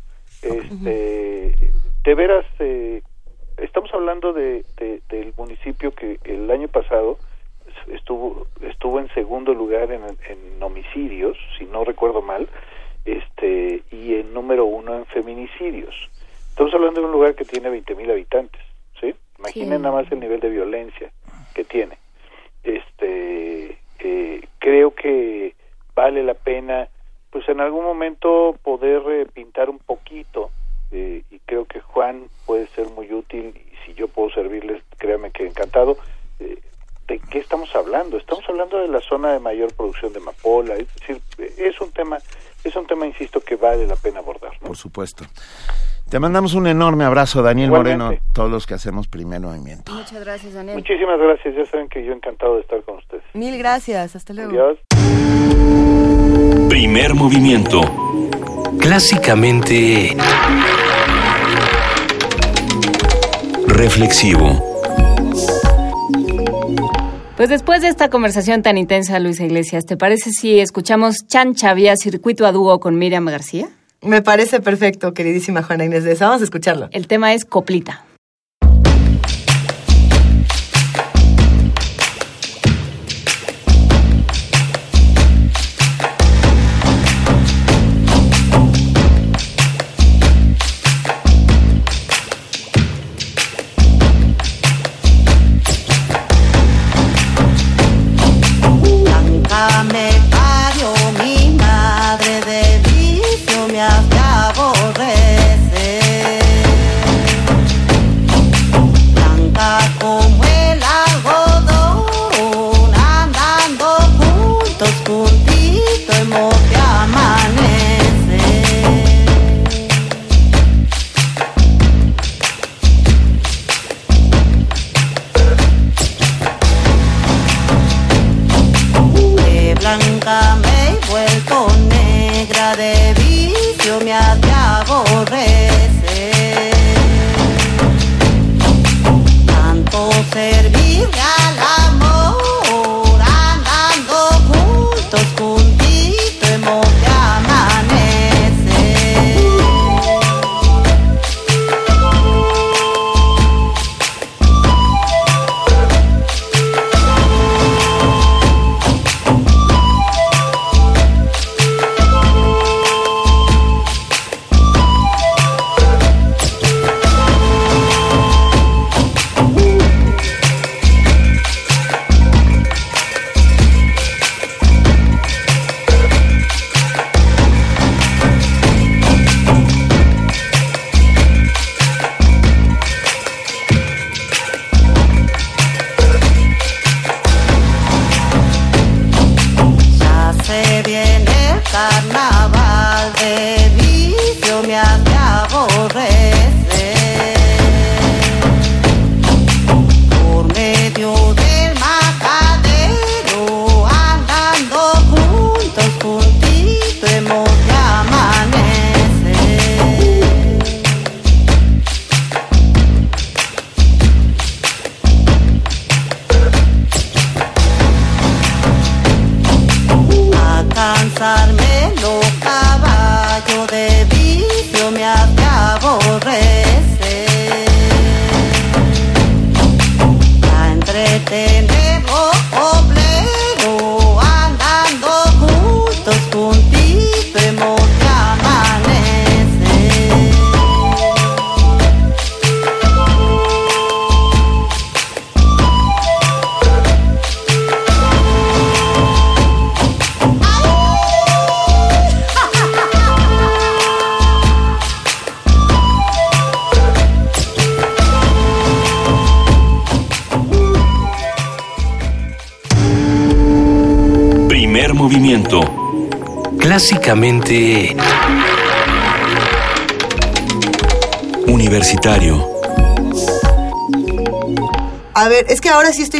Este, de veras, eh, estamos hablando de, del municipio que el año pasado estuvo estuvo en segundo lugar en, en homicidios, si no recuerdo mal, este y en número uno en feminicidios. Estamos hablando de un lugar que tiene 20.000 habitantes, ¿sí? Imaginen nada más el nivel de violencia que tiene. Este, eh, creo que vale la pena, pues en algún momento poder eh, pintar un poquito eh, y creo que Juan puede ser muy útil y si yo puedo servirles, créame que encantado. ¿De qué estamos hablando? Estamos hablando de la zona de mayor producción de amapola, es decir, es un tema, es un tema, insisto, que vale la pena abordar. Por supuesto. Te mandamos un enorme abrazo, Daniel Moreno, todos los que hacemos primer movimiento. Muchas gracias, Daniel. Muchísimas gracias, ya saben que yo encantado de estar con ustedes. Mil gracias, hasta luego. Adiós. Primer movimiento. Clásicamente... Reflexivo. Pues después de esta conversación tan intensa, Luisa Iglesias, ¿te parece si escuchamos Chancha vía circuito a dúo con Miriam García? Me parece perfecto, queridísima Juana Inés de esa. Vamos a escucharlo. El tema es Coplita.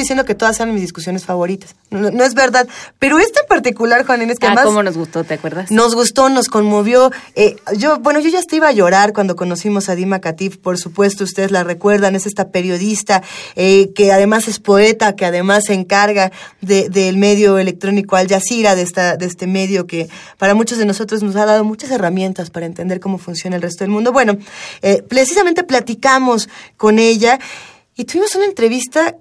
Diciendo que todas son mis discusiones favoritas. No, es verdad. Pero esta en particular, Juan es que ah, además... ¿cómo nos gustó? ¿Te acuerdas? Nos gustó, nos conmovió. Eh, yo, bueno, yo ya hasta iba a llorar cuando conocimos a Dima Katif, por supuesto, ustedes la recuerdan, es esta periodista eh, que además es poeta, que además se encarga del medio electrónico Al Jazeera, de, esta, de este medio que para muchos de nosotros nos ha dado muchas herramientas para entender cómo funciona el resto del mundo. Bueno, eh, precisamente platicamos con ella y tuvimos una entrevista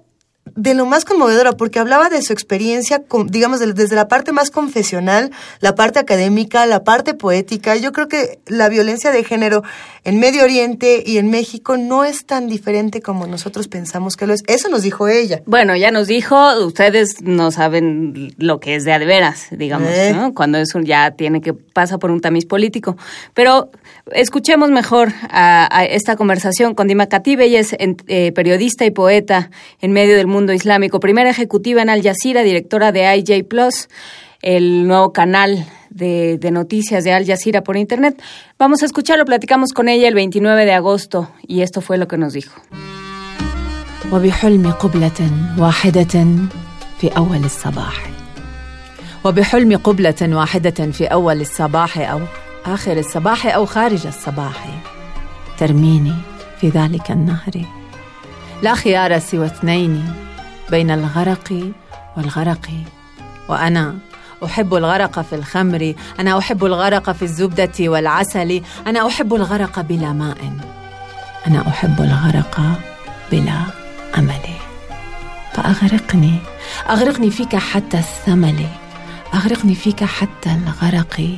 de lo más conmovedora, porque hablaba de su experiencia, digamos, desde la parte más confesional, la parte académica, la parte poética. Yo creo que la violencia de género en Medio Oriente y en México no es tan diferente como nosotros pensamos que lo es. Eso nos dijo ella. Bueno, ya nos dijo, ustedes no saben lo que es de veras, digamos, eh. ¿no? Cuando eso ya tiene que pasa por un tamiz político. Pero escuchemos mejor a, esta conversación con Dima Khatib. Ella es eh, periodista y poeta en medio del mundo islámico, primera ejecutiva en Al Jazeera, directora de IJ Plus, el nuevo canal de, noticias de Al Jazeera por Internet. Vamos a escucharlo, platicamos con ella el 29 de agosto y esto fue lo que nos dijo. وبحلم قبلة واحدة في أول الصباح وبحلم قبلة واحدة في أول الصباح أو آخر الصباح أو خارج الصباح. ترميني في ذلك النهر. لا خيار سوى اثنين بين الغرق والغرق. وأنا أحب الغرق في الخمر أنا أحب الغرق في الزبدة والعسل أنا أحب الغرق بلا ماء. أنا أحب الغرق بلا أمل. فأغرقني. أغرقني فيك حتى الثمل. أغرقني فيك حتى الغرق.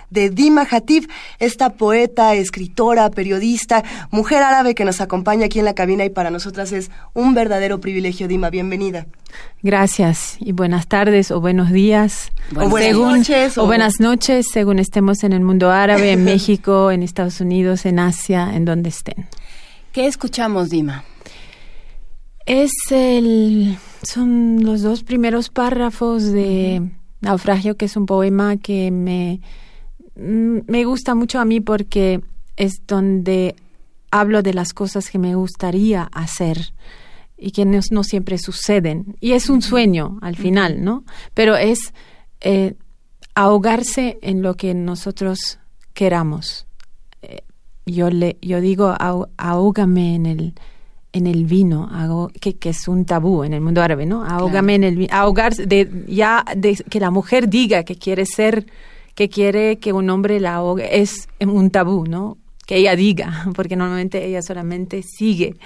de Dima Hatif, esta poeta, escritora, periodista, mujer árabe que nos acompaña aquí en la cabina y para nosotras es un verdadero privilegio. Dima, bienvenida. Gracias y buenas tardes o buenos días. o buenas noches. O... buenas noches, según estemos en el mundo árabe, en [LAUGHS] México, en Estados Unidos, en Asia, en donde estén. ¿Qué escuchamos, Dima? Es el, son los dos primeros párrafos de Naufragio, que es un poema que me, me gusta mucho a mí porque es donde hablo de las cosas que me gustaría hacer y que no, siempre suceden. Y es un sueño al final, ¿no? Pero es eh, ahogarse en lo que nosotros queramos. Eh, yo, le, yo digo, ahógame en el en el vino, que, que, es un tabú en el mundo árabe, ¿no? Ahógame en el vino, ahogarse, de, ya de que la mujer diga que quiere ser, que quiere que un hombre la ahogue, es un tabú, ¿no? Que ella diga, [LAUGHS] porque normalmente ella solamente sigue.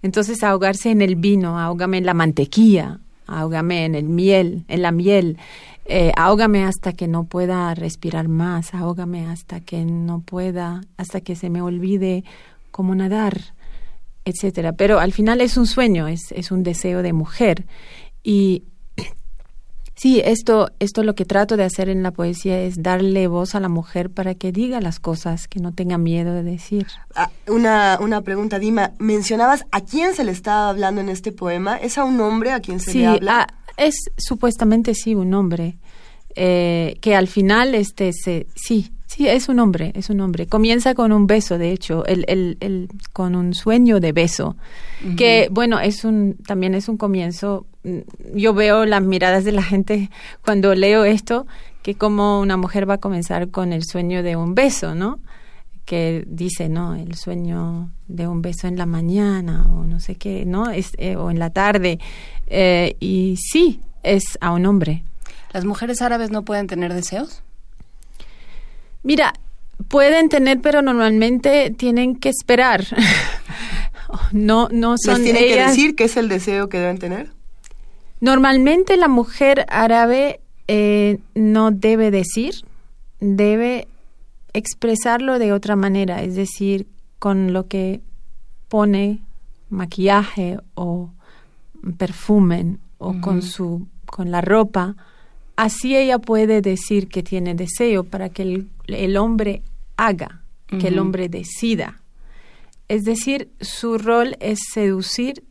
Entonces, ahogarse en el vino, ahógame en la mantequilla, ahógame en el miel, en la miel, eh, ahógame hasta que no pueda respirar más, ahógame hasta que no pueda, hasta que se me olvide cómo nadar etcétera. Pero al final es un sueño, es, es un deseo de mujer. Y sí, esto, esto lo que trato de hacer en la poesía es darle voz a la mujer para que diga las cosas, que no tenga miedo de decir. Ah, una, una pregunta, Dima. Mencionabas a quién se le estaba hablando en este poema. ¿Es a un hombre a quien se le habla? Ah, es supuestamente sí un hombre. Eh, que al final este se sí Sí, es un hombre, es un hombre. Comienza con un beso, de hecho, el, el, el con un sueño de beso, que bueno, es un, también es un comienzo. Yo veo las miradas de la gente cuando leo esto, que como una mujer va a comenzar con el sueño de un beso, ¿no? Que dice, ¿no? El sueño de un beso en la mañana o no sé qué, ¿no? Es, eh, o en la tarde. Eh, y sí, es a un hombre. ¿Las mujeres árabes no pueden tener deseos? Mira, pueden tener, pero normalmente tienen que esperar. [LAUGHS] no, no son ¿Les tienen que decir qué es el deseo que deben tener? Normalmente la mujer árabe eh, no debe decir, debe expresarlo de otra manera, es decir, con lo que pone maquillaje o perfume o con su con la ropa, así ella puede decir que tiene deseo para que el, hombre haga, que el hombre decida. Es decir, su rol es seducir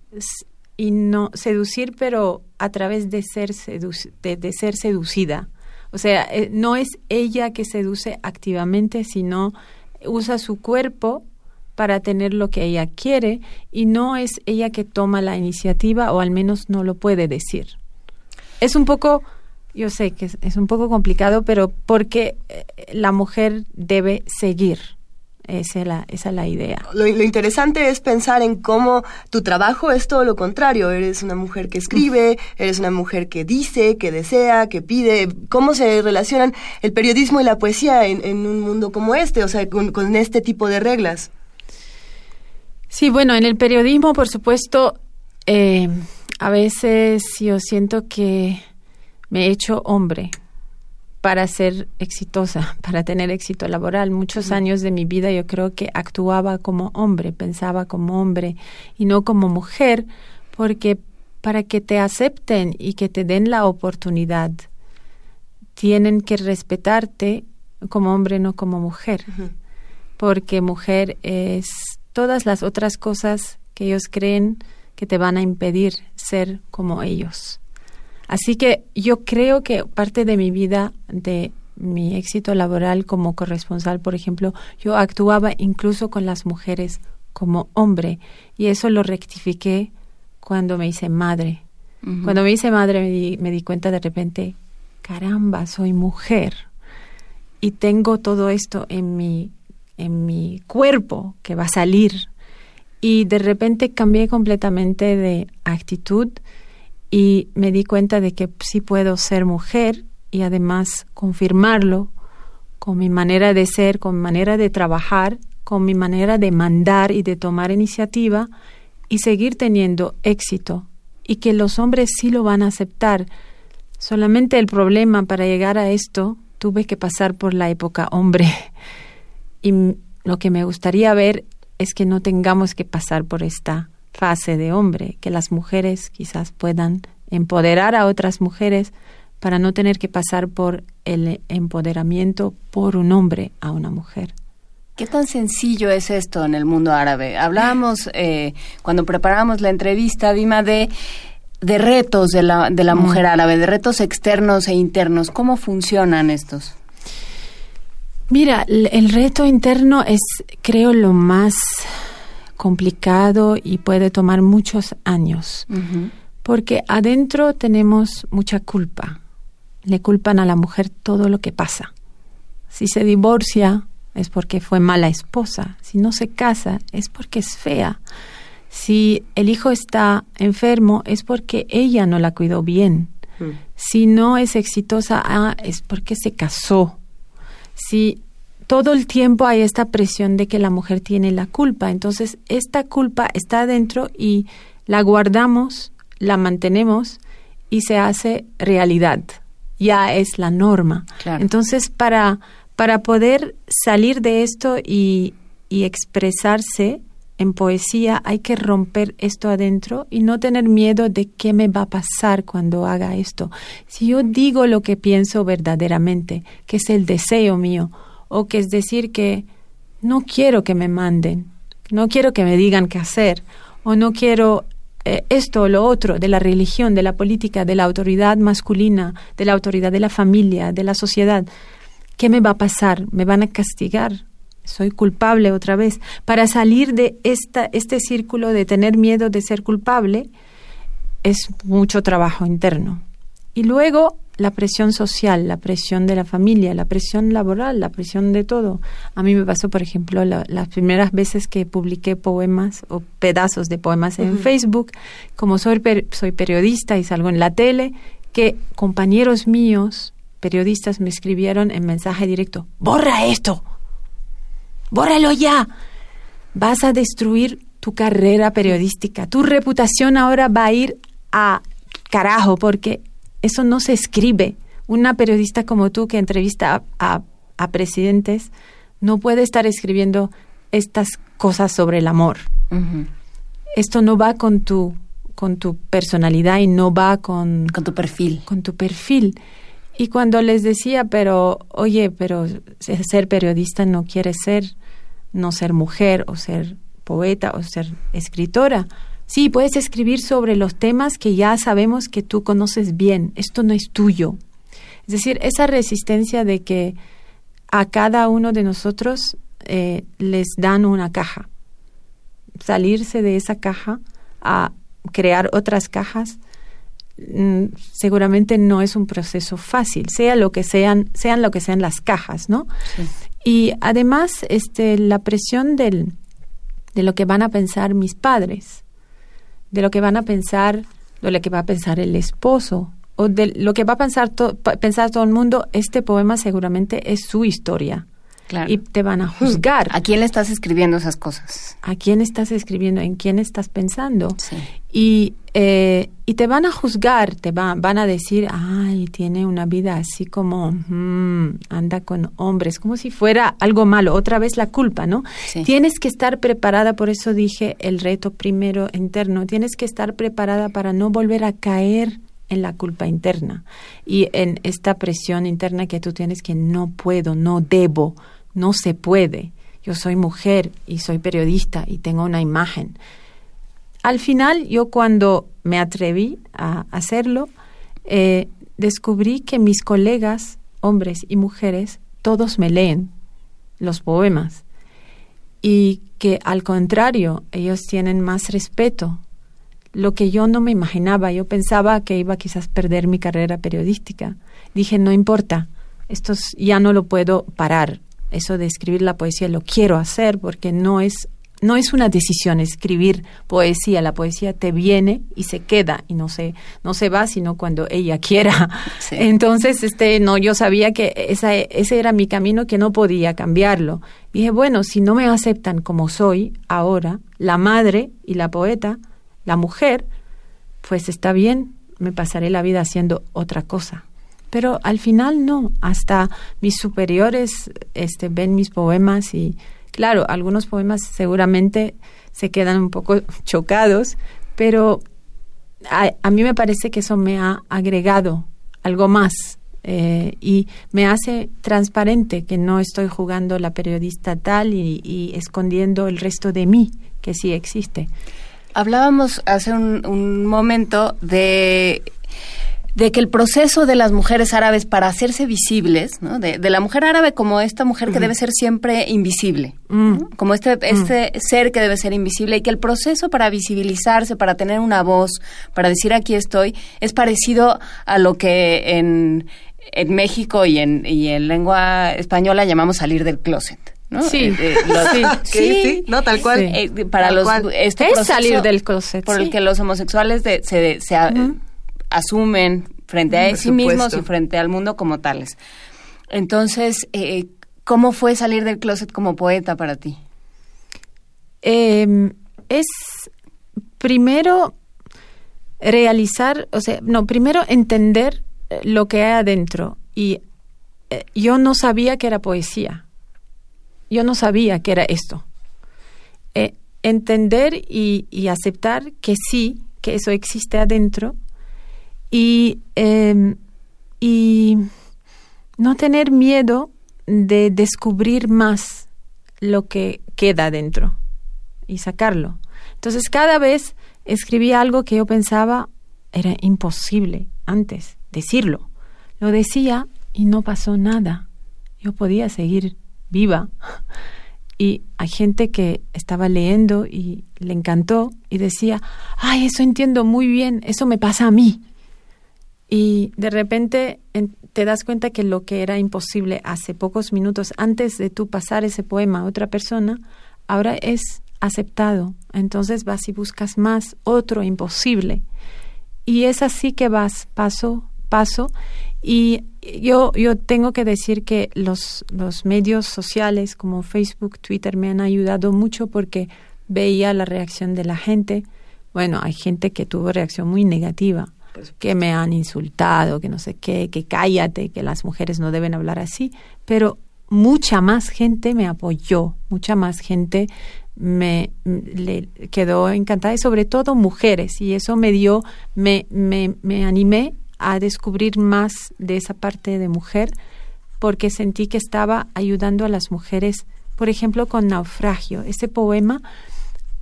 y no seducir, pero a través de ser, de, ser seducida. O sea, eh, no es ella que seduce activamente, sino usa su cuerpo para tener lo que ella quiere y no es ella que toma la iniciativa o al menos no lo puede decir. Es un poco, yo sé que es, un poco complicado, pero porque eh, la mujer debe seguir. Esa es la, esa es la idea. Lo, interesante es pensar en cómo tu trabajo es todo lo contrario. Eres una mujer que escribe, eres una mujer que dice, que desea, que pide. ¿Cómo se relacionan el periodismo y la poesía en, un mundo como este? O sea, con este tipo de reglas. Sí, bueno, en el periodismo, por supuesto, eh, a veces yo siento que me he hecho hombre para ser exitosa, [LAUGHS] para tener éxito laboral. Muchos años de mi vida yo creo que actuaba como hombre, pensaba como hombre y no como mujer, porque para que te acepten y que te den la oportunidad, tienen que respetarte como hombre, no como mujer, porque mujer es todas las otras cosas que ellos creen que te van a impedir ser como ellos. Así que yo creo que parte de mi vida, de mi éxito laboral como corresponsal, por ejemplo, yo actuaba incluso con las mujeres como hombre y eso lo rectifiqué cuando me hice madre. Cuando me hice madre me di, me di cuenta de repente, caramba, soy mujer y tengo todo esto en mi en mi cuerpo que va a salir. Y de repente cambié completamente de actitud y me di cuenta de que sí puedo ser mujer y además confirmarlo con mi manera de ser, con mi manera de trabajar, con mi manera de mandar y de tomar iniciativa y seguir teniendo éxito y que los hombres sí lo van a aceptar. Solamente el problema para llegar a esto tuve que pasar por la época hombre [LAUGHS] y lo que me gustaría ver es que no tengamos que pasar por esta fase de hombre, que las mujeres quizás puedan empoderar a otras mujeres para no tener que pasar por el empoderamiento por un hombre a una mujer. ¿Qué tan sencillo es esto en el mundo árabe? Hablábamos eh, cuando preparábamos la entrevista, Dima, de, de retos de la, de la mujer árabe, de retos externos e internos. ¿Cómo funcionan estos? Mira, el reto interno es, creo, lo más complicado y puede tomar muchos años, porque adentro tenemos mucha culpa. Le culpan a la mujer todo lo que pasa. Si se divorcia es porque fue mala esposa, si no se casa es porque es fea, si el hijo está enfermo es porque ella no la cuidó bien, mm. si no es exitosa ah, es porque se casó si todo el tiempo hay esta presión de que la mujer tiene la culpa, entonces esta culpa está adentro y la guardamos, la mantenemos y se hace realidad. Ya es la norma. Entonces, para, para poder salir de esto y, y expresarse en poesía, hay que romper esto adentro y no tener miedo de qué me va a pasar cuando haga esto. Si yo digo lo que pienso verdaderamente, que es el deseo mío, o que es decir que no quiero que me manden, no quiero que me digan qué hacer, o no quiero eh, esto o lo otro de la religión, de la política, de la autoridad masculina, de la autoridad de la familia, de la sociedad. ¿Qué me va a pasar? ¿Me van a castigar? Soy culpable otra vez. Para salir de esta, este círculo de tener miedo de ser culpable es mucho trabajo interno. Y luego la presión social, la presión de la familia, la presión laboral, la presión de todo. A mí me pasó, por ejemplo, las primeras veces que publiqué poemas o pedazos de poemas en Facebook, como soy, soy periodista y salgo en la tele, que compañeros míos, periodistas, me escribieron en mensaje directo, borra esto, bórralo ya, vas a destruir tu carrera periodística, tu reputación ahora va a ir a carajo porque eso no se escribe. una periodista como tú que entrevista a, a, presidentes no puede estar escribiendo estas cosas sobre el amor. Esto no va con tu con tu personalidad y no va con con tu perfil. Con tu perfil. Y cuando les decía, pero oye, pero ser periodista no quiere ser no ser mujer o ser poeta o ser escritora. Sí, puedes escribir sobre los temas que ya sabemos que tú conoces bien. Esto no es tuyo. Es decir, esa resistencia de que a cada uno de nosotros eh, les dan una caja. Salirse de esa caja a crear otras cajas Mm, seguramente no es un proceso fácil, sea lo que sean, sean lo que sean las cajas, ¿no? Y además, este, la presión del, de lo que van a pensar mis padres, de lo que van a pensar, de lo que va a pensar el esposo, o de lo que va a pensar, pensar todo el mundo, este poema seguramente es su historia. Y te van a juzgar. ¿A quién le estás escribiendo esas cosas? ¿A quién estás escribiendo? ¿En quién estás pensando? Y, eh, y te van a juzgar, te van van a decir, ay, tiene una vida así como, mm, anda con hombres, como si fuera algo malo. Otra vez la culpa, ¿no? Tienes que estar preparada, por eso dije el reto primero interno, tienes que estar preparada para no volver a caer en la culpa interna y en esta presión interna que tú tienes que no puedo, no debo, no se puede. Yo soy mujer y soy periodista y tengo una imagen. Al final, yo cuando me atreví a hacerlo, eh, descubrí que mis colegas, hombres y mujeres, todos me leen los poemas y que al contrario, ellos tienen más respeto. Lo que yo no me imaginaba, yo pensaba que iba quizás perder mi carrera periodística. Dije, no importa, esto ya no lo puedo parar, eso de escribir la poesía lo quiero hacer porque no es no es una decisión escribir poesía, la poesía te viene y se queda y no se no se va sino cuando ella [LAUGHS] quiera. Entonces, este no yo sabía que esa, ese era mi camino que no podía cambiarlo. Dije, bueno, si no me aceptan como soy ahora, la madre y la poeta, la mujer, pues está bien, me pasaré la vida haciendo otra cosa pero al final no, hasta mis superiores este, ven mis poemas y claro, algunos poemas seguramente se quedan un poco [LAUGHS] chocados, pero a, mí me parece que eso me ha agregado algo más eh, y me hace transparente que no estoy jugando la periodista tal y, escondiendo el resto de mí, que sí existe. Hablábamos hace un momento de de que el proceso de las mujeres árabes para hacerse visibles, ¿no? de, la mujer árabe como esta mujer que debe ser siempre invisible, mm. como este, mm. este ser que debe ser invisible, y que el proceso para visibilizarse, para tener una voz, para decir aquí estoy, es parecido a lo que en, en México y en, y en lengua española llamamos salir del closet. ¿no? Sí, eh, eh, [LAUGHS] sí, sí, no, tal cual. Eh, para los, Este es salir del closet. Por el que los homosexuales de, se, se asumen frente a sí mismos y frente al mundo como tales. Entonces, eh, ¿cómo fue salir del closet como poeta para ti? Em, es primero realizar, o sea, no, primero entender eh, lo que hay adentro. Y eh, yo no sabía que era poesía. Yo no sabía que era esto. entender y, y aceptar que sí, que eso existe adentro y, em, y no tener miedo de descubrir más lo que queda dentro y sacarlo. Entonces cada vez escribía algo que yo pensaba era imposible antes decirlo. Lo decía y no pasó nada. Yo podía seguir viva. Y hay gente que estaba leyendo y le encantó y decía, ay, eso entiendo muy bien, eso me pasa a mí. Y de repente te das cuenta que lo que era imposible hace pocos minutos antes de tú pasar ese poema a otra persona, ahora es aceptado. Entonces vas y buscas más, otro imposible. Y es así que vas paso, paso. Y yo, yo tengo que decir que los, los medios sociales como Facebook, Twitter me han ayudado mucho porque veía la reacción de la gente. Bueno, hay gente que tuvo reacción muy negativa que me han insultado, que no sé qué, que cállate, que las mujeres no deben hablar así, pero mucha más gente me apoyó, mucha más gente me le quedó encantada y sobre todo mujeres. Y eso me dio me, me, me animé a descubrir más de esa parte de mujer porque sentí que estaba ayudando a las mujeres por ejemplo con naufragio. Ese poema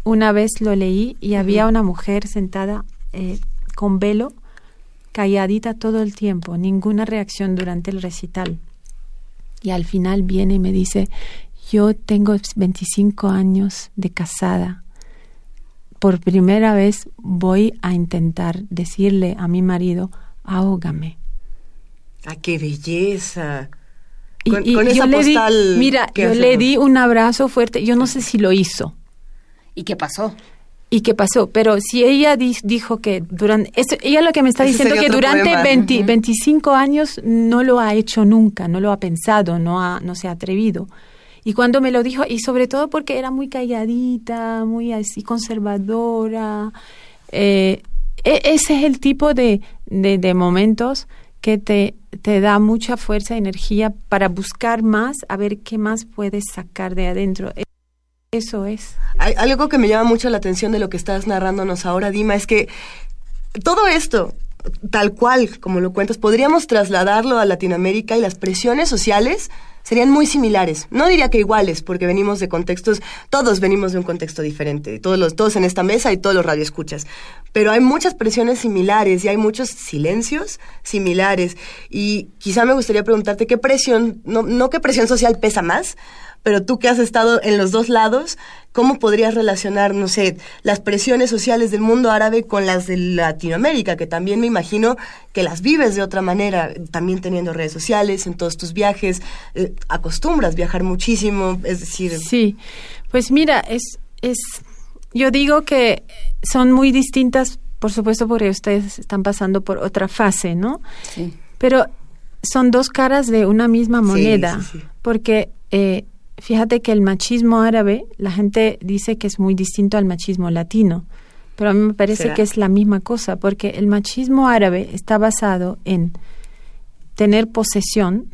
una vez lo leí y había una mujer sentada eh, con velo calladita todo el tiempo ninguna reacción durante el recital y al final viene y me dice yo tengo 25 años de casada. Por primera vez voy a intentar decirle a mi marido, ahógame. ¡Ah, qué belleza! Con, y, esa postal mira, yo le di un abrazo fuerte. Yo no sé si lo hizo. ¿Y qué pasó? ¿Y qué pasó? Pero si ella dijo que durante... ella lo que me está diciendo que durante 25 años no lo ha hecho nunca, no lo ha pensado, no, ha, no se ha atrevido. Y cuando me lo dijo, y sobre todo porque era muy calladita, muy así conservadora, eh, e, ese es el tipo de, de, momentos que te, te da mucha fuerza y energía para buscar más, a ver qué más puedes sacar de adentro. Eso es. Algo que me llama mucho la atención de lo que estás narrándonos ahora, Dima, es que todo esto, tal cual como lo cuentas, podríamos trasladarlo a Latinoamérica y las presiones sociales serían muy similares. No diría que iguales, porque venimos de contextos, todos venimos de un contexto diferente, todos los todos en esta mesa y todos los radioescuchas. Pero hay muchas presiones similares y hay muchos silencios similares. Y quizá me gustaría preguntarte qué presión, no, no qué presión social pesa más, pero tú que has estado en los dos lados, ¿cómo podrías relacionar, no sé, las presiones sociales del mundo árabe con las de Latinoamérica, que también me imagino que las vives de otra manera, también teniendo redes sociales, en todos tus viajes, eh, acostumbras viajar muchísimo, es decir... Sí, pues mira, es, es, yo digo que son muy distintas, por supuesto, porque ustedes están pasando por otra fase, ¿no? Sí. Pero son dos caras de una misma moneda, porque eh, fíjate que el machismo árabe, la gente dice que es muy distinto al machismo latino, pero a mí me parece que es la misma cosa, porque el machismo árabe está basado en tener posesión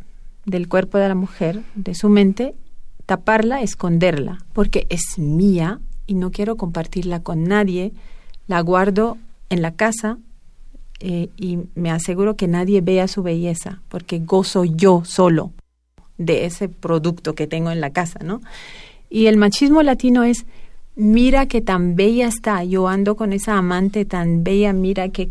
del cuerpo de la mujer, de su mente, taparla, esconderla, porque es mía y no quiero compartirla con nadie, la guardo en la casa eh, y me aseguro que nadie vea su belleza, porque gozo yo solo de ese producto que tengo en la casa, ¿no? Y el machismo latino es, mira que tan bella está, yo ando con esa amante tan bella, mira que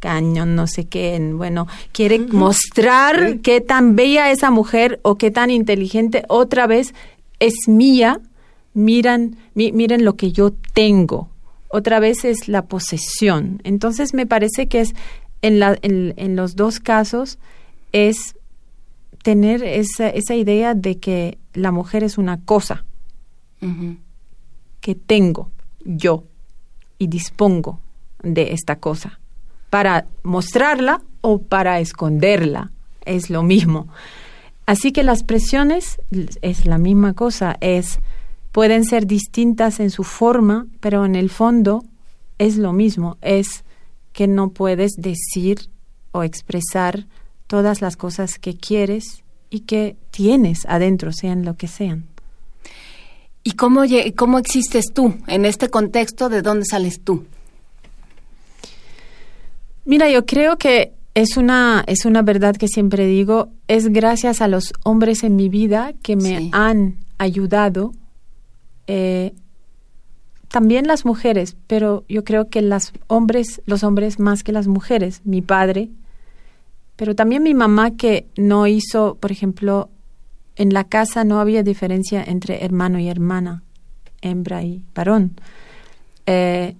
cañón, no sé qué, bueno, quiere mostrar qué tan bella esa mujer o qué tan inteligente otra vez es mía, miran, miren lo que yo tengo. Otra vez es la posesión. Entonces me parece que es en, la, en, en los dos casos es tener esa, esa idea de que la mujer es una cosa que tengo yo y dispongo de esta cosa para mostrarla o para esconderla es lo mismo. Así que las presiones es la misma cosa es pueden ser distintas en su forma pero en el fondo es lo mismo es que no puedes decir o expresar todas las cosas que quieres y que tienes adentro, sean lo que sean. ¿Y cómo, cómo existes tú en este contexto? ¿De dónde sales tú? Mira, yo creo que es una, es una verdad que siempre digo, es gracias a los hombres en mi vida que me han ayudado, eh, también las mujeres, pero yo creo que las hombres, los hombres más que las mujeres, mi padre, pero también mi mamá que no hizo, por ejemplo, en la casa no había diferencia entre hermano y hermana, hembra y varón. Eh,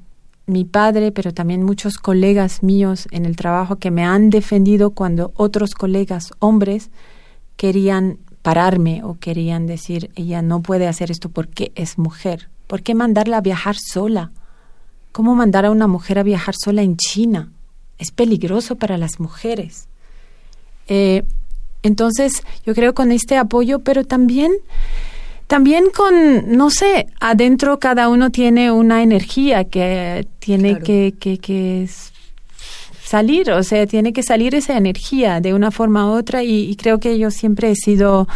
mi padre, pero también muchos colegas míos en el trabajo que me han defendido cuando otros colegas hombres querían pararme o querían decir, ella no puede hacer esto porque es mujer. ¿Por qué mandarla a viajar sola? ¿Cómo mandar a una mujer a viajar sola en China? Es peligroso para las mujeres. Eh, entonces, yo creo con este apoyo, pero también, también con, no sé, adentro cada uno tiene una energía que tiene que, que, que salir, o sea, tiene que salir esa energía de una forma u otra y, creo que yo siempre he sido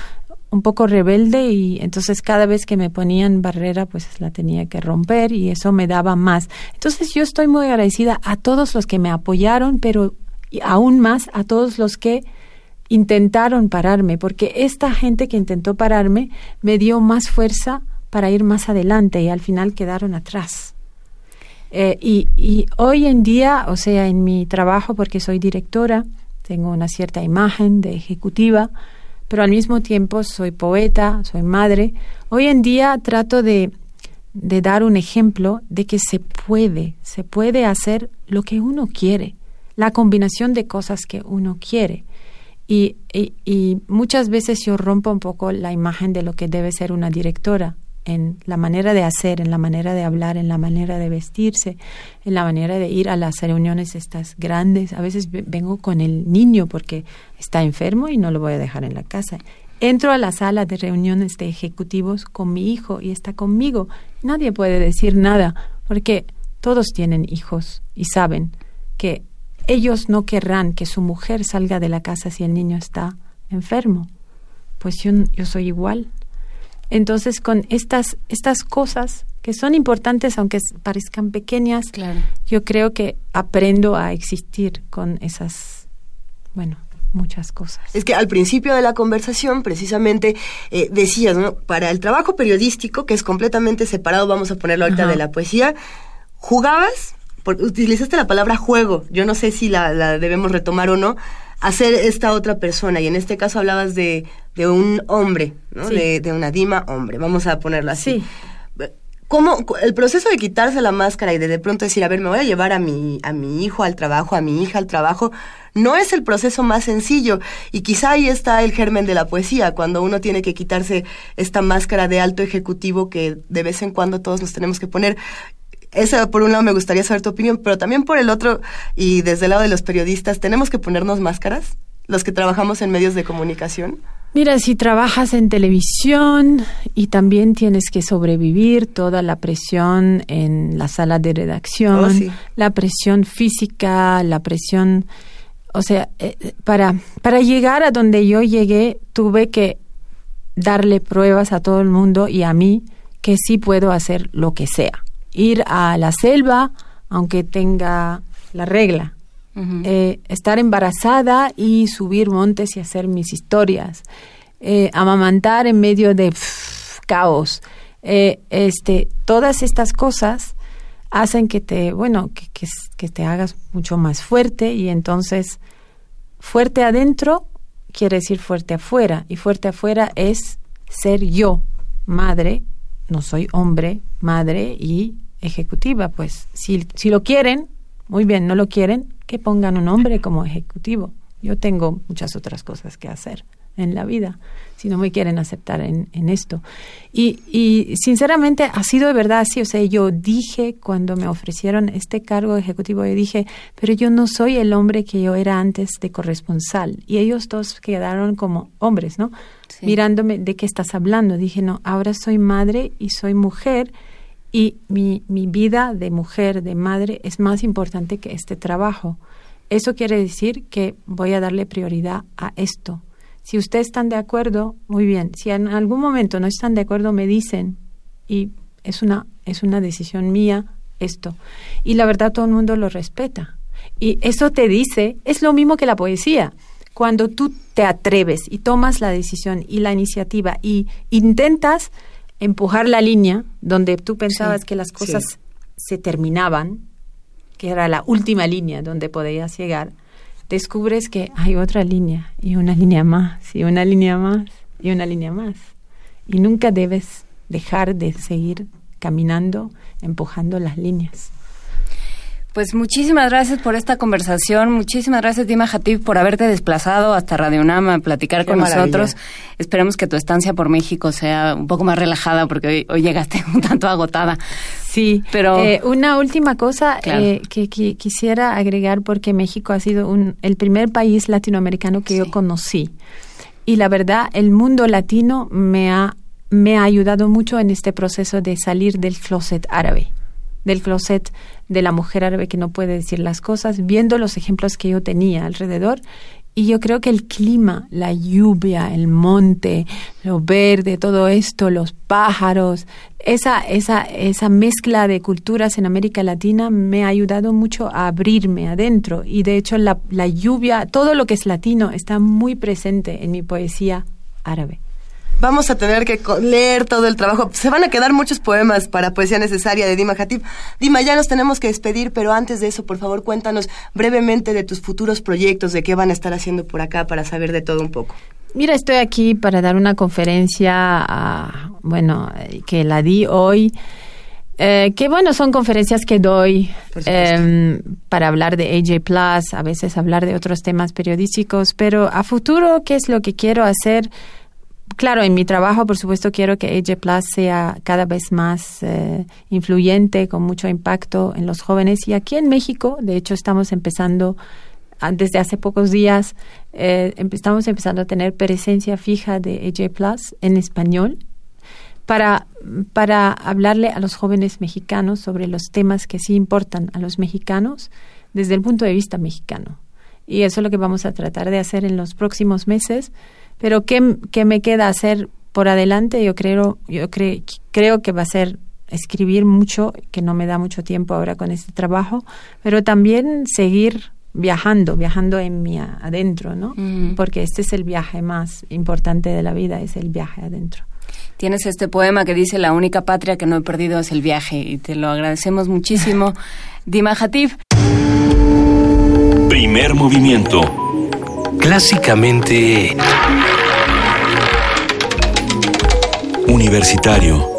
un poco rebelde y entonces cada vez que me ponían barrera pues la tenía que romper y eso me daba más. Entonces yo estoy muy agradecida a todos los que me apoyaron, pero aún más a todos los que intentaron pararme, porque esta gente que intentó pararme me dio más fuerza para ir más adelante y al final quedaron atrás. Eh, y, y, hoy en día, o sea, en mi trabajo, porque soy directora, tengo una cierta imagen de ejecutiva, pero al mismo tiempo soy poeta, soy madre. Hoy en día trato de, de dar un ejemplo de que se puede, se puede hacer lo que uno quiere, la combinación de cosas que uno quiere. Y, y, muchas veces yo rompo un poco la imagen de lo que debe ser una directora en la manera de hacer, en la manera de hablar, en la manera de vestirse, en la manera de ir a las reuniones estas grandes. A veces vengo con el niño porque está enfermo y no lo voy a dejar en la casa. Entro a la sala de reuniones de ejecutivos con mi hijo y está conmigo. Nadie puede decir nada porque todos tienen hijos y saben que ellos no querrán que su mujer salga de la casa si el niño está enfermo. Pues yo, yo soy igual entonces, con estas, estas cosas que son importantes, aunque parezcan pequeñas, yo creo que aprendo a existir con esas, bueno, muchas cosas. Es que al principio de la conversación, precisamente, eh, decías, ¿no? Para el trabajo periodístico, que es completamente separado, vamos a ponerlo ahorita de la poesía, jugabas, utilizaste la palabra juego, yo no sé si la, la debemos retomar o no, hacer esta otra persona. Y en este caso hablabas de, de un hombre, ¿no? De, de, una dima hombre, vamos a ponerlo así. Sí. ¿Cómo, el proceso de quitarse la máscara y de de pronto decir, a ver, me voy a llevar a mi, a mi hijo al trabajo, a mi hija al trabajo, no es el proceso más sencillo. Y quizá ahí está el germen de la poesía, cuando uno tiene que quitarse esta máscara de alto ejecutivo que de vez en cuando todos nos tenemos que poner esa por un lado me gustaría saber tu opinión, pero también por el otro y desde el lado de los periodistas, ¿tenemos que ponernos máscaras? Los que trabajamos en medios de comunicación. Mira, si trabajas en televisión y también tienes que sobrevivir toda la presión en la sala de redacción, oh, la presión física, la presión, o sea, eh, para, para llegar a donde yo llegué tuve que darle pruebas a todo el mundo y a mí que sí puedo hacer lo que sea ir a la selva, aunque tenga la regla. Eh, estar embarazada y subir montes y hacer mis historias. Eh, amamantar en medio de caos. Eh, este, todas estas cosas hacen que te, bueno, que, que, que te hagas mucho más fuerte y entonces fuerte adentro quiere decir fuerte afuera y fuerte afuera es ser yo, madre, no soy hombre, madre y ejecutiva, pues si, si lo quieren, muy bien, no lo quieren, que pongan un hombre como ejecutivo. Yo tengo muchas otras cosas que hacer en la vida, si no me quieren aceptar en, en esto. Y, y, sinceramente ha sido de verdad así, o sea, yo dije cuando me ofrecieron este cargo ejecutivo, yo dije, pero yo no soy el hombre que yo era antes de corresponsal. Y ellos dos quedaron como hombres, ¿no? Mirándome, ¿de qué estás hablando? Dije, no, ahora soy madre y soy mujer y mi, mi vida de mujer, de madre, es más importante que este trabajo. Eso quiere decir que voy a darle prioridad a esto. Si ustedes están de acuerdo, muy bien. Si en algún momento no están de acuerdo, me dicen y es una es una decisión mía esto. Y la verdad todo el mundo lo respeta. Y eso te dice, es lo mismo que la poesía. Cuando tú te atreves y tomas la decisión y la iniciativa y intentas empujar la línea donde tú pensabas que las cosas se terminaban, que era la última línea donde podías llegar, descubres que hay otra línea y una línea más y una línea más y una línea más. Y nunca debes dejar de seguir caminando, empujando las líneas. Pues muchísimas gracias por esta conversación, muchísimas gracias Dima Hatib por haberte desplazado hasta Radio Nama a platicar con nosotros. Esperemos que tu estancia por México sea un poco más relajada porque hoy, llegaste [LAUGHS] un tanto agotada. Sí, pero eh, una última cosa eh, que, quisiera agregar porque México ha sido un, el primer país latinoamericano que yo conocí. Y la verdad el mundo latino me ha me ha ayudado mucho en este proceso de salir del closet árabe del closet de la mujer árabe que no puede decir las cosas, viendo los ejemplos que yo tenía alrededor. Y yo creo que el clima, la lluvia, el monte, lo verde, todo esto, los pájaros, esa, esa, esa mezcla de culturas en América Latina me ha ayudado mucho a abrirme adentro. Y de hecho la, la lluvia, todo lo que es latino está muy presente en mi poesía árabe vamos a tener que leer todo el trabajo. Se van a quedar muchos poemas para Poesía Necesaria de Dima Hatib. Dima, ya nos tenemos que despedir, pero antes de eso, por favor, cuéntanos brevemente de tus futuros proyectos, de qué van a estar haciendo por acá para saber de todo un poco. Mira, estoy aquí para dar una conferencia, bueno, que la di hoy. Eh, que bueno, son conferencias que doy em, para hablar de AJ Plus, a veces hablar de otros temas periodísticos, pero a futuro, ¿qué es lo que quiero hacer? Claro, en mi trabajo, por supuesto, quiero que AJ Plus sea cada vez más eh, influyente, con mucho impacto en los jóvenes. Y aquí en México, de hecho, estamos empezando, ah, desde hace pocos días, eh, estamos empezando a tener presencia fija de AJ Plus en español para, para hablarle a los jóvenes mexicanos sobre los temas que sí importan a los mexicanos desde el punto de vista mexicano. Y eso es lo que vamos a tratar de hacer en los próximos meses pero ¿qué, qué me queda hacer por adelante? Yo creo, yo creo que va a ser escribir mucho, que no me da mucho tiempo ahora con este trabajo, pero también seguir viajando, viajando en mi adentro, ¿no? Porque este es el viaje más importante de la vida, es el viaje adentro. Tienes este poema que dice la única patria que no he perdido es el viaje y te lo agradecemos muchísimo. [LAUGHS] Dima Hatib. Primer movimiento. Clásicamente Universitario.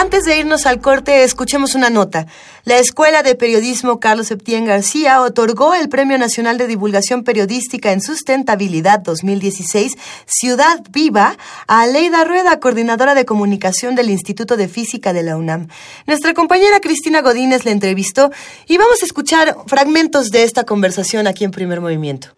Antes de irnos al corte, escuchemos una nota. La Escuela de Periodismo Carlos Septién García otorgó el Premio Nacional de Divulgación Periodística en Sustentabilidad 2016 Ciudad Viva a Aleida Rueda, coordinadora de comunicación del Instituto de Física de la UNAM. Nuestra compañera Cristina Godínez le entrevistó y vamos a escuchar fragmentos de esta conversación aquí en Primer Movimiento.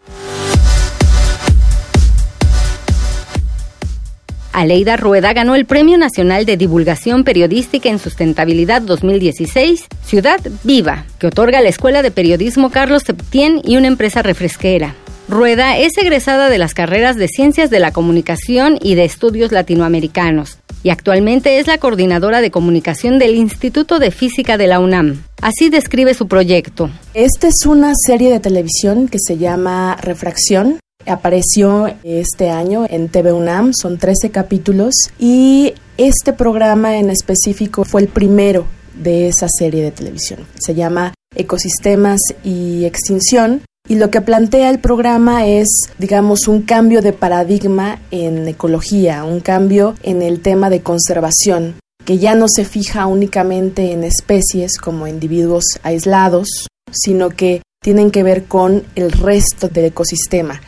Aleida Rueda ganó el Premio Nacional de Divulgación Periodística en Sustentabilidad 2016, Ciudad Viva, que otorga la Escuela de Periodismo Carlos Septién y una empresa refresquera. Rueda es egresada de las carreras de Ciencias de la Comunicación y de Estudios Latinoamericanos y actualmente es la coordinadora de comunicación del Instituto de Física de la UNAM. Así describe su proyecto. Esta es una serie de televisión que se llama Refracción Apareció este año en TV UNAM, son 13 capítulos y este programa en específico fue el primero de esa serie de televisión. Se llama Ecosistemas y Extinción y lo que plantea el programa es, digamos, un cambio de paradigma en ecología, un cambio en el tema de conservación, que ya no se fija únicamente en especies como individuos aislados, sino que tienen que ver con el resto del ecosistema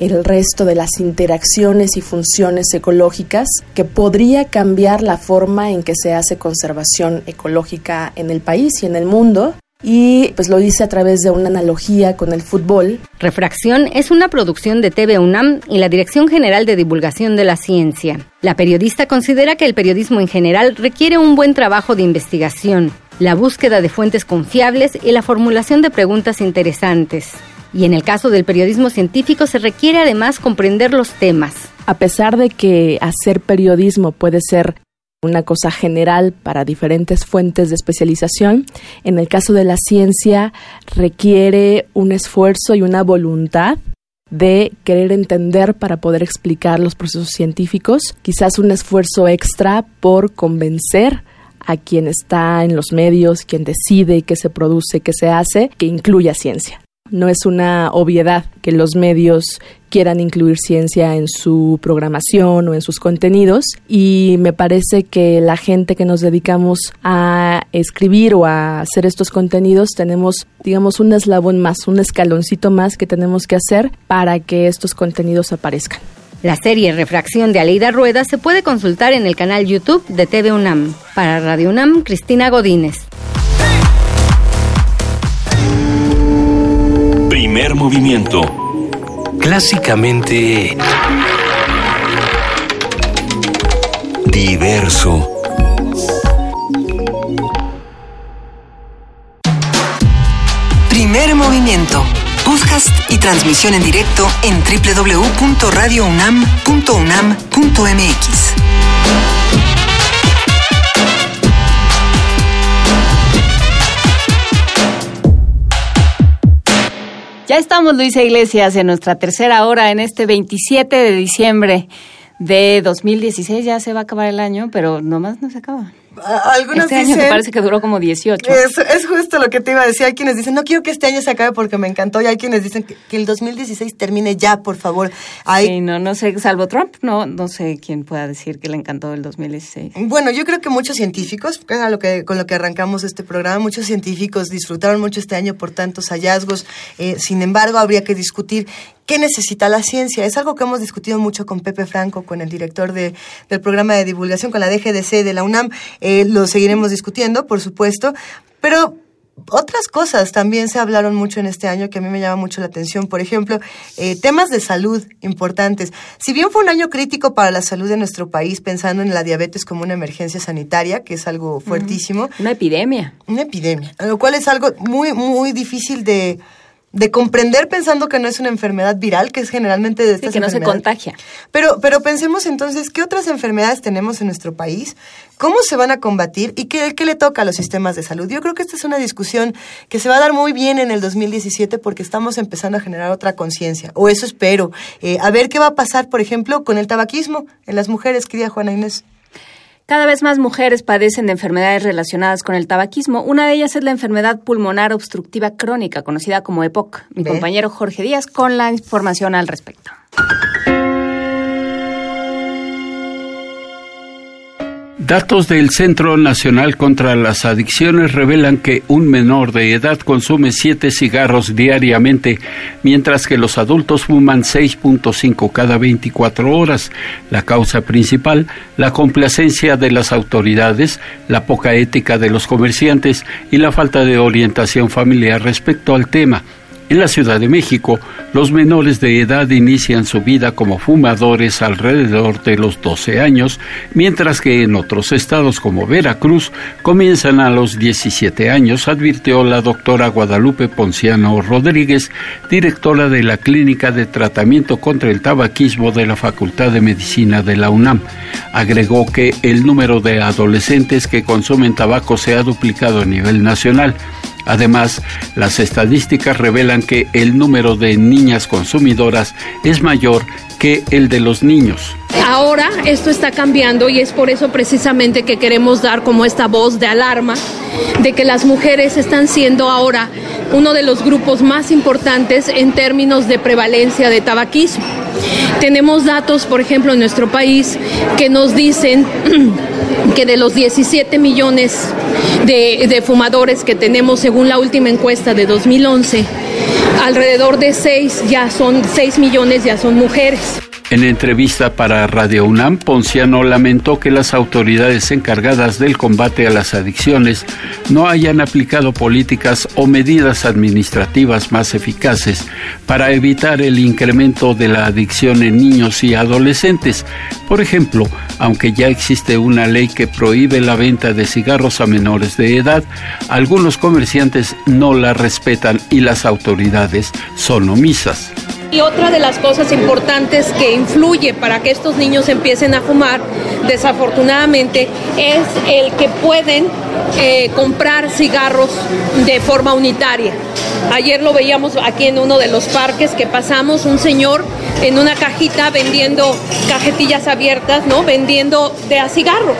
el resto de las interacciones y funciones ecológicas que podría cambiar la forma en que se hace conservación ecológica en el país y en el mundo. Y pues lo dice a través de una analogía con el fútbol. Refracción es una producción de TV UNAM y la Dirección General de Divulgación de la Ciencia. La periodista considera que el periodismo en general requiere un buen trabajo de investigación, la búsqueda de fuentes confiables y la formulación de preguntas interesantes. Y en el caso del periodismo científico se requiere además comprender los temas. A pesar de que hacer periodismo puede ser una cosa general para diferentes fuentes de especialización, en el caso de la ciencia requiere un esfuerzo y una voluntad de querer entender para poder explicar los procesos científicos, quizás un esfuerzo extra por convencer a quien está en los medios, quien decide qué se produce, qué se hace, que incluya ciencia. No es una obviedad que los medios quieran incluir ciencia en su programación o en sus contenidos y me parece que la gente que nos dedicamos a escribir o a hacer estos contenidos tenemos digamos un eslabón más, un escaloncito más que tenemos que hacer para que estos contenidos aparezcan. La serie Refracción de Aleida Rueda se puede consultar en el canal YouTube de TV UNAM. Para Radio UNAM, Cristina Godínez. Primer movimiento. Clásicamente... Diverso. Primer movimiento. Podcast y transmisión en directo en www.radiounam.unam.mx. Ya estamos, Luisa Iglesias, en nuestra tercera hora en este 27 de diciembre de 2016. Ya se va a acabar el año, pero nomás no se acaba. Algunos este año me parece que duró como 18. Es, es, justo lo que te iba a decir. Hay quienes dicen, no quiero que este año se acabe porque me encantó. Y hay quienes dicen que, el 2016 termine ya, por favor. Hay... Sí, no, no sé, salvo Trump, no, no sé quién pueda decir que le encantó el 2016. Bueno, yo creo que muchos científicos, que era lo que, con lo que arrancamos este programa, muchos científicos disfrutaron mucho este año por tantos hallazgos. Eh, sin embargo, habría que discutir ¿Qué necesita la ciencia? Es algo que hemos discutido mucho con Pepe Franco, con el director de, del programa de divulgación, con la DGDC de la UNAM. Eh, lo seguiremos discutiendo, por supuesto. Pero otras cosas también se hablaron mucho en este año que a mí me llama mucho la atención. Por ejemplo, eh, temas de salud importantes. Si bien fue un año crítico para la salud de nuestro país, pensando en la diabetes como una emergencia sanitaria, que es algo fuertísimo. Una epidemia. Una epidemia, lo cual es algo muy, muy difícil de de comprender pensando que no es una enfermedad viral, que es generalmente de estas que no se contagia. Pero, pero pensemos entonces, ¿qué otras enfermedades tenemos en nuestro país? ¿Cómo se van a combatir? ¿Y qué, qué le toca a los sistemas de salud? Yo creo que esta es una discusión que se va a dar muy bien en el 2017 porque estamos empezando a generar otra conciencia, o eso espero. Eh, a ver qué va a pasar, por ejemplo, con el tabaquismo en las mujeres, querida Juana Inés. Cada vez más mujeres padecen de enfermedades relacionadas con el tabaquismo. Una de ellas es la enfermedad pulmonar obstructiva crónica, conocida como EPOC. Mi compañero Jorge Díaz con la información al respecto. Datos del Centro Nacional contra las Adicciones revelan que un menor de edad consume siete cigarros diariamente, mientras que los adultos fuman 6.5 cada 24 horas. La causa principal, la complacencia de las autoridades, la poca ética de los comerciantes y la falta de orientación familiar respecto al tema. En la Ciudad de México, los menores de edad inician su vida como fumadores alrededor de los 12 años, mientras que en otros estados como Veracruz comienzan a los 17 años, advirtió la doctora Guadalupe Ponciano Rodríguez, directora de la Clínica de Tratamiento contra el Tabaquismo de la Facultad de Medicina de la UNAM. Agregó que el número de adolescentes que consumen tabaco se ha duplicado a nivel nacional. Además, las estadísticas revelan que el número de niñas consumidoras es mayor que el de los niños. Ahora esto está cambiando y es por eso precisamente que queremos dar como esta voz de alarma de que las mujeres están siendo ahora uno de los grupos más importantes en términos de prevalencia de tabaquismo. Tenemos datos, por ejemplo, en nuestro país que nos dicen [CLEARS THROAT] que de los 17 millones de, fumadores que tenemos según la última encuesta de 2011, alrededor de 6 ya son 6 millones ya son mujeres. En entrevista para Radio UNAM, Ponciano lamentó que las autoridades encargadas del combate a las adicciones no hayan aplicado políticas o medidas administrativas más eficaces para evitar el incremento de la adicción en niños y adolescentes. Por ejemplo, aunque ya existe una ley que prohíbe la venta de cigarros a menores de edad, algunos comerciantes no la respetan y las autoridades son omisas. Y otra de las cosas importantes que influye para que estos niños empiecen a fumar, desafortunadamente, es el que pueden eh, comprar cigarros de forma unitaria. Ayer lo veíamos aquí en uno de los parques que pasamos, un señor en una cajita vendiendo cajetillas abiertas, ¿no? Vendiendo de a cigarro.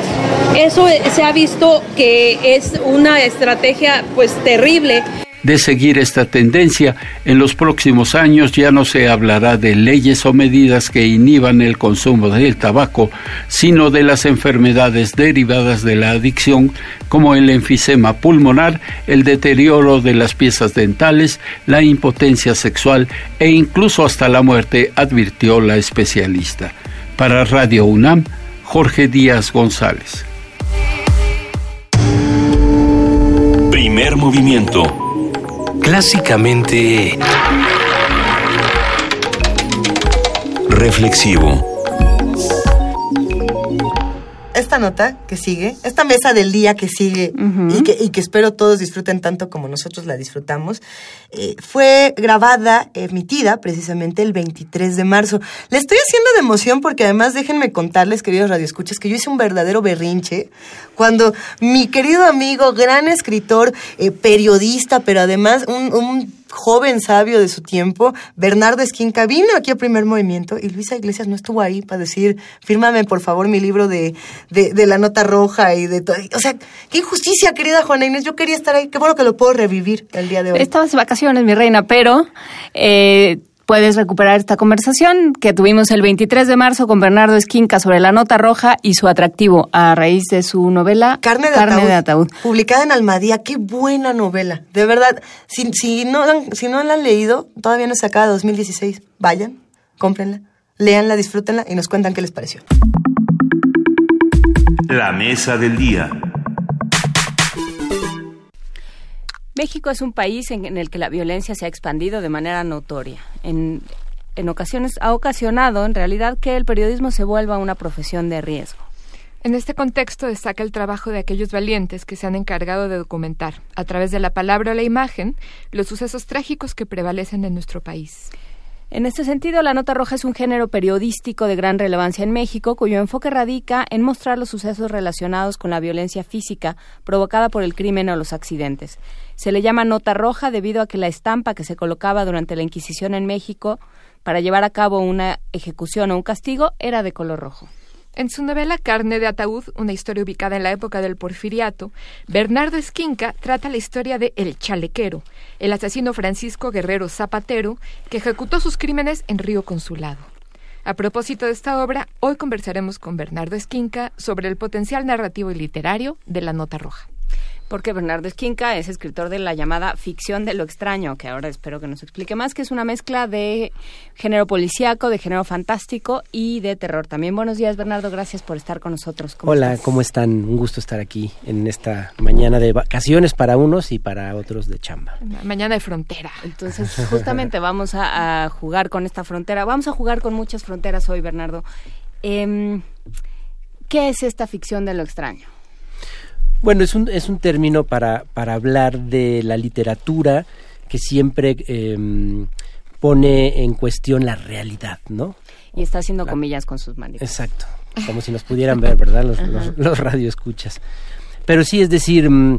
Eso se ha visto que es una estrategia pues terrible de seguir esta tendencia. En los próximos años ya no se hablará de leyes o medidas que inhiban el consumo del tabaco, sino de las enfermedades derivadas de la adicción, como el enfisema pulmonar, el deterioro de las piezas dentales, la impotencia sexual e incluso hasta la muerte, advirtió la especialista. Para Radio UNAM, Jorge Díaz González. Primer movimiento clásicamente reflexivo. Esta nota que sigue, esta mesa del día que sigue y, que, y, que, espero todos disfruten tanto como nosotros la disfrutamos, eh, fue grabada, emitida precisamente el 23 de marzo. Le estoy haciendo de emoción porque además déjenme contarles, queridos radioescuchas, que yo hice un verdadero berrinche cuando mi querido amigo, gran escritor, eh, periodista, pero además un, un joven sabio de su tiempo, Bernardo Esquinca, vino aquí a primer movimiento y Luisa Iglesias no estuvo ahí para decir, fírmame por favor mi libro de, de, la nota roja y de todo. O sea, qué injusticia, querida Juana Inés, yo quería estar ahí, qué bueno que lo puedo revivir el día de hoy. Estabas de vacaciones, mi reina, pero eh, puedes recuperar esta conversación que tuvimos el 23 de marzo con Bernardo Esquinca sobre la nota roja y su atractivo a raíz de su novela Carne de, ataúd, Publicada en Almadía. Qué buena novela. De verdad, si, si, no, si no la han leído, todavía no se acaba 2016. Vayan, cómprenla, léanla, disfrútenla y nos cuentan qué les pareció. La mesa del día. México es un país en, el que la violencia se ha expandido de manera notoria. En, en ocasiones ha ocasionado, en realidad, que el periodismo se vuelva una profesión de riesgo. En este contexto destaca el trabajo de aquellos valientes que se han encargado de documentar, a través de la palabra o la imagen, los sucesos trágicos que prevalecen en nuestro país. En este sentido, la nota roja es un género periodístico de gran relevancia en México, cuyo enfoque radica en mostrar los sucesos relacionados con la violencia física provocada por el crimen o los accidentes. Se le llama nota roja debido a que la estampa que se colocaba durante la Inquisición en México para llevar a cabo una ejecución o un castigo era de color rojo. En su novela Carne de Ataúd, una historia ubicada en la época del porfiriato, Bernardo Esquinca trata la historia de El Chalequero, el asesino Francisco Guerrero Zapatero, que ejecutó sus crímenes en Río Consulado. A propósito de esta obra, hoy conversaremos con Bernardo Esquinca sobre el potencial narrativo y literario de la Nota Roja porque Bernardo Esquinca es escritor de la llamada ficción de lo extraño, que ahora espero que nos explique más, que es una mezcla de género policíaco, de género fantástico y de terror. También buenos días, Bernardo, gracias por estar con nosotros. Hola, ¿cómo están? Un gusto estar aquí en esta mañana de vacaciones para unos y para otros de chamba. Mañana de frontera. Entonces, justamente [LAUGHS] vamos a, jugar con esta frontera. Vamos a jugar con muchas fronteras hoy, Bernardo. Em, ¿Qué es esta ficción de lo extraño? Bueno, es un, es un término para, para hablar de la literatura que siempre em, pone en cuestión la realidad, ¿no? Y está haciendo comillas con sus manos. Exacto, como si nos pudieran ver, ¿verdad? Los, los, radioescuchas. Pero sí, es decir, mm,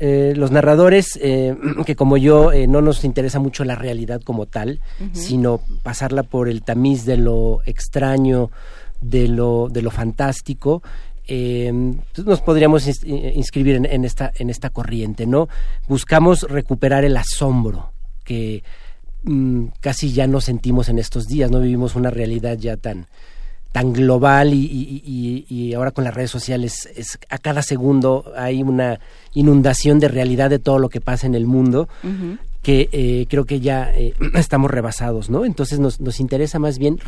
eh, los narradores, eh, [CLEARS THROAT] que como yo eh, no nos interesa mucho la realidad como tal, sino pasarla por el tamiz de lo extraño, de lo, de lo fantástico, eh, nos podríamos inscribir en, esta, en esta corriente, ¿no? Buscamos recuperar el asombro que mm, casi ya no sentimos en estos días, no vivimos una realidad ya tan tan global y, ahora con las redes sociales es, a cada segundo hay una inundación de realidad de todo lo que pasa en el mundo que eh, creo que ya eh, [CLEARS THROAT] estamos rebasados, ¿no? Entonces nos, nos interesa más bien,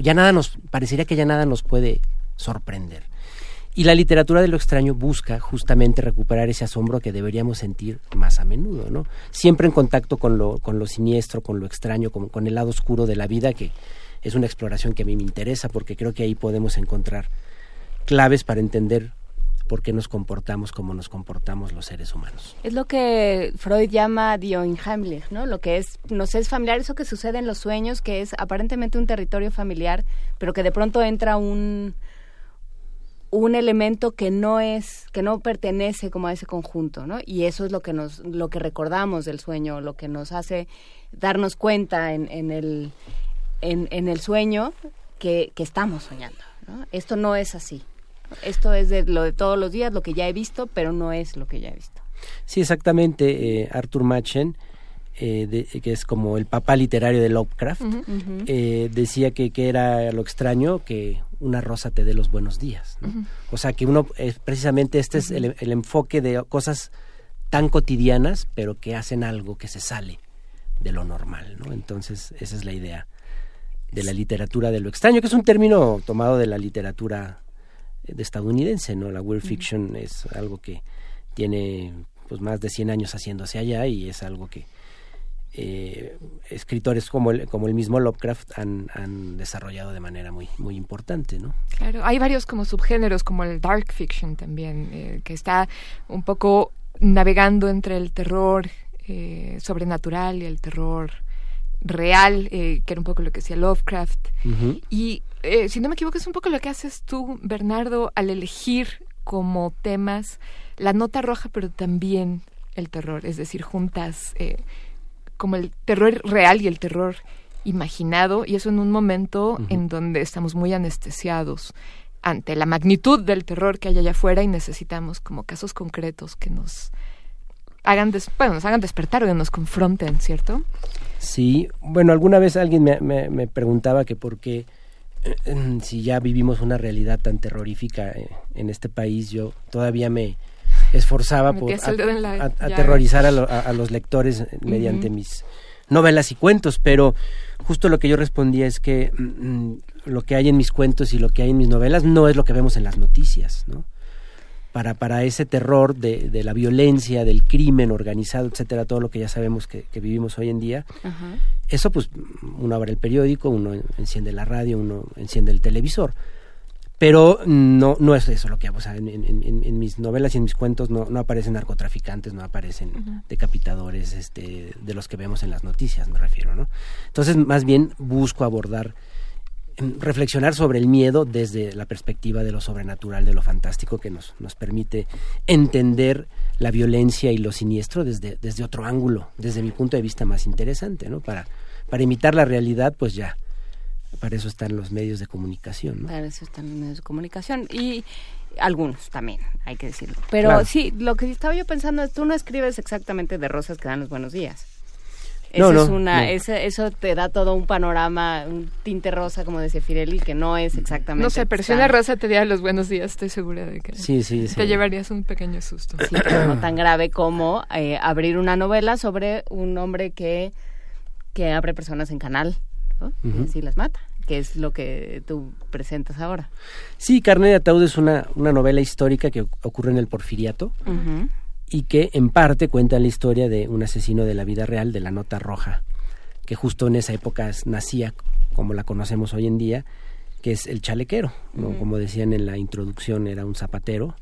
ya nada nos, parecería que ya nada nos puede sorprender. Y la literatura de lo extraño busca justamente recuperar ese asombro que deberíamos sentir más a menudo, ¿no? Siempre en contacto con lo, con lo siniestro, con lo extraño, con, con el lado oscuro de la vida, que es una exploración que a mí me interesa, porque creo que ahí podemos encontrar claves para entender por qué nos comportamos como nos comportamos los seres humanos. Es lo que Freud llama die Unheimlich, ¿no? Lo que es, nos es familiar, eso que sucede en los sueños, que es aparentemente un territorio familiar, pero que de pronto entra un, un elemento que no es que no pertenece como a ese conjunto no y eso es lo que nos lo que recordamos del sueño lo que nos hace darnos cuenta en, en el en, el sueño que, que estamos soñando ¿no? esto no es así. Esto es de lo de todos los días lo que ya he visto pero no es lo que ya he visto. Sí exactamente eh, Arthur Machen eh, que es como el papá literario de Lovecraft, eh, decía que, que, era lo extraño que una rosa te dé los buenos días. O sea que uno, precisamente este es el, enfoque de cosas tan cotidianas, pero que hacen algo que se sale de lo normal. ¿no? Entonces, esa es la idea de la literatura de lo extraño, que es un término tomado de la literatura eh, de estadounidense, ¿no? La weird fiction es algo que tiene pues más de 100 años haciéndose allá y es algo que eh, escritores como el, como el mismo Lovecraft han, desarrollado de manera muy, muy importante, ¿no? Claro, hay varios como subgéneros, como el dark fiction también, eh, que está un poco navegando entre el terror eh, sobrenatural y el terror real, que era un poco lo que decía Lovecraft. Y si no me equivoco, es un poco lo que haces tú, Bernardo, al elegir como temas la nota roja, pero también el terror, es decir, juntas como el terror real y el terror imaginado, y eso en un momento en donde estamos muy anestesiados ante la magnitud del terror que hay allá afuera y necesitamos como casos concretos que nos hagan, nos hagan despertar o que nos confronten, ¿cierto? Sí, bueno, alguna vez alguien me, me, preguntaba que por qué, eh, [CLEARS THROAT] si ya vivimos una realidad tan terrorífica eh, en este país, yo todavía me, esforzaba por aterrorizar a, los lectores mediante mis novelas y cuentos, pero justo lo que yo respondía es que mm, mm, lo que hay en mis cuentos y lo que hay en mis novelas no es lo que vemos en las noticias, ¿no? Para, para ese terror de, de la violencia, del crimen organizado, etcétera, todo lo que ya sabemos que, vivimos hoy en día, eso pues uno abre el periódico, uno enciende la radio, uno enciende el televisor pero no, no es eso lo que hago. O sea, en, mis novelas y en mis cuentos no, no aparecen narcotraficantes, no aparecen decapitadores este, de los que vemos en las noticias, me refiero, ¿no? Entonces, más bien busco abordar, em, reflexionar sobre el miedo desde la perspectiva de lo sobrenatural, de lo fantástico, que nos, nos permite entender la violencia y lo siniestro desde, desde otro ángulo, desde mi punto de vista más interesante, ¿no? Para, para imitar la realidad, pues ya para eso están los medios de comunicación. ¿no? Para eso están los medios de comunicación y algunos también, hay que decirlo. Pero sí, lo que estaba yo pensando es, tú no escribes exactamente de rosas que dan los buenos días. Eso, es una, eso te da todo un panorama, un tinte rosa, como decía Firelli, que no es exactamente. No sé, pero si una rosa te diera los buenos días, estoy segura de que sí, sí, te llevarías un pequeño susto. Sí, pero no tan grave como eh, abrir una novela sobre un hombre que, que abre personas en canal y así las mata, que es lo que tú presentas ahora. Sí, Carne de Ataúd es una, una novela histórica que ocurre en el Porfiriato y que en parte cuenta la historia de un asesino de la vida real, de la Nota Roja, que justo en esa época nacía como la conocemos hoy en día, que es el chalequero, como decían en la introducción, era un zapatero,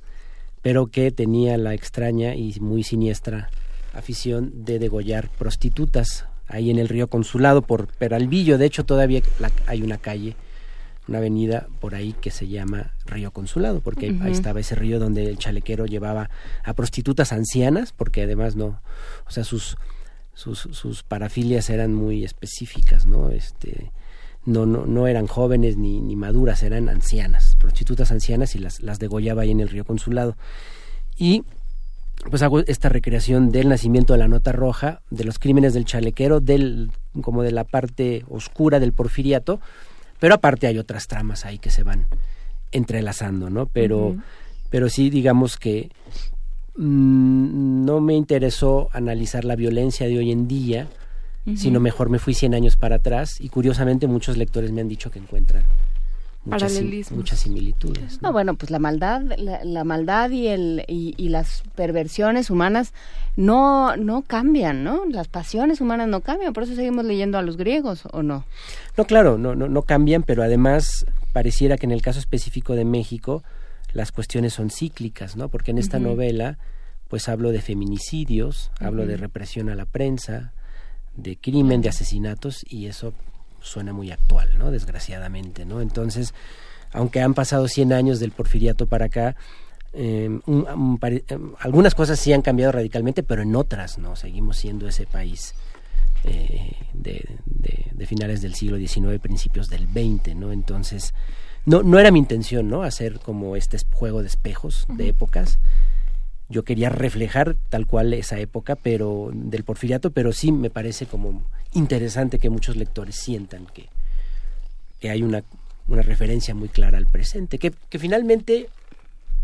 pero que tenía la extraña y muy siniestra afición de degollar prostitutas ahí en el río Consulado por Peralvillo. De hecho, todavía hay una calle, una avenida por ahí que se llama Río Consulado, porque ahí estaba ese río donde el chalequero llevaba a prostitutas ancianas, porque además no, o sea, sus, sus, sus parafilias eran muy específicas, ¿no? Este, no, no, no eran jóvenes ni, ni maduras, eran ancianas, prostitutas ancianas y las, las degollaba ahí en el río Consulado. Y pues hago esta recreación del nacimiento de la nota roja, de los crímenes del chalequero, del como de la parte oscura del porfiriato, pero aparte hay otras tramas ahí que se van entrelazando, ¿no? Pero pero sí digamos que mm, no me interesó analizar la violencia de hoy en día, sino mejor me fui 100 años para atrás y curiosamente muchos lectores me han dicho que encuentran muchas, muchas similitudes. ¿no? bueno, pues la maldad, la, maldad y, el, y, las perversiones humanas no, no cambian, ¿no? Las pasiones humanas no cambian, por eso seguimos leyendo a los griegos, ¿o no? No, claro, no, no, no cambian, pero además pareciera que en el caso específico de México las cuestiones son cíclicas, ¿no? Porque en esta novela pues hablo de feminicidios, hablo de represión a la prensa, de crimen, de asesinatos y eso suena muy actual, ¿no? Desgraciadamente, ¿no? Entonces, aunque han pasado 100 años del porfiriato para acá, em, em, algunas cosas sí han cambiado radicalmente, pero en otras no, seguimos siendo ese país eh, de, de, finales del siglo XIX, principios del XX, ¿no? Entonces, no, no era mi intención, ¿no? Hacer como este juego de espejos de épocas, yo quería reflejar tal cual esa época pero del porfiriato pero sí me parece como interesante que muchos lectores sientan que, que hay una, una referencia muy clara al presente que, que finalmente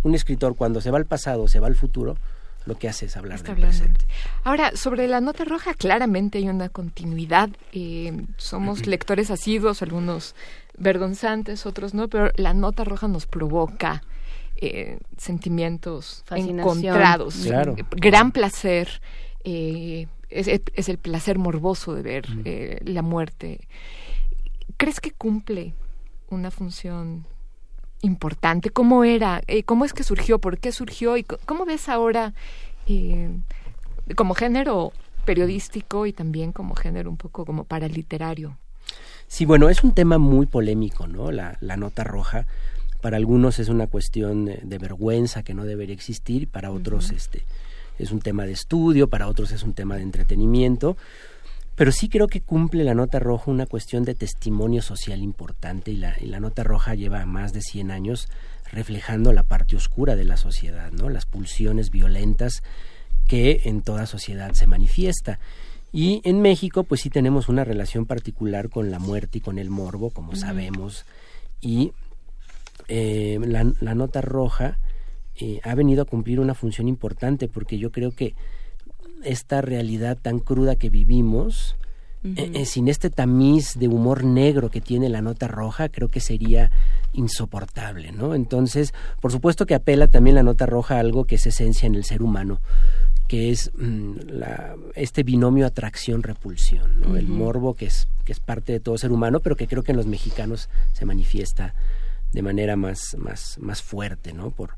un escritor cuando se va al pasado se va al futuro lo que hace es hablar del presente. Ahora, sobre la nota roja, claramente hay una continuidad. Eh, somos lectores asiduos, algunos vergonzantes, otros no, pero la nota roja nos provoca eh, sentimientos encontrados. Gran placer. Eh, es, es, el placer morboso de ver eh, la muerte. ¿Crees que cumple una función importante? ¿Cómo era? Eh, ¿Cómo es que surgió? ¿Por qué surgió? ¿Y cómo ves ahora eh, como género periodístico y también como género un poco como paraliterario? Sí, bueno, es un tema muy polémico, ¿no? La, la nota roja. Para algunos es una cuestión de vergüenza que no debería existir, para otros este, es un tema de estudio, para otros es un tema de entretenimiento pero sí creo que cumple la nota roja una cuestión de testimonio social importante y la, y la nota roja lleva más de 100 años reflejando la parte oscura de la sociedad, ¿no? las pulsiones violentas que en toda sociedad se manifiesta. Y en México, pues sí tenemos una relación particular con la muerte y con el morbo, como sabemos. Y eh, la, la, nota roja eh, ha venido a cumplir una función importante porque yo creo que esta realidad tan cruda que vivimos, eh, eh, sin este tamiz de humor negro que tiene la nota roja, creo que sería insoportable, ¿no? Entonces, por supuesto que apela también la nota roja a algo que es esencia en el ser humano, que es mm, este binomio atracción-repulsión, ¿no? El morbo que es, que es parte de todo ser humano, pero que creo que en los mexicanos se manifiesta de manera más, más, más fuerte, ¿no? Por,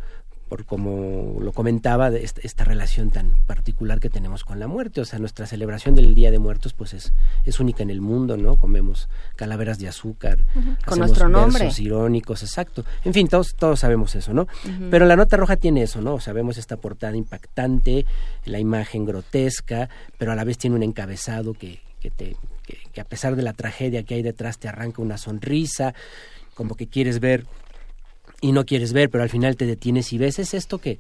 por como lo comentaba, de esta, relación tan particular que tenemos con la muerte. O sea, nuestra celebración del Día de Muertos pues es, es única en el mundo, ¿no? Comemos calaveras de azúcar, con nuestro nombre. versos irónicos, exacto. En fin, todos, todos sabemos eso, ¿no? Pero la nota roja tiene eso, ¿no? O sea, vemos esta portada impactante, la imagen grotesca, pero a la vez tiene un encabezado que, que te, que a pesar de la tragedia que hay detrás te arranca una sonrisa, como que quieres ver y no quieres ver, pero al final te detienes y ves, es esto que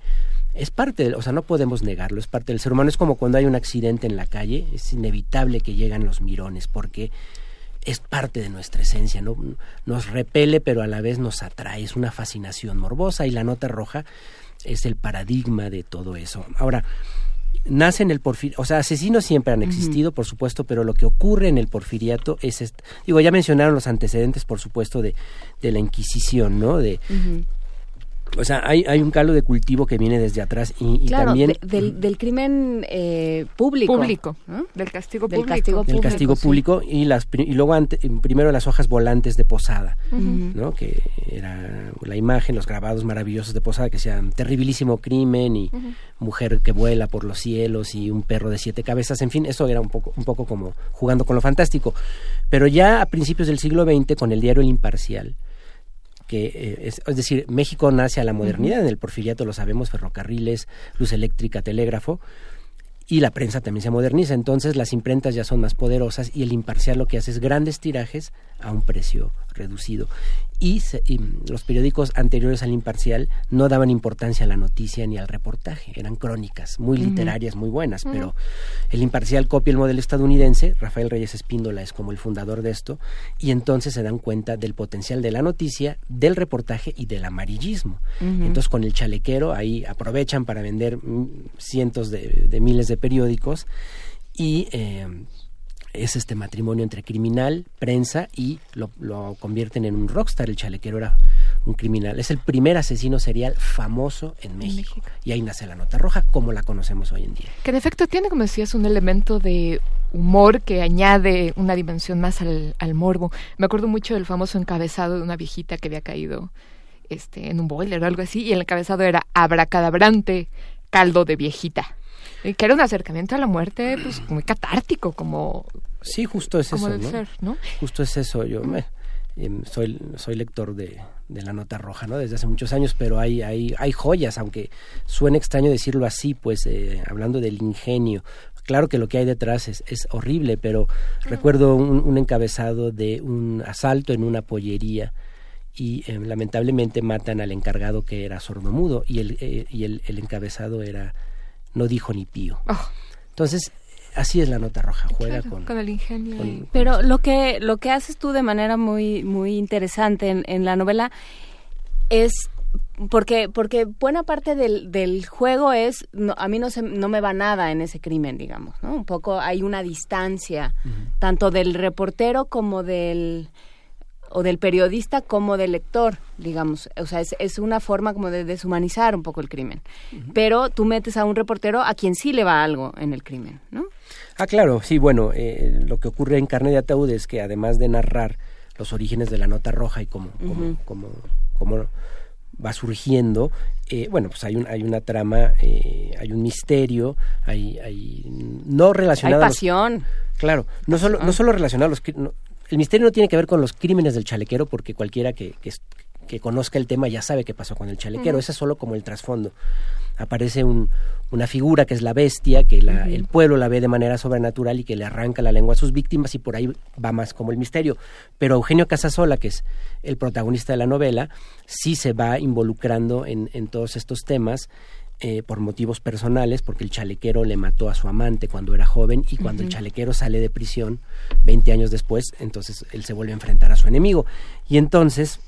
es parte, o sea, no podemos negarlo, es parte del ser humano, es como cuando hay un accidente en la calle, es inevitable que llegan los mirones, porque es parte de nuestra esencia, ¿no? Nos repele, pero a la vez nos atrae, es una fascinación morbosa y la nota roja es el paradigma de todo eso. Ahora, nace en el porfiriato, o sea, asesinos siempre han existido, por supuesto, pero lo que ocurre en el porfiriato es, digo, ya mencionaron los antecedentes, por supuesto, de, de la Inquisición, ¿no? De, o sea, hay, hay un caldo de cultivo que viene desde atrás y, también... del, del, crimen eh, público. Público, del castigo del público. Castigo del castigo público y, las, y luego primero las hojas volantes de Posada, ¿no? Que era la imagen, los grabados maravillosos de Posada que sean terribilísimo crimen y mujer que vuela por los cielos y un perro de siete cabezas, en fin, eso era un poco, un poco como jugando con lo fantástico. Pero ya a principios del siglo XX, con el diario El Imparcial, que eh, es, decir, México nace a la modernidad, en el porfiriato lo sabemos, ferrocarriles, luz eléctrica, telégrafo, y la prensa también se moderniza, entonces las imprentas ya son más poderosas y el imparcial lo que hace es grandes tirajes a un precio reducido. Y, los periódicos anteriores al imparcial no daban importancia a la noticia ni al reportaje, eran crónicas muy literarias, muy buenas, pero el imparcial copia el modelo estadounidense, Rafael Reyes Espíndola es como el fundador de esto, y entonces se dan cuenta del potencial de la noticia, del reportaje y del amarillismo. Entonces con el chalequero ahí aprovechan para vender mm, cientos de, miles de periódicos y... Eh, es este matrimonio entre criminal, prensa y lo, convierten en un rockstar. El chalequero era un criminal. Es el primer asesino serial famoso en México. Y ahí nace la nota roja, como la conocemos hoy en día. Que en efecto tiene, como decías, un elemento de humor que añade una dimensión más al, morbo. Me acuerdo mucho del famoso encabezado de una viejita que había caído este, en un boiler o algo así, y el encabezado era abracadabrante, caldo de viejita que era un acercamiento a la muerte pues muy catártico como sí justo es eso ¿no? justo es eso yo me, em, soy soy lector de, de, la nota roja no desde hace muchos años pero hay hay hay joyas aunque suene extraño decirlo así pues eh, hablando del ingenio. Claro que lo que hay detrás es, es horrible pero recuerdo un, encabezado de un asalto en una pollería y em, lamentablemente matan al encargado que era sordomudo y el, eh, y el, el encabezado era no dijo ni pío. Oh. Entonces, así es la nota roja, juega con, con, el ingenio. Pero lo que, lo que haces tú de manera muy, muy interesante en, la novela es porque porque buena parte del, del juego es a mí no se, no me va nada en ese crimen digamos no un poco hay una distancia tanto del reportero como del o del periodista como del lector, digamos. O sea, es, es una forma como de deshumanizar un poco el crimen. Pero tú metes a un reportero a quien sí le va algo en el crimen, ¿no? Ah, claro, sí, bueno, eh, lo que ocurre en Carne de Ataúd es que además de narrar los orígenes de la nota roja y cómo, cómo, cómo, va surgiendo, eh, bueno, pues hay, un, hay una trama, eh, hay un misterio, hay, hay no relacionado... Hay pasión. claro, no solo, no solo relacionado a los... el misterio no tiene que ver con los crímenes del chalequero, porque cualquiera que, que, que conozca el tema ya sabe qué pasó con el chalequero, ese es solo como el trasfondo aparece un, una figura que es la bestia, que el pueblo la ve de manera sobrenatural y que le arranca la lengua a sus víctimas y por ahí va más como el misterio. Pero Eugenio Casasola, que es el protagonista de la novela, sí se va involucrando en, todos estos temas. Eh, por motivos personales, porque el chalequero le mató a su amante cuando era joven y cuando el chalequero sale de prisión 20 años después, entonces él se vuelve a enfrentar a su enemigo. Y entonces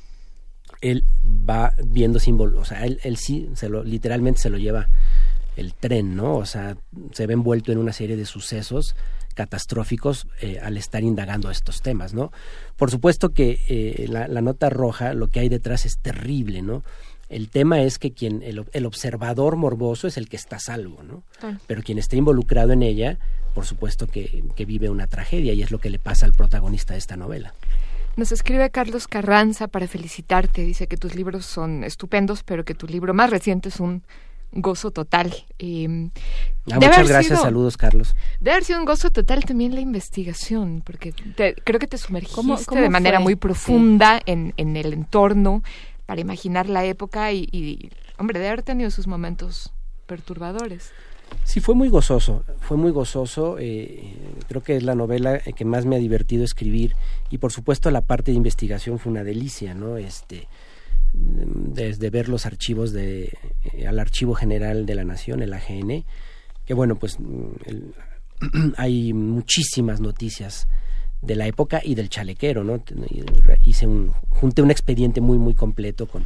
él va viendo símbolos, o sea, él, sí, se lo, literalmente se lo lleva el tren, ¿no? O sea, se ve envuelto en una serie de sucesos catastróficos eh, al estar indagando estos temas, ¿no? Por supuesto que eh, la, nota roja, lo que hay detrás es terrible, ¿no? El tema es que quien el, observador morboso es el que está salvo, ¿no? Pero quien está involucrado en ella, por supuesto que, que vive una tragedia y es lo que le pasa al protagonista de esta novela. Nos escribe Carlos Carranza para felicitarte. Dice que tus libros son estupendos, pero que tu libro más reciente es un gozo total. Eh, muchas gracias, saludos Carlos. Debe haber sido un gozo total también la investigación, porque creo que te sumergiste de manera muy profunda en, en, el entorno para imaginar la época y, hombre, de haber tenido sus momentos perturbadores. Sí, fue muy gozoso, fue muy gozoso. Eh, creo que es la novela que más me ha divertido escribir y por supuesto la parte de investigación fue una delicia, ¿no? Este, desde ver los archivos de eh, al Archivo General de la Nación, el AGN, que bueno, pues [CLEARS THROAT] hay muchísimas noticias de la época y del chalequero, ¿no? Hice un junté un expediente muy muy completo con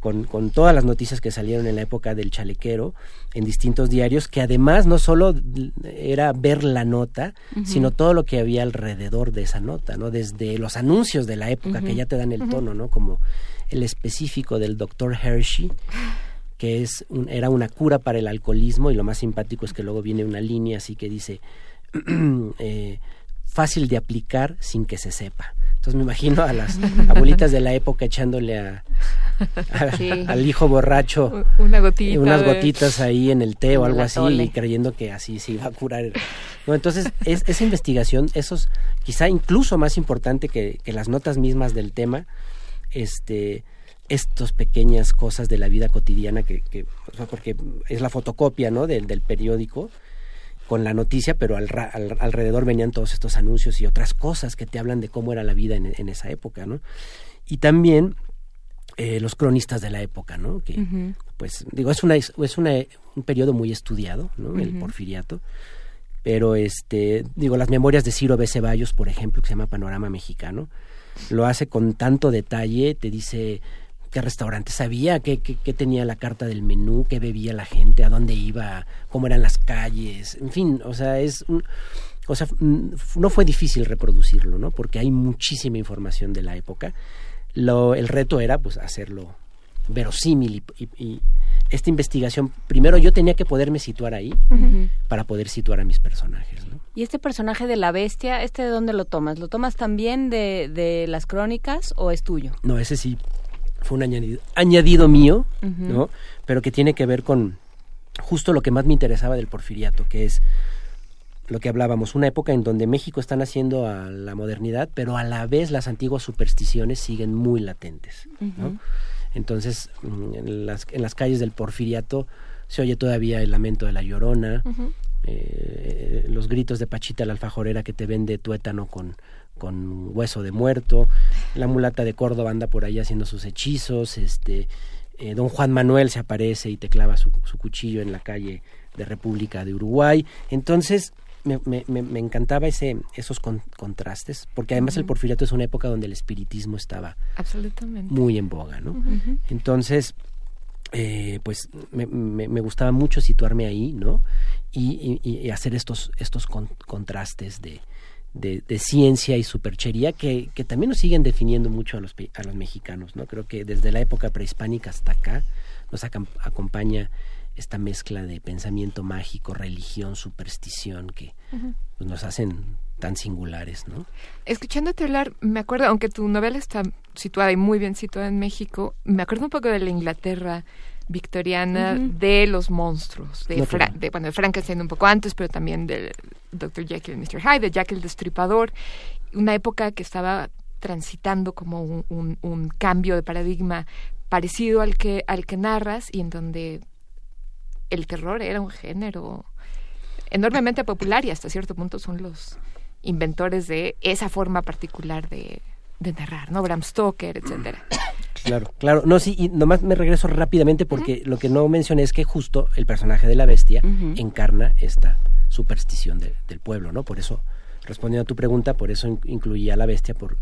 con, con, todas las noticias que salieron en la época del chalequero en distintos diarios, que además no solo era ver la nota, sino todo lo que había alrededor de esa nota, ¿no? Desde los anuncios de la época que ya te dan el tono, ¿no? Como el específico del doctor Hershey, que es era una cura para el alcoholismo y lo más simpático es que luego viene una línea así que dice [CLEARS THROAT] eh, fácil de aplicar sin que se sepa. Entonces me imagino a las [LAUGHS] abuelitas de la época echándole a, [LAUGHS] al hijo borracho Una gotita unas gotitas ahí en el té o algo así y creyendo que así se iba a curar. No, entonces es, esa investigación, eso es quizá incluso más importante que, que las notas mismas del tema, este estas pequeñas cosas de la vida cotidiana que, que porque es la fotocopia ¿no? del, del periódico con la noticia, pero al, alrededor venían todos estos anuncios y otras cosas que te hablan de cómo era la vida en, esa época, ¿no? Y también eh, los cronistas de la época, ¿no? Que, pues, digo, es, una, es una, un periodo muy estudiado, ¿no? El porfiriato. Pero, este, digo, las memorias de Ciro B. Ceballos, por ejemplo, que se llama Panorama Mexicano, lo hace con tanto detalle, te dice qué restaurante sabía, qué, qué, tenía la carta del menú, qué bebía la gente, a dónde iba, cómo eran las calles, en fin, o sea, es o sea, no fue difícil reproducirlo, ¿no? Porque hay muchísima información de la época. Lo, el reto era, pues, hacerlo verosímil y, esta investigación, primero yo tenía que poderme situar ahí para poder situar a mis personajes, ¿no? ¿Y este personaje de la bestia, este de dónde lo tomas? ¿Lo tomas también de, de las crónicas o es tuyo? No, ese sí fue un añadido, añadido mío, ¿no? Pero que tiene que ver con justo lo que más me interesaba del porfiriato, que es lo que hablábamos, una época en donde México está naciendo a la modernidad, pero a la vez las antiguas supersticiones siguen muy latentes, ¿no? Entonces, mm, en las, en las calles del porfiriato se oye todavía el lamento de la llorona, eh, los gritos de Pachita la alfajorera que te vende tuétano con, con hueso de muerto, la mulata de Córdoba anda por ahí haciendo sus hechizos, este, eh, don Juan Manuel se aparece y te clava su, cuchillo en la calle de República de Uruguay. Entonces, me, me, me encantaba ese, esos contrastes, porque además el porfiriato es una época donde el espiritismo estaba muy en boga, ¿no? Entonces, eh, pues me, me, gustaba mucho situarme ahí, ¿no? Y, y, hacer estos, estos contrastes de, de, ciencia y superchería que, que, también nos siguen definiendo mucho a los, a los mexicanos, ¿no? Creo que desde la época prehispánica hasta acá nos acompaña esta mezcla de pensamiento mágico, religión, superstición que pues, nos hacen tan singulares, ¿no? Escuchándote hablar, me acuerdo, aunque tu novela está situada y muy bien situada en México, me acuerdo un poco de la Inglaterra victoriana de los monstruos, de, de, bueno, de Frankenstein un poco antes, pero también del Dr. Jekyll y Mr. Hyde, de Jack el Destripador, una época que estaba transitando como un, un cambio de paradigma parecido al que, al que narras y en donde el terror era un género enormemente popular y hasta cierto punto son los inventores de esa forma particular de, narrar, ¿no? Bram Stoker, etcétera. [COUGHS] Claro, claro. No, sí, y nomás me regreso rápidamente porque lo que no mencioné es que justo el personaje de la bestia encarna esta superstición del pueblo, ¿no? Por eso, respondiendo a tu pregunta, por eso incluía a la bestia, por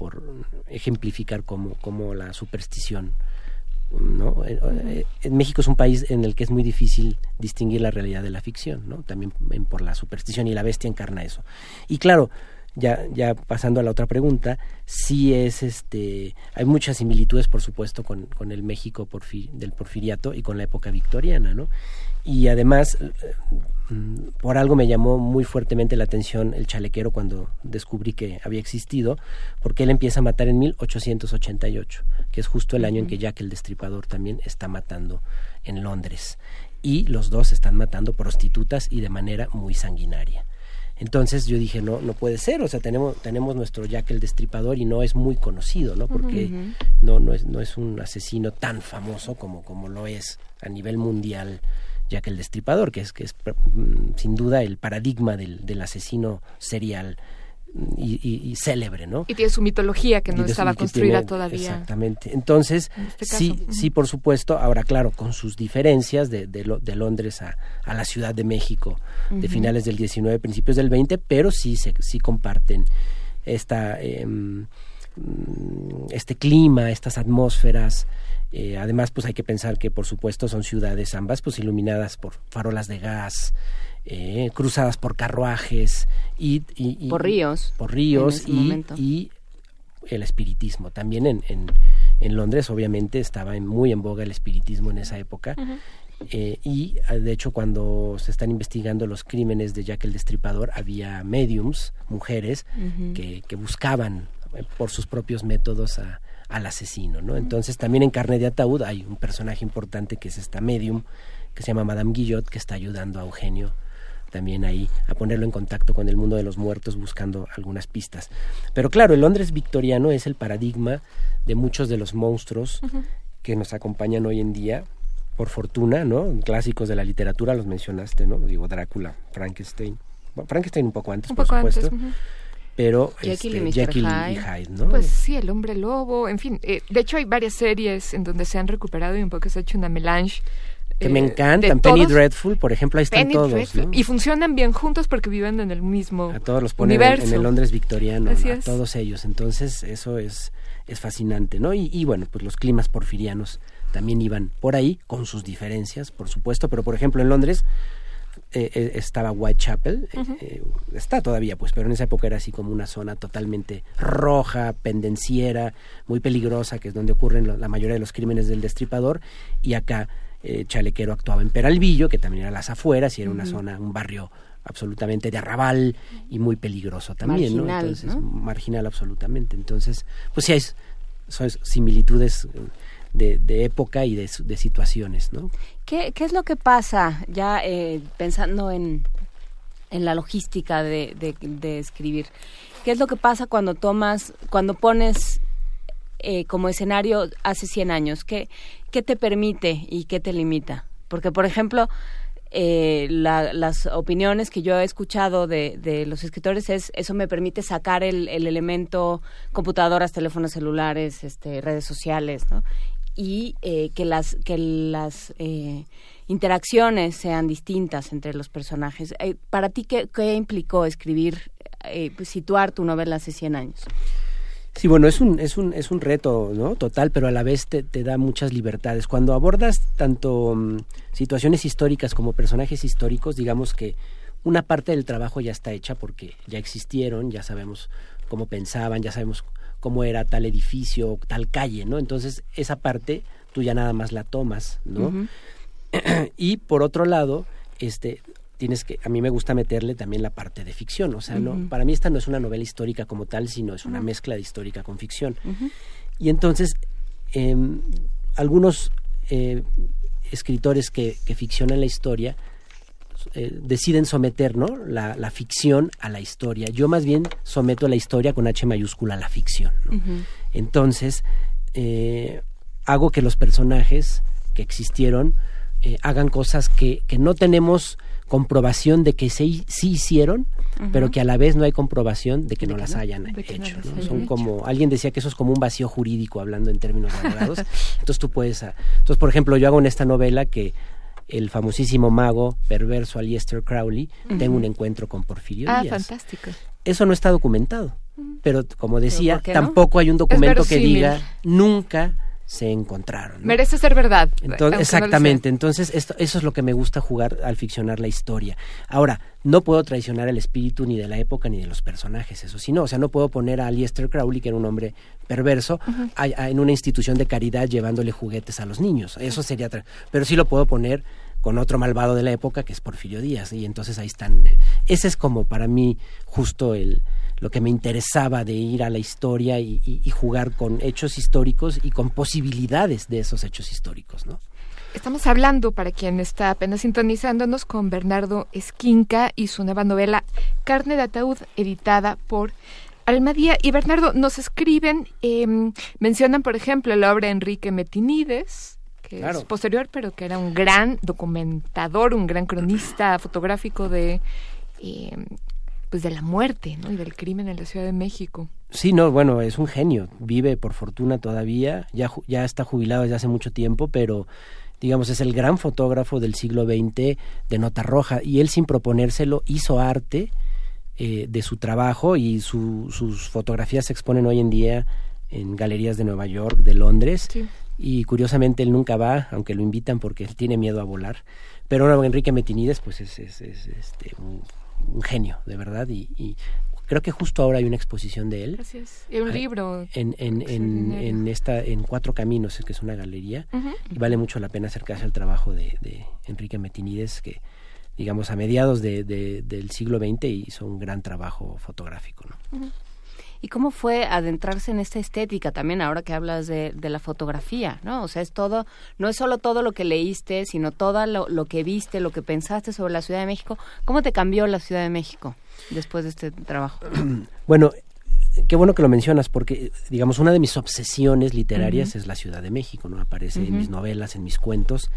por ejemplificar cómo, cómo la superstición ¿no? Eh, eh, en México es un país en el que es muy difícil distinguir la realidad de la ficción, ¿no? También por la superstición y la bestia encarna eso. Y claro, ya, ya pasando a la otra pregunta, sí es este, hay muchas similitudes, por supuesto, con, con el México del porfiriato y con la época victoriana, ¿no? Y además, eh, por algo me llamó muy fuertemente la atención el chalequero cuando descubrí que había existido, porque él empieza a matar en 1888, que es justo el año en que Jack el Destripador también está matando en Londres. Y los dos están matando prostitutas y de manera muy sanguinaria. Entonces yo dije, no, no puede ser, o sea, tenemos, tenemos nuestro Jack el Destripador y no es muy conocido, ¿no? Porque no, no, es, no es un asesino tan famoso como, como lo es a nivel mundial Jack el Destripador, que es, que es mm, sin duda el paradigma del, del asesino serial y, célebre, ¿no? Y tiene su mitología que no estaba construida todavía. Exactamente. Entonces, este sí, sí, por supuesto, ahora claro, con sus diferencias de, de, de Londres a, a, la Ciudad de México de finales del 19, principios del 20, pero sí, se, sí comparten esta, em, este clima, estas atmósferas, eh, además, pues hay que pensar que, por supuesto, son ciudades ambas, pues iluminadas por farolas de gas, eh, cruzadas por carruajes y, por ríos. Por ríos y, el espiritismo. También en, en, Londres, obviamente, estaba muy en boga el espiritismo en esa época. Eh, y de hecho cuando se están investigando los crímenes de Jack el Destripador había mediums, mujeres, que, que buscaban por sus propios métodos a, al asesino, ¿no? Entonces también en Carne de Ataúd hay un personaje importante que es esta medium que se llama Madame Guillot que está ayudando a Eugenio también ahí a ponerlo en contacto con el mundo de los muertos buscando algunas pistas. Pero claro, el Londres victoriano es el paradigma de muchos de los monstruos que nos acompañan hoy en día, por fortuna, ¿no? Clásicos de la literatura los mencionaste, ¿no? Digo Drácula, Frankenstein. Frankenstein un poco antes, por supuesto pero Jekyll, este, y, Hyde. ¿no? Pues sí, el hombre lobo, en fin. Eh, de hecho, hay varias series en donde se han recuperado y un poco se ha hecho una melange. Que me eh, encantan. Penny Dreadful, por ejemplo, ahí están todos. Y funcionan bien juntos porque viven en el mismo A todos los ponen en, el Londres victoriano, a todos ellos. Entonces, eso es, es fascinante, ¿no? Y, y bueno, pues los climas porfirianos también iban por ahí, con sus diferencias, por supuesto. Pero, por ejemplo, en Londres eh, eh, estaba Whitechapel, eh, está todavía pues, pero en esa época era así como una zona totalmente roja, pendenciera, muy peligrosa, que es donde ocurren la mayoría de los crímenes del destripador, y acá Chalequero actuaba en Peralvillo, que también era las afueras, y era una zona, un barrio absolutamente de arrabal y muy peligroso también, marginal, ¿no? Entonces, marginal absolutamente. Entonces, pues sí hay son similitudes de, época y de, situaciones, ¿no? ¿Qué, ¿Qué, es lo que pasa ya eh, pensando en, en la logística de, de, escribir? ¿Qué es lo que pasa cuando tomas, cuando pones eh, como escenario hace 100 años? ¿Qué, ¿Qué te permite y qué te limita? Porque, por ejemplo, eh, las opiniones que yo he escuchado de, de, los escritores es eso me permite sacar el, el, elemento computadoras, teléfonos celulares, este, redes sociales, ¿no? y eh, que las que las eh, interacciones sean distintas entre los personajes. Eh, ¿Para ti qué, qué implicó escribir, pues, situar tu novela hace 100 años? Sí, bueno, es un, es un, es un reto, ¿no? Total, pero a la vez te, te da muchas libertades. Cuando abordas tanto mm, situaciones históricas como personajes históricos, digamos que una parte del trabajo ya está hecha porque ya existieron, ya sabemos cómo pensaban, ya sabemos cómo era tal edificio, tal calle, ¿no? Entonces, esa parte tú ya nada más la tomas, ¿no? [CLEARS THROAT] y por otro lado, este tienes que a mí me gusta meterle también la parte de ficción, o sea, no para mí esta no es una novela histórica como tal, sino es una mezcla de histórica con ficción. Y entonces em, algunos eh, escritores que, que, ficcionan la historia eh, deciden someter ¿no? La, la, ficción a la historia. Yo más bien someto la historia con H mayúscula a la ficción. Entonces, eh, hago que los personajes que existieron hagan cosas que, que, no tenemos comprobación de que sí, sí hicieron, pero que a la vez no hay comprobación de que no las hayan hecho. Son como, alguien decía que eso es como un vacío jurídico hablando en términos [LAUGHS] abogados. entonces tú puedes, ah, entonces por ejemplo yo hago en esta novela que el famosísimo mago perverso Aleister Crowley tenga un encuentro con Porfirio ah, Díaz. fantástico. Eso no está documentado, pero como decía, tampoco hay un documento que diga nunca se encontraron. Merece ser verdad. Entonces, exactamente, entonces esto, eso es lo que me gusta jugar al ficcionar la historia. Ahora, no puedo traicionar el espíritu ni de la época ni de los personajes, eso sí, no, o sea, no puedo poner a Liester Crowley, que era un hombre perverso, en una institución de caridad llevándole juguetes a los niños, eso sería, pero sí lo puedo poner con otro malvado de la época que es Porfirio Díaz y entonces ahí están ese es como para mí justo el lo que me interesaba de ir a la historia y, jugar con hechos históricos y con posibilidades de esos hechos históricos, ¿no? Estamos hablando, para quien está apenas sintonizándonos, con Bernardo Esquinca y su nueva novela Carne de Ataúd, editada por Almadía. Y Bernardo, nos escriben, em, mencionan, por ejemplo, la obra de Enrique Metinides, que es posterior, pero que era un gran documentador, un gran cronista fotográfico de em, pues de la muerte ¿no? y del crimen en la Ciudad de México. Sí, no, bueno, es un genio, vive por fortuna todavía, ya, ya está jubilado desde hace mucho tiempo, pero digamos, es el gran fotógrafo del siglo XX de Nota Roja, y él sin proponérselo hizo arte eh, de su trabajo y sus fotografías se exponen hoy en día en galerías de Nueva York, de Londres, y curiosamente él nunca va, aunque lo invitan porque él tiene miedo a volar. Pero no, Enrique Metinides, pues es, es, es este, un un genio, de verdad, y, creo que justo ahora hay una exposición de él. Gracias. Y un libro. En, en, en, esta, en Cuatro Caminos, que es una galería, y vale mucho la pena acercarse al trabajo de, Enrique Metinides, que digamos a mediados de, del siglo XX hizo un gran trabajo fotográfico. ¿no? ¿Y cómo fue adentrarse en esta estética también ahora que hablas de, la fotografía, ¿no? O sea, es todo, no es solo todo lo que leíste, sino todo lo, que viste, lo que pensaste sobre la Ciudad de México. ¿Cómo te cambió la Ciudad de México después de este trabajo? [CLEARS THROAT] Bueno, qué bueno que lo mencionas porque, digamos, una de mis obsesiones literarias es la Ciudad de México, ¿no? Aparece en mis novelas, en mis cuentos.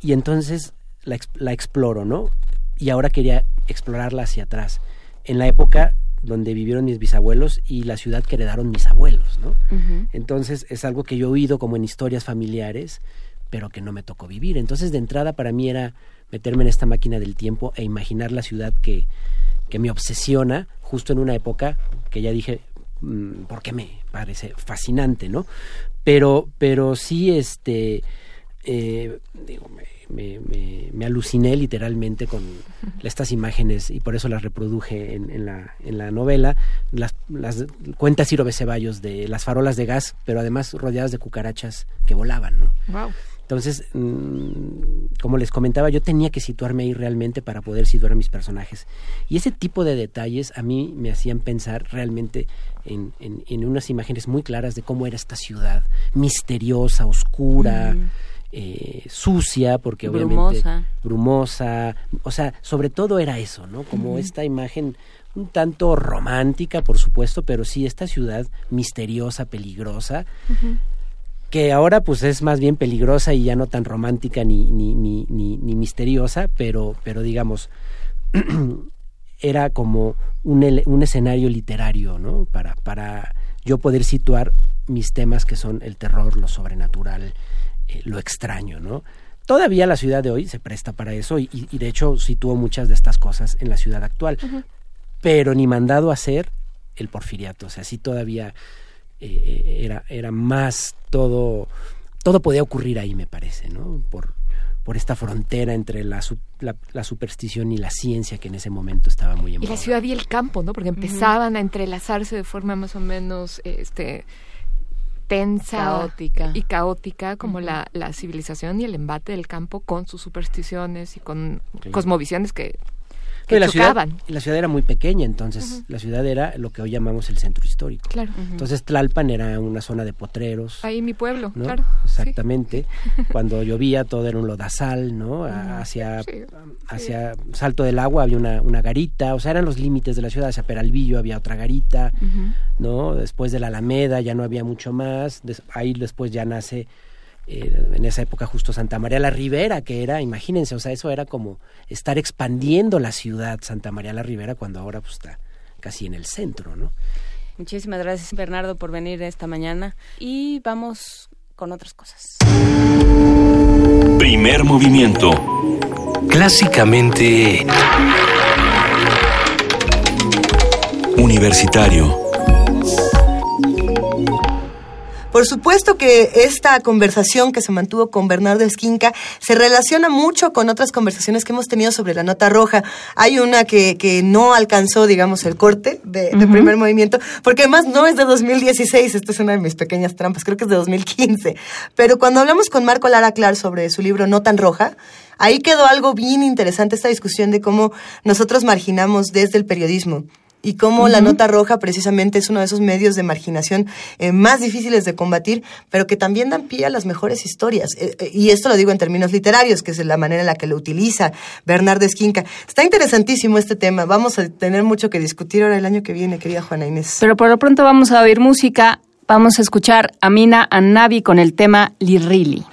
Y entonces la, la exploro, ¿no? Y ahora quería explorarla hacia atrás. En la época donde vivieron mis bisabuelos y la ciudad que heredaron mis abuelos, ¿no? Entonces es algo que yo he oído como en historias familiares, pero que no me tocó vivir. Entonces de entrada para mí era meterme en esta máquina del tiempo e imaginar la ciudad que, que me obsesiona justo en una época que ya dije, mm, porque me parece fascinante, ¿no? Pero, pero sí, este, eh, digo, me, me, aluciné literalmente con estas imágenes y por eso las reproduje en, la, en la novela. Las, las cuenta Ciro Ceballos de las farolas de gas, pero además rodeadas de cucarachas que volaban, ¿no? Entonces, mm, como les comentaba, yo tenía que situarme ahí realmente para poder situar a mis personajes. Y ese tipo de detalles a mí me hacían pensar realmente en, en, unas imágenes muy claras de cómo era esta ciudad, misteriosa, oscura. Mm eh, sucia, porque obviamente brumosa, o sea, sobre todo era eso, ¿no? Como esta imagen un tanto romántica, por supuesto, pero sí esta ciudad misteriosa, peligrosa, que ahora pues es más bien peligrosa y ya no tan romántica ni, ni, ni, ni, ni misteriosa, pero, pero digamos, [CLEARS THROAT] era como un, un escenario literario, ¿no? Para, para yo poder situar mis temas que son el terror, lo sobrenatural, eh, lo extraño, ¿no? Todavía la ciudad de hoy se presta para eso y, de hecho situó muchas de estas cosas en la ciudad actual, pero ni mandado a hacer el porfiriato, o sea, sí todavía eh, era, era más todo, todo podía ocurrir ahí, me parece, ¿no? Por, por esta frontera entre la, la, superstición y la ciencia que en ese momento estaba muy en Y la ciudad y el campo, ¿no? Porque empezaban a entrelazarse de forma más o menos este tensa y caótica como la, la civilización y el embate del campo con sus supersticiones y con cosmovisiones que la ciudad, la ciudad era muy pequeña, entonces la ciudad era lo que hoy llamamos el centro histórico. Claro. Entonces Tlalpan era una zona de potreros. Ahí mi pueblo, claro. Exactamente. [LAUGHS] Cuando llovía todo era un lodazal, ¿no? Hacia, hacia Salto del Agua había una, una, garita, o sea, eran los límites de la ciudad. Hacia Peralvillo había otra garita, ¿no? Después de la Alameda ya no había mucho más. ahí después ya nace eh, en esa época justo Santa María la Ribera, que era, imagínense, o sea, eso era como estar expandiendo la ciudad Santa María la Ribera cuando ahora pues, está casi en el centro, ¿no? Muchísimas gracias Bernardo por venir esta mañana y vamos con otras cosas. Primer movimiento. Clásicamente universitario. Por supuesto que esta conversación que se mantuvo con Bernardo Esquinca se relaciona mucho con otras conversaciones que hemos tenido sobre la nota roja. Hay una que, que no alcanzó, digamos, el corte de, primer movimiento, porque además no es de 2016, esta es una de mis pequeñas trampas, creo que es de 2015. Pero cuando hablamos con Marco Lara Clar sobre su libro No tan roja, ahí quedó algo bien interesante, esta discusión de cómo nosotros marginamos desde el periodismo y cómo la nota roja precisamente es uno de esos medios de marginación eh, más difíciles de combatir, pero que también dan pie a las mejores historias. Eh, eh, y esto lo digo en términos literarios, que es la manera en la que lo utiliza Bernardo Esquinca. Está interesantísimo este tema. Vamos a tener mucho que discutir ahora el año que viene, querida Juana Inés. Pero por lo pronto vamos a oír música. Vamos a escuchar a Mina Annabi con el tema Lirili.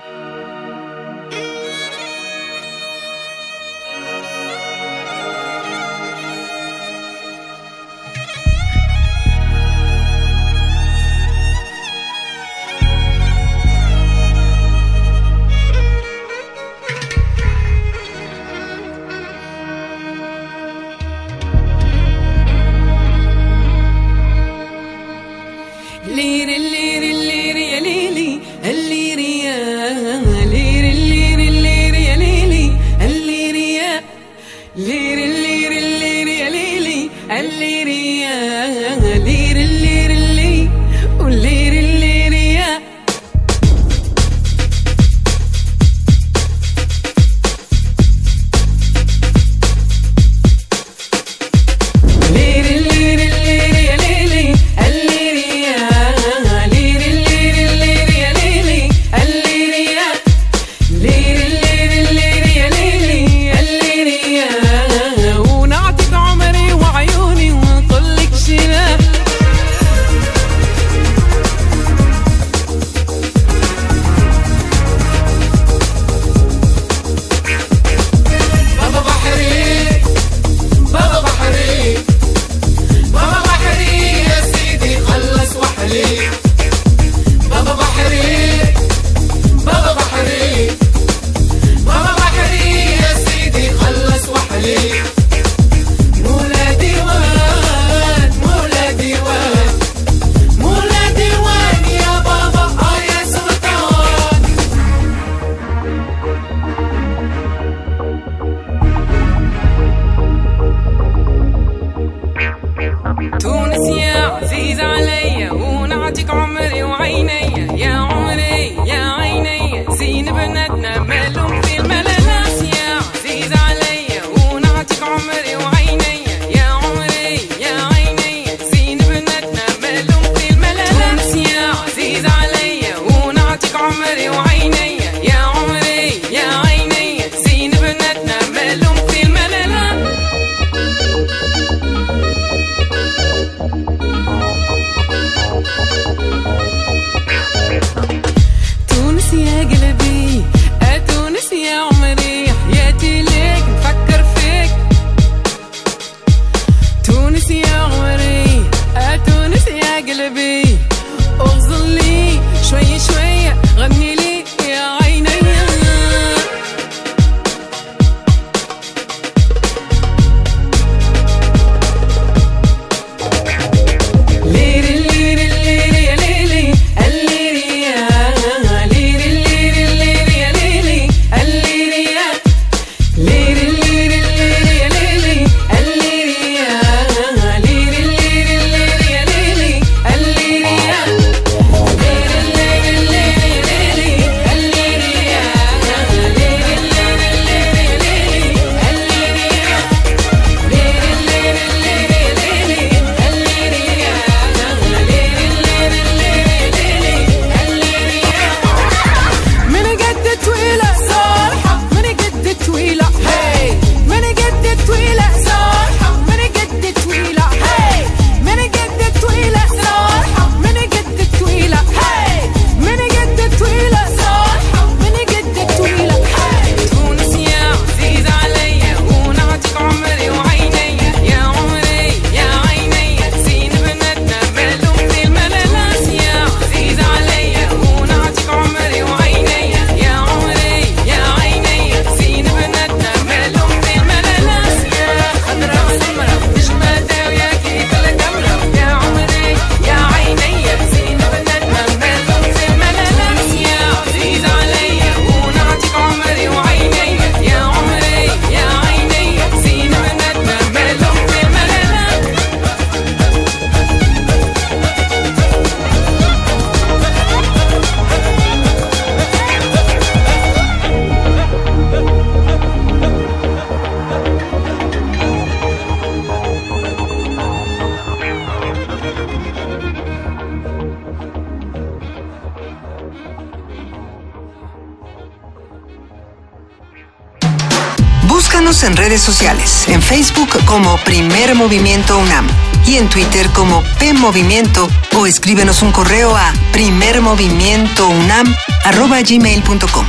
En redes sociales, en Facebook como Primer Movimiento UNAM y en Twitter como P Movimiento o escríbenos un correo a primermovimientounam@gmail.com.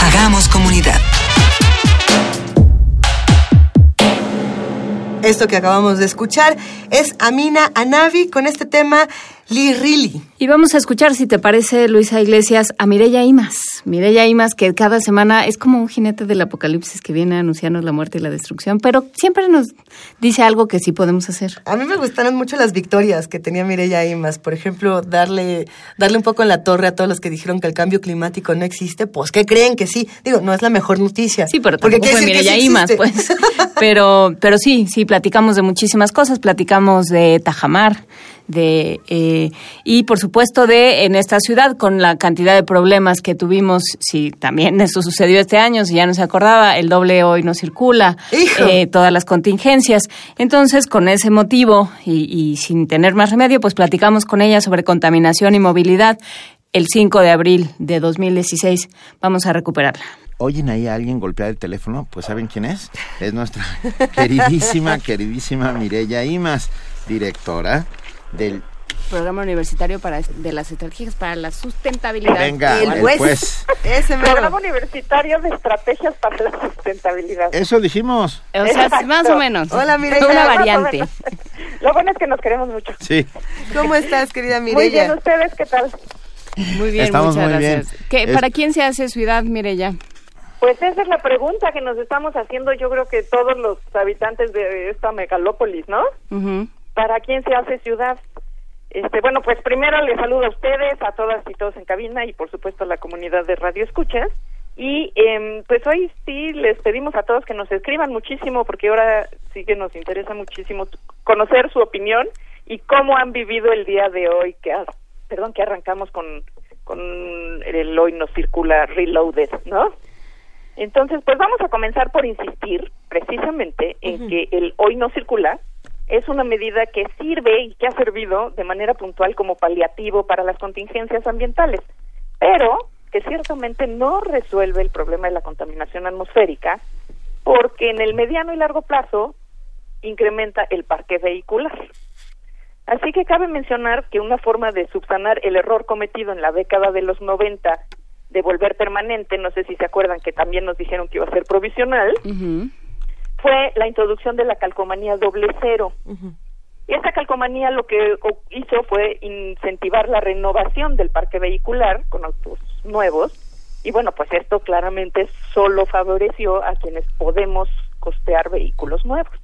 Hagamos comunidad. Esto que acabamos de escuchar es Amina Anavi con este tema Lirili. Y vamos a escuchar, si te parece, Luisa Iglesias, a Mireya Imas. Mireya Imas, que cada semana es como un jinete del apocalipsis que viene a anunciarnos la muerte y la destrucción, pero siempre nos dice algo que sí podemos hacer. A mí me gustaron mucho las victorias que tenía Mireya Imas. Por ejemplo, darle, darle un poco en la torre a todos los que dijeron que el cambio climático no existe. Pues, ¿qué creen que sí? Digo, no es la mejor noticia. Sí, pero tampoco fue Mireya Imas, pues. [LAUGHS] pero, pero sí, sí, platicamos de muchísimas cosas. Platicamos de Tajamar, de eh, y por supuesto de en esta ciudad con la cantidad de problemas que tuvimos si también eso sucedió este año si ya no se acordaba el doble hoy no circula eh, todas las contingencias. Entonces con ese motivo y, y sin tener más remedio pues platicamos con ella sobre contaminación y movilidad el 5 de abril de 2016 vamos a recuperarla. Oyen ahí a alguien golpear el teléfono, pues ¿saben quién es? Es nuestra [LAUGHS] queridísima, queridísima Mireya Imas, directora del Programa Universitario para de las Estrategias para la Sustentabilidad. Venga, el, pues. [LAUGHS] Ese Programa Universitario de Estrategias para la Sustentabilidad. Eso dijimos. O sea, más o menos. Hola, Mireya. Una variante. [LAUGHS] Lo bueno es que nos queremos mucho. Sí. ¿Cómo estás, querida Mireya? Muy bien, ¿ustedes qué tal? Muy bien, Estamos muchas muy gracias. bien. ¿Qué, Es- ¿Para quién se hace ciudad, Mireya? Pues esa es la pregunta que nos estamos haciendo, yo creo que todos los habitantes de esta megalópolis, ¿no? Ujú. ¿Para quién se hace ciudad? Este, bueno, pues primero les saludo a ustedes, a todas y todos en cabina y por supuesto a la comunidad de Radio Escuchas. Y em, pues hoy sí les pedimos a todos que nos escriban muchísimo porque ahora sí que nos interesa muchísimo conocer su opinión y cómo han vivido el día de hoy que perdón que arrancamos con con el hoy nos circula reloaded, ¿no? Entonces, pues vamos a comenzar por insistir precisamente en que el hoy no circula es una medida que sirve y que ha servido de manera puntual como paliativo para las contingencias ambientales, pero que ciertamente no resuelve el problema de la contaminación atmosférica porque en el mediano y largo plazo incrementa el parque vehicular. Así que cabe mencionar que una forma de subsanar el error cometido en la década de los 90 de volver permanente, no sé si se acuerdan que también nos dijeron que iba a ser provisional, fue la introducción de la calcomanía doble cero. Y esta calcomanía lo que hizo fue incentivar la renovación del parque vehicular con autos nuevos. Y bueno, pues esto claramente solo favoreció a quienes podemos costear vehículos nuevos.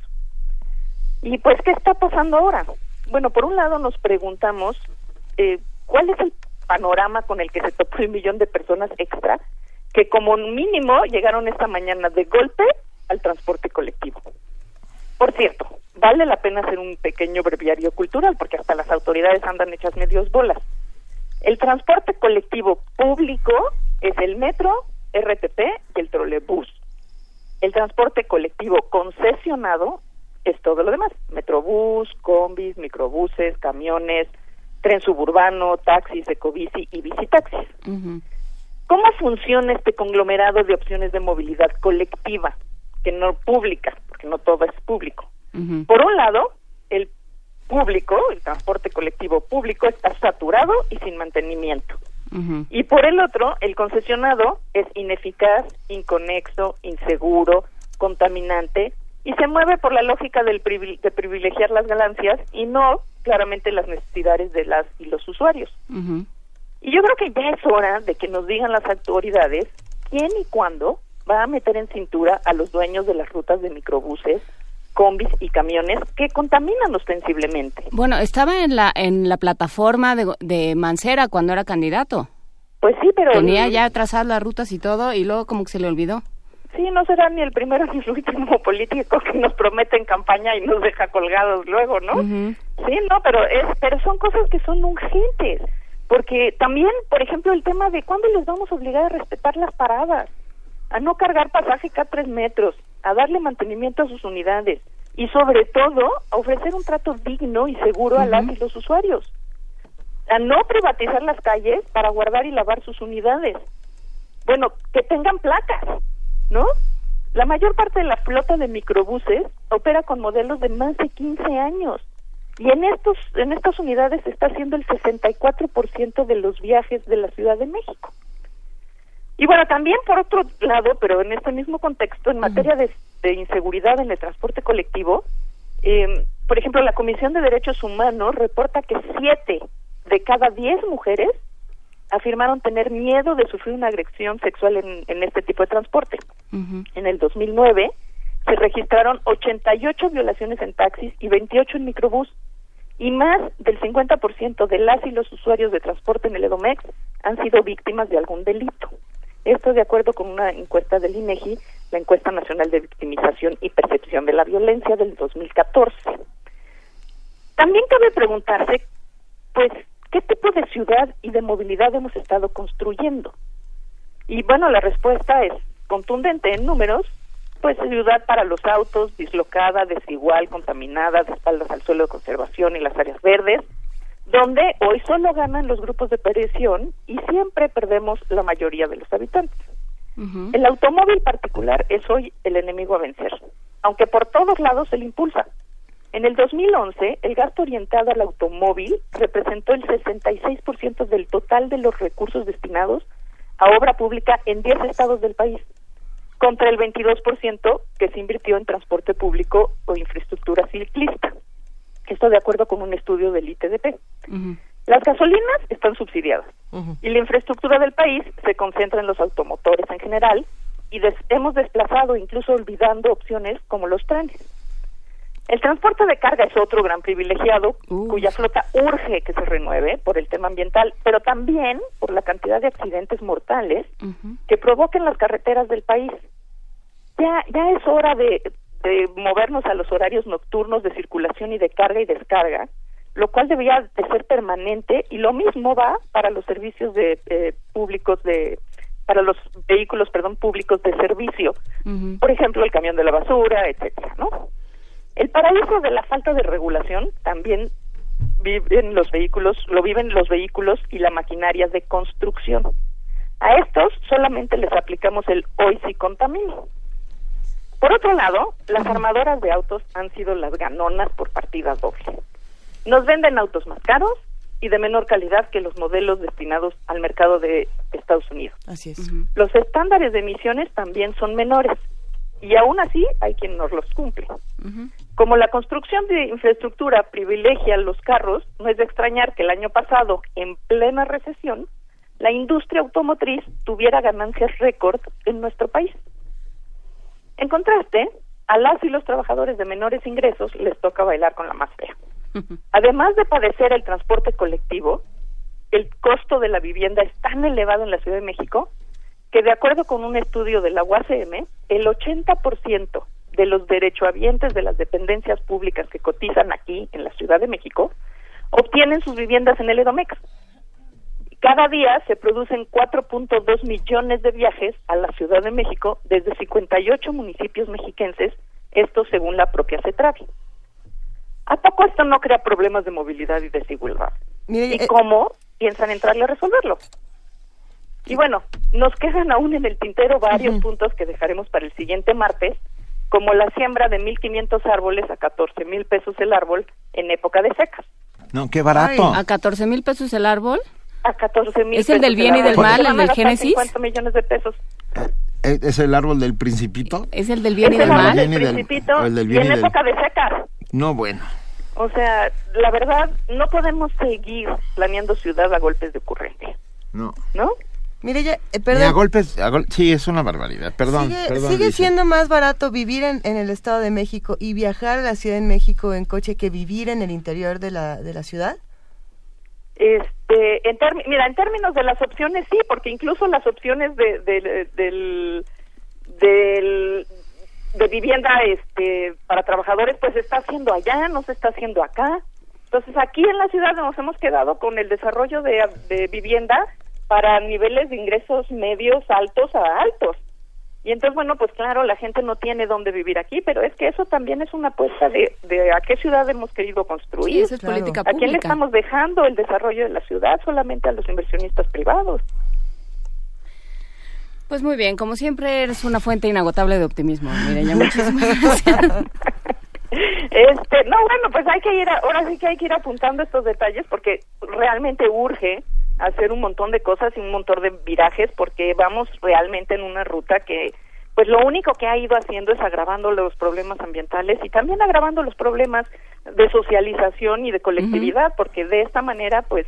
Y pues, ¿qué está pasando ahora? Bueno, por un lado nos preguntamos eh, cuál es el panorama con el que se topó el millón de personas extra que como mínimo llegaron esta mañana de golpe al transporte colectivo. Por cierto, vale la pena hacer un pequeño breviario cultural porque hasta las autoridades andan hechas medios bolas. El transporte colectivo público es el metro, RTP y el trolebús. El transporte colectivo concesionado es todo lo demás, metrobús, combis, microbuses, camiones, tren suburbano, taxis, ecobici y bicitaxis. ¿Cómo funciona este conglomerado de opciones de movilidad colectiva, que no pública, porque no todo es público? Por un lado, el público, el transporte colectivo público, está saturado y sin mantenimiento. Y por el otro, el concesionado es ineficaz, inconexo, inseguro, contaminante y se mueve por la lógica del privil- de privilegiar las ganancias y no claramente las necesidades de las y los usuarios. Y yo creo que ya es hora de que nos digan las autoridades quién y cuándo va a meter en cintura a los dueños de las rutas de microbuses, combis y camiones que contaminan ostensiblemente. Bueno, estaba en la en la plataforma de, de Mancera cuando era candidato. Pues sí, pero Tenía ya trazadas las rutas y todo y luego como que se le olvidó. Sí, no será ni el primero ni el último político que nos promete en campaña y nos deja colgados luego, ¿no? Sí, no, pero es, pero son cosas que son urgentes, porque también, por ejemplo, el tema de cuándo les vamos a obligar a respetar las paradas, a no cargar pasaje cada tres metros, a darle mantenimiento a sus unidades y sobre todo a ofrecer un trato digno y seguro a las y los usuarios, a no privatizar las calles para guardar y lavar sus unidades. Bueno, que tengan placas, ¿no? La mayor parte de la flota de microbuses opera con modelos de más de 15 años. Y en estos en estas unidades se está haciendo el 64% de los viajes de la Ciudad de México. Y bueno, también por otro lado, pero en este mismo contexto, en materia de, inseguridad en el transporte colectivo, eh, por ejemplo, la Comisión de Derechos Humanos reporta que siete de cada diez mujeres afirmaron tener miedo de sufrir una agresión sexual en, en este tipo de transporte. En el 2009 se registraron 88 violaciones en taxis y 28 en microbús y más del 50% de las y los usuarios de transporte en el Edomex han sido víctimas de algún delito. Esto de acuerdo con una encuesta del INEGI, la encuesta nacional de victimización y percepción de la violencia del 2014. También cabe preguntarse, pues, ¿qué tipo de ciudad y de movilidad hemos estado construyendo? Y bueno, la respuesta es contundente en números, pues ciudad para los autos, dislocada, desigual, contaminada, de espaldas al suelo de conservación y las áreas verdes, donde hoy solo ganan los grupos de presión y siempre perdemos la mayoría de los habitantes. El automóvil particular es hoy el enemigo a vencer, aunque por todos lados se le impulsa. En el 2011, el gasto orientado al automóvil representó el 66% del total de los recursos destinados a obra pública en 10 estados del país, contra el 22% que se invirtió en transporte público o infraestructura ciclista. Esto de acuerdo con un estudio del ITDP. Las gasolinas están subsidiadas y la infraestructura del país se concentra en los automotores en general y hemos desplazado, incluso olvidando opciones como los trenes. El transporte de carga es otro gran privilegiado cuya flota urge que se renueve por el tema ambiental, pero también por la cantidad de accidentes mortales que provoquen las carreteras del país. Ya, ya es hora de, movernos a los horarios nocturnos de circulación y de carga y descarga, lo cual debería de ser permanente y lo mismo va para los servicios de eh, públicos de para los vehículos, perdón, públicos de servicio. Por ejemplo, el camión de la basura, etcétera, ¿no? El paraíso de la falta de regulación también viven los vehículos, lo viven los vehículos y la maquinaria de construcción. A estos solamente les aplicamos el hoy sí contamino. Por otro lado, las armadoras de autos han sido las ganonas por partida doble. Nos venden autos más caros y de menor calidad que los modelos destinados al mercado de Estados Unidos. Así es. Los estándares de emisiones también son menores y aún así hay quien nos los cumple. Como la construcción de infraestructura privilegia los carros, no es de extrañar que el año pasado, en plena recesión, la industria automotriz tuviera ganancias récord en nuestro país. En contraste, a las y los trabajadores de menores ingresos les toca bailar con la más fea. Además de padecer el transporte colectivo, el costo de la vivienda es tan elevado en la Ciudad de México que de acuerdo con un estudio de la UACM, el 80% de los derechohabientes de las dependencias públicas que cotizan aquí en la Ciudad de México obtienen sus viviendas en el Edomex. Cada día se producen 4.2 millones de viajes a la Ciudad de México desde 58 municipios mexiquenses, esto según la propia CETRAVI. ¿A poco esto no crea problemas de movilidad y desigualdad? ¿Y eh, cómo piensan entrarle a resolverlo? Y bueno, nos quedan aún en el tintero varios puntos que dejaremos para el siguiente martes, como la siembra de 1.500 árboles a 14 mil pesos el árbol en época de secas. No, qué barato. ¿A 14 mil pesos el árbol? A 14 mil ¿Es el del bien y del mal, el del Génesis? 50 millones de pesos. Eh, ¿Es el árbol del principito? ¿Es el del bien y del mal? El del principito y en época de secas. No, bueno. O sea, la verdad, no podemos seguir planeando ciudad a golpes de ocurrencia. No. ¿No? Mire, ya, eh, perdón. a golpes, sí, es una barbaridad, perdón. Sigue, siendo más barato vivir en, el Estado de México y viajar a la Ciudad de México en coche que vivir en el interior de la, de la ciudad. Este, en mira, en términos de las opciones sí, porque incluso las opciones de, del, del, de vivienda este, para trabajadores pues se está haciendo allá, no se está haciendo acá. Entonces aquí en la ciudad nos hemos quedado con el desarrollo de, de vivienda para niveles de ingresos medios, altos a altos. Y entonces, bueno, pues claro, la gente no tiene dónde vivir aquí, pero es que eso también es una apuesta de, de a qué ciudad hemos querido construir. es política pública. ¿A quién le estamos dejando el desarrollo de la ciudad? Solamente a los inversionistas privados. Pues muy bien, como siempre eres una fuente inagotable de optimismo, Mireya, muchísimas gracias. [LAUGHS] Este, no, bueno, pues hay que ir, ahora sí que hay que ir apuntando estos detalles porque realmente urge hacer un montón de cosas y un montón de virajes porque vamos realmente en una ruta que pues lo único que ha ido haciendo es agravando los problemas ambientales y también agravando los problemas de socialización y de colectividad, porque de esta manera pues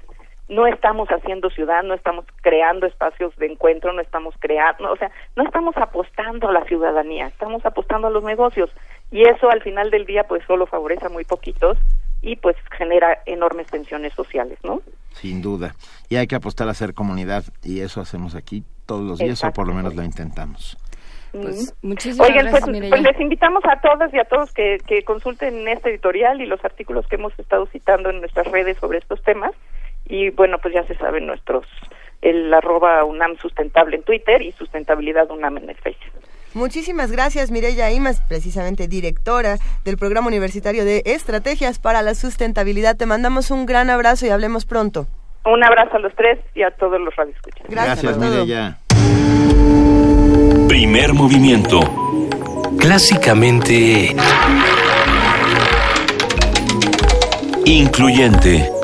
no estamos haciendo ciudad, no estamos creando espacios de encuentro, no estamos creando, o sea, no estamos apostando a la ciudadanía, estamos apostando a los negocios y eso al final del día pues solo favorece a muy poquitos y pues genera enormes tensiones sociales, ¿no? Sin duda. Y hay que apostar a ser comunidad y eso hacemos aquí todos los días o por lo menos lo intentamos. Pues, muchísimas Oigan, pues, pues, les invitamos a todas y a todos que, que consulten este editorial y los artículos que hemos estado citando en nuestras redes sobre estos temas. Y bueno, pues ya se saben nuestros, el arroba UNAM sustentable en Twitter y sustentabilidad UNAM en el Facebook. Muchísimas gracias, Mireya Imas, precisamente directora del Programa Universitario de Estrategias para la Sustentabilidad. Te mandamos un gran abrazo y hablemos pronto. Un abrazo a los tres y a todos los radioescuchas. Gracias, gracias Mireya. Primer movimiento. Clásicamente... Incluyente.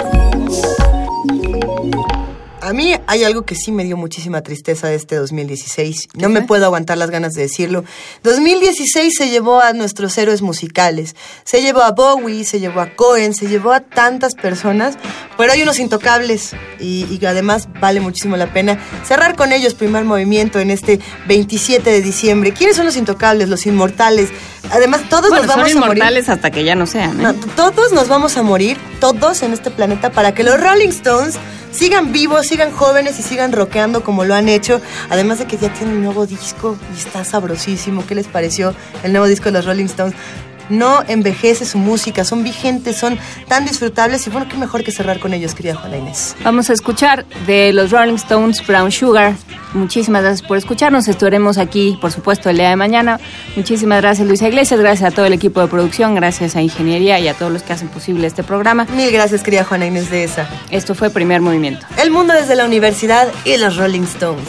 A mí hay algo que sí me dio muchísima tristeza de este 2016. No me puedo aguantar las ganas de decirlo. 2016 se llevó a nuestros héroes musicales. Se llevó a Bowie, se llevó a Cohen, se llevó a tantas personas. Pero hay unos intocables y, y además vale muchísimo la pena cerrar con ellos primer movimiento en este 27 de diciembre. ¿Quiénes son los intocables, los inmortales? Además, todos nos vamos son a morir. inmortales hasta que ya no sean. ¿eh? todos nos vamos a morir, todos en este planeta, para que los Rolling Stones sigan vivos, sigan jóvenes y sigan rockeando como lo han hecho. Además de que ya tienen un nuevo disco y está sabrosísimo. ¿Qué les pareció el nuevo disco de los Rolling Stones? No envejece su música, son vigentes, son tan disfrutables y bueno, qué mejor que cerrar con ellos, querida Juana Inés. Vamos a escuchar de los Rolling Stones Brown Sugar. Muchísimas gracias por escucharnos, estaremos aquí, por supuesto, el día de mañana. Muchísimas gracias, Luisa Iglesias, gracias a todo el equipo de producción, gracias a Ingeniería y a todos los que hacen posible este programa. Mil gracias, querida Juana Inés de esa. Esto fue Primer Movimiento. El mundo desde la universidad y los Rolling Stones.